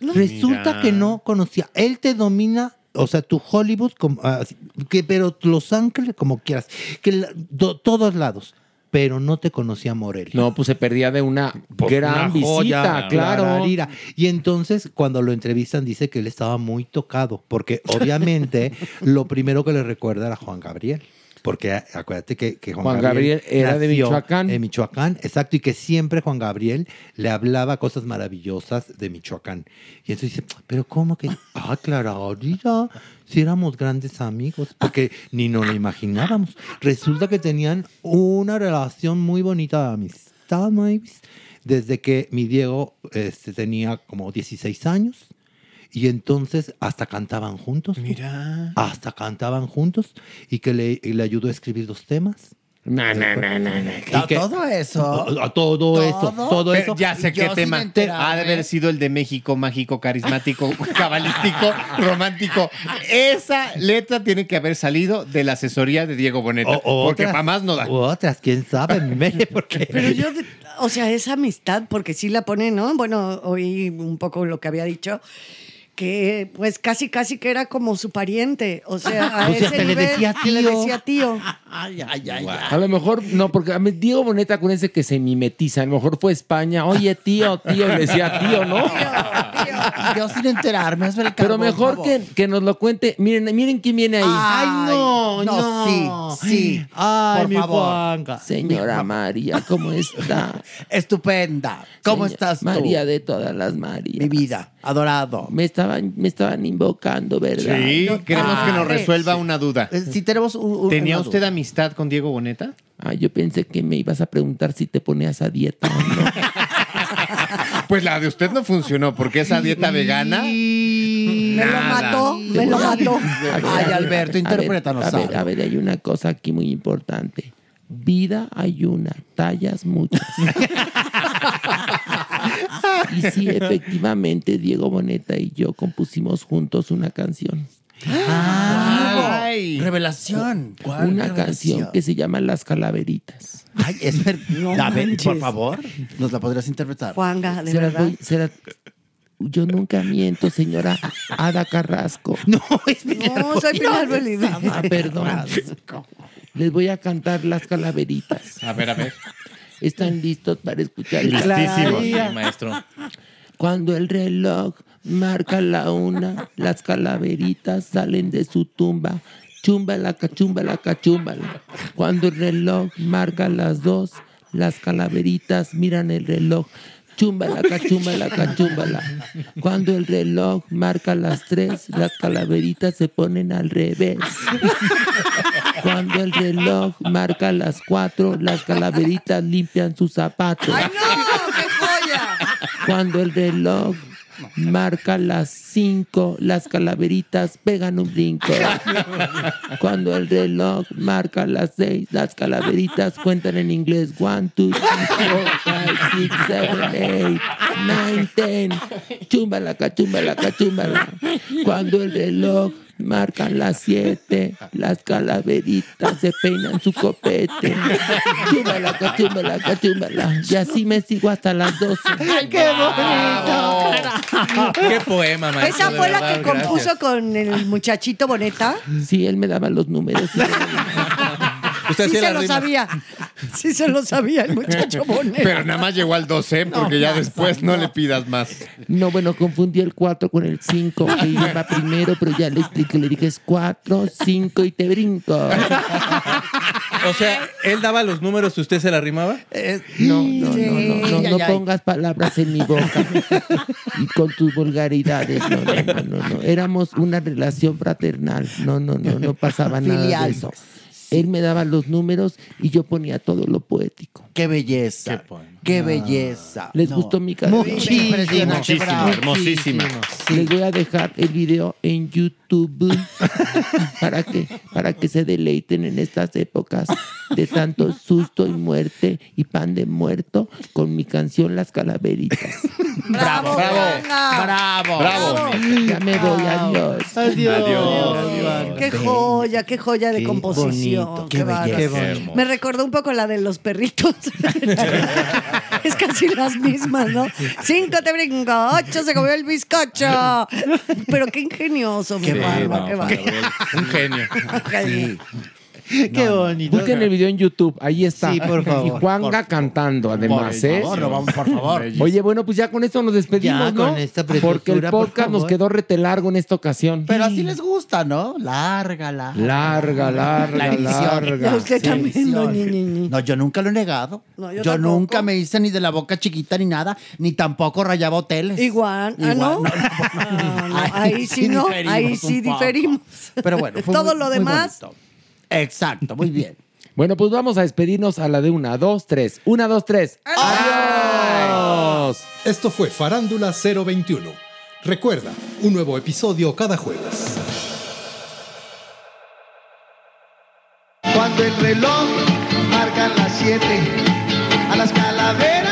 Resulta Mira. que no conocía. Él te domina, o sea, tu Hollywood, como, así, que, pero Los Ángeles, como quieras, que la- do- todos lados. Pero no te conocía Morelia. No, pues se perdía de una gran Una joya, visita, claro. clararira. Y entonces, cuando lo entrevistan, dice que él estaba muy tocado, porque obviamente *laughs* lo primero que le recuerda era Juan Gabriel. Porque acuérdate que, que Juan, Juan Gabriel era de Michoacán. En Michoacán, exacto. Y que siempre Juan Gabriel le hablaba cosas maravillosas de Michoacán. Y entonces dice, pero ¿cómo que? *laughs* Ah, clararira. Si éramos grandes amigos, porque ni nos lo imaginábamos. Resulta que tenían una relación muy bonita de amistad, Mavis, desde que mi Diego este, tenía como 16 años. Y entonces hasta cantaban juntos. Mira. Hasta cantaban juntos y que le, y le ayudó a escribir dos temas. No, no, no, no, no. Y que- Todo eso. a, a todo, eso, todo Pero eso. ya sé qué tema. Ha de haber sido el de México, mágico, carismático, *laughs* cabalístico, romántico. Esa letra tiene que haber salido de la asesoría de Diego Boneta. O- porque otras- para más no da. Otras, quién sabe, *laughs* porque Pero yo, o sea, esa amistad, porque sí la pone, ¿no? Bueno, oí un poco lo que había dicho, que pues casi, casi que era como su pariente. O sea, *laughs* a O sea, ese que le decía le tío. decía tío. *laughs* Ay, ay, ay, ay. A lo mejor, no, porque a mí Diego Boneta, acuérdense que se mimetiza. A lo mejor fue España. Oye, tío, tío, le decía tío, ¿no? Y *laughs* Yo sin enterarme, hazme el Pero mejor que, nos lo cuente. Miren, miren quién viene ahí. Ay, no, no, sí, sí. Ay, por mi favor. Juanca. Señora María, ¿cómo está? Estupenda. ¿Cómo estás tú? María de todas las Marías. Mi vida, adorado. Me estaban, me estaban invocando, ¿verdad? Sí, No, queremos que nos resuelva una duda. Eh, Si tenemos un, un- ¿Tenía una usted duda. amistad con Diego Boneta? Ah, yo pensé que me ibas a preguntar si te ponías a dieta o no. *laughs* Pues la de usted no funcionó, porque esa dieta vegana. Me lo mató, me lo mató. Ay, Alberto, interprétanos A ver, a ver, hay una cosa aquí muy importante. Vida hay una, tallas muchas. *laughs* y sí, efectivamente, Diego Boneta y yo compusimos juntos una canción. Ay. Revelación. ¿Cuál Una revelación? canción que se llama Las Calaveritas. Ay, es. No ver, manches. por favor, ¿nos la podrías interpretar? Juanga, de verdad. voy- se las- Yo nunca miento, señora Ada Carrasco. *laughs* No, es Pilar No, soy Pilar Bolívar. Bolívar. Ah, perdón. Les voy a cantar Las Calaveritas. A ver, a ver. ¿Están listos para escuchar? Listísimos. Sí, maestro. Cuando el reloj marca la una, las calaveritas salen de su tumba. Chúmbala, cachúmbala, cachúmbala. Cuando el reloj marca las dos, las calaveritas miran el reloj. Chúmbala, cachúmbala, cachúmbala. Cuando el reloj marca las tres, las calaveritas se ponen al revés. Cuando el reloj marca las cuatro, las calaveritas limpian sus zapatos. ¡Ay, no! ¡Qué joya! Cuando el reloj marca las cinco, las calaveritas pegan un brinco. Cuando el reloj marca las seis, las calaveritas cuentan en inglés. One, two, three, four, five, six, seven, eight, nine, ten. Chúmbala, cachumbala, cachumbala. Cuando el reloj marca las siete, las calaveritas se peinan su copete. Chúmbala, cachumbala, cachumbala. Y así me sigo hasta las doce. ¡Ay, qué bonito! Qué poema, maestro. Esa fue la que compuso gracias. con el muchachito Boneta. Sí, él me daba los números. Usted sí se lo sabía. *laughs* Sí se lo sabía el muchacho *laughs* Boneta. Pero nada más llegó al 12 porque ya después no le pidas más. No, bueno, confundí el 4 con el 5, que *laughs* iba primero, pero ya le expliqué, le dije es 4, 5 y te brinco. O sea, él daba los números y usted se la rimaba. No, no, no, no, no, no ay. pongas palabras en mi boca y con tus vulgaridades. No, no, no, no, no. Éramos una relación fraternal. No, no, no, no pasaba nada de eso. Él me daba los números y yo ponía todo lo poético. Qué belleza. Qué, belleza. ¿Les No. gustó mi canción? Muchísimo, Muchísimo, hermosísima. Les voy a dejar el video en YouTube *laughs* para que, para que se deleiten en estas épocas de tanto susto y muerte y pan de muerto con mi canción Las Calaveritas. ¡Bravo, bravo! Bravo. Bravo. Ya me voy, adiós. Adiós. ¡Qué joya, qué joya de Qué composición! bonito, ¡Qué, qué bárbaro. belleza. Qué bonito. Me recordó un poco la de los perritos. *laughs* es casi las mismas, ¿no? Cinco te brinco, ocho se comió el bizcocho. Pero qué ingenioso, mi barba, qué bárbaro. Un genio. Sí. *laughs* Qué bonito. Busquen el video en YouTube, ahí está. Sí, por favor. Y Juanga cantando, además, Por ¿eh? favor, no, vamos, por favor. *laughs* Oye, bueno, pues ya con esto nos despedimos, Ya, ¿no? con esta Porque el por podcast nos quedó rete largo en esta ocasión. Pero así les gusta, ¿no? Larga, larga. Larga, larga, La larga. Usted también, no, edición. ni, ni, ni. No, yo nunca lo he negado. No, yo nunca me hice ni de la boca chiquita ni nada, ni tampoco rayaba hoteles. Igual, ah, Igual, ¿no? no, Ah, no, *laughs* ahí sí no, ahí sí diferimos. Pero bueno, fue Todo muy- lo demás. Exacto, muy bien. *laughs* Bueno, pues vamos a despedirnos a la de una, dos, tres. Una, dos, tres. ¡Adiós! Esto fue Farándula 021. Recuerda, un nuevo episodio cada jueves. Cuando el reloj marca las 7, a las calaveras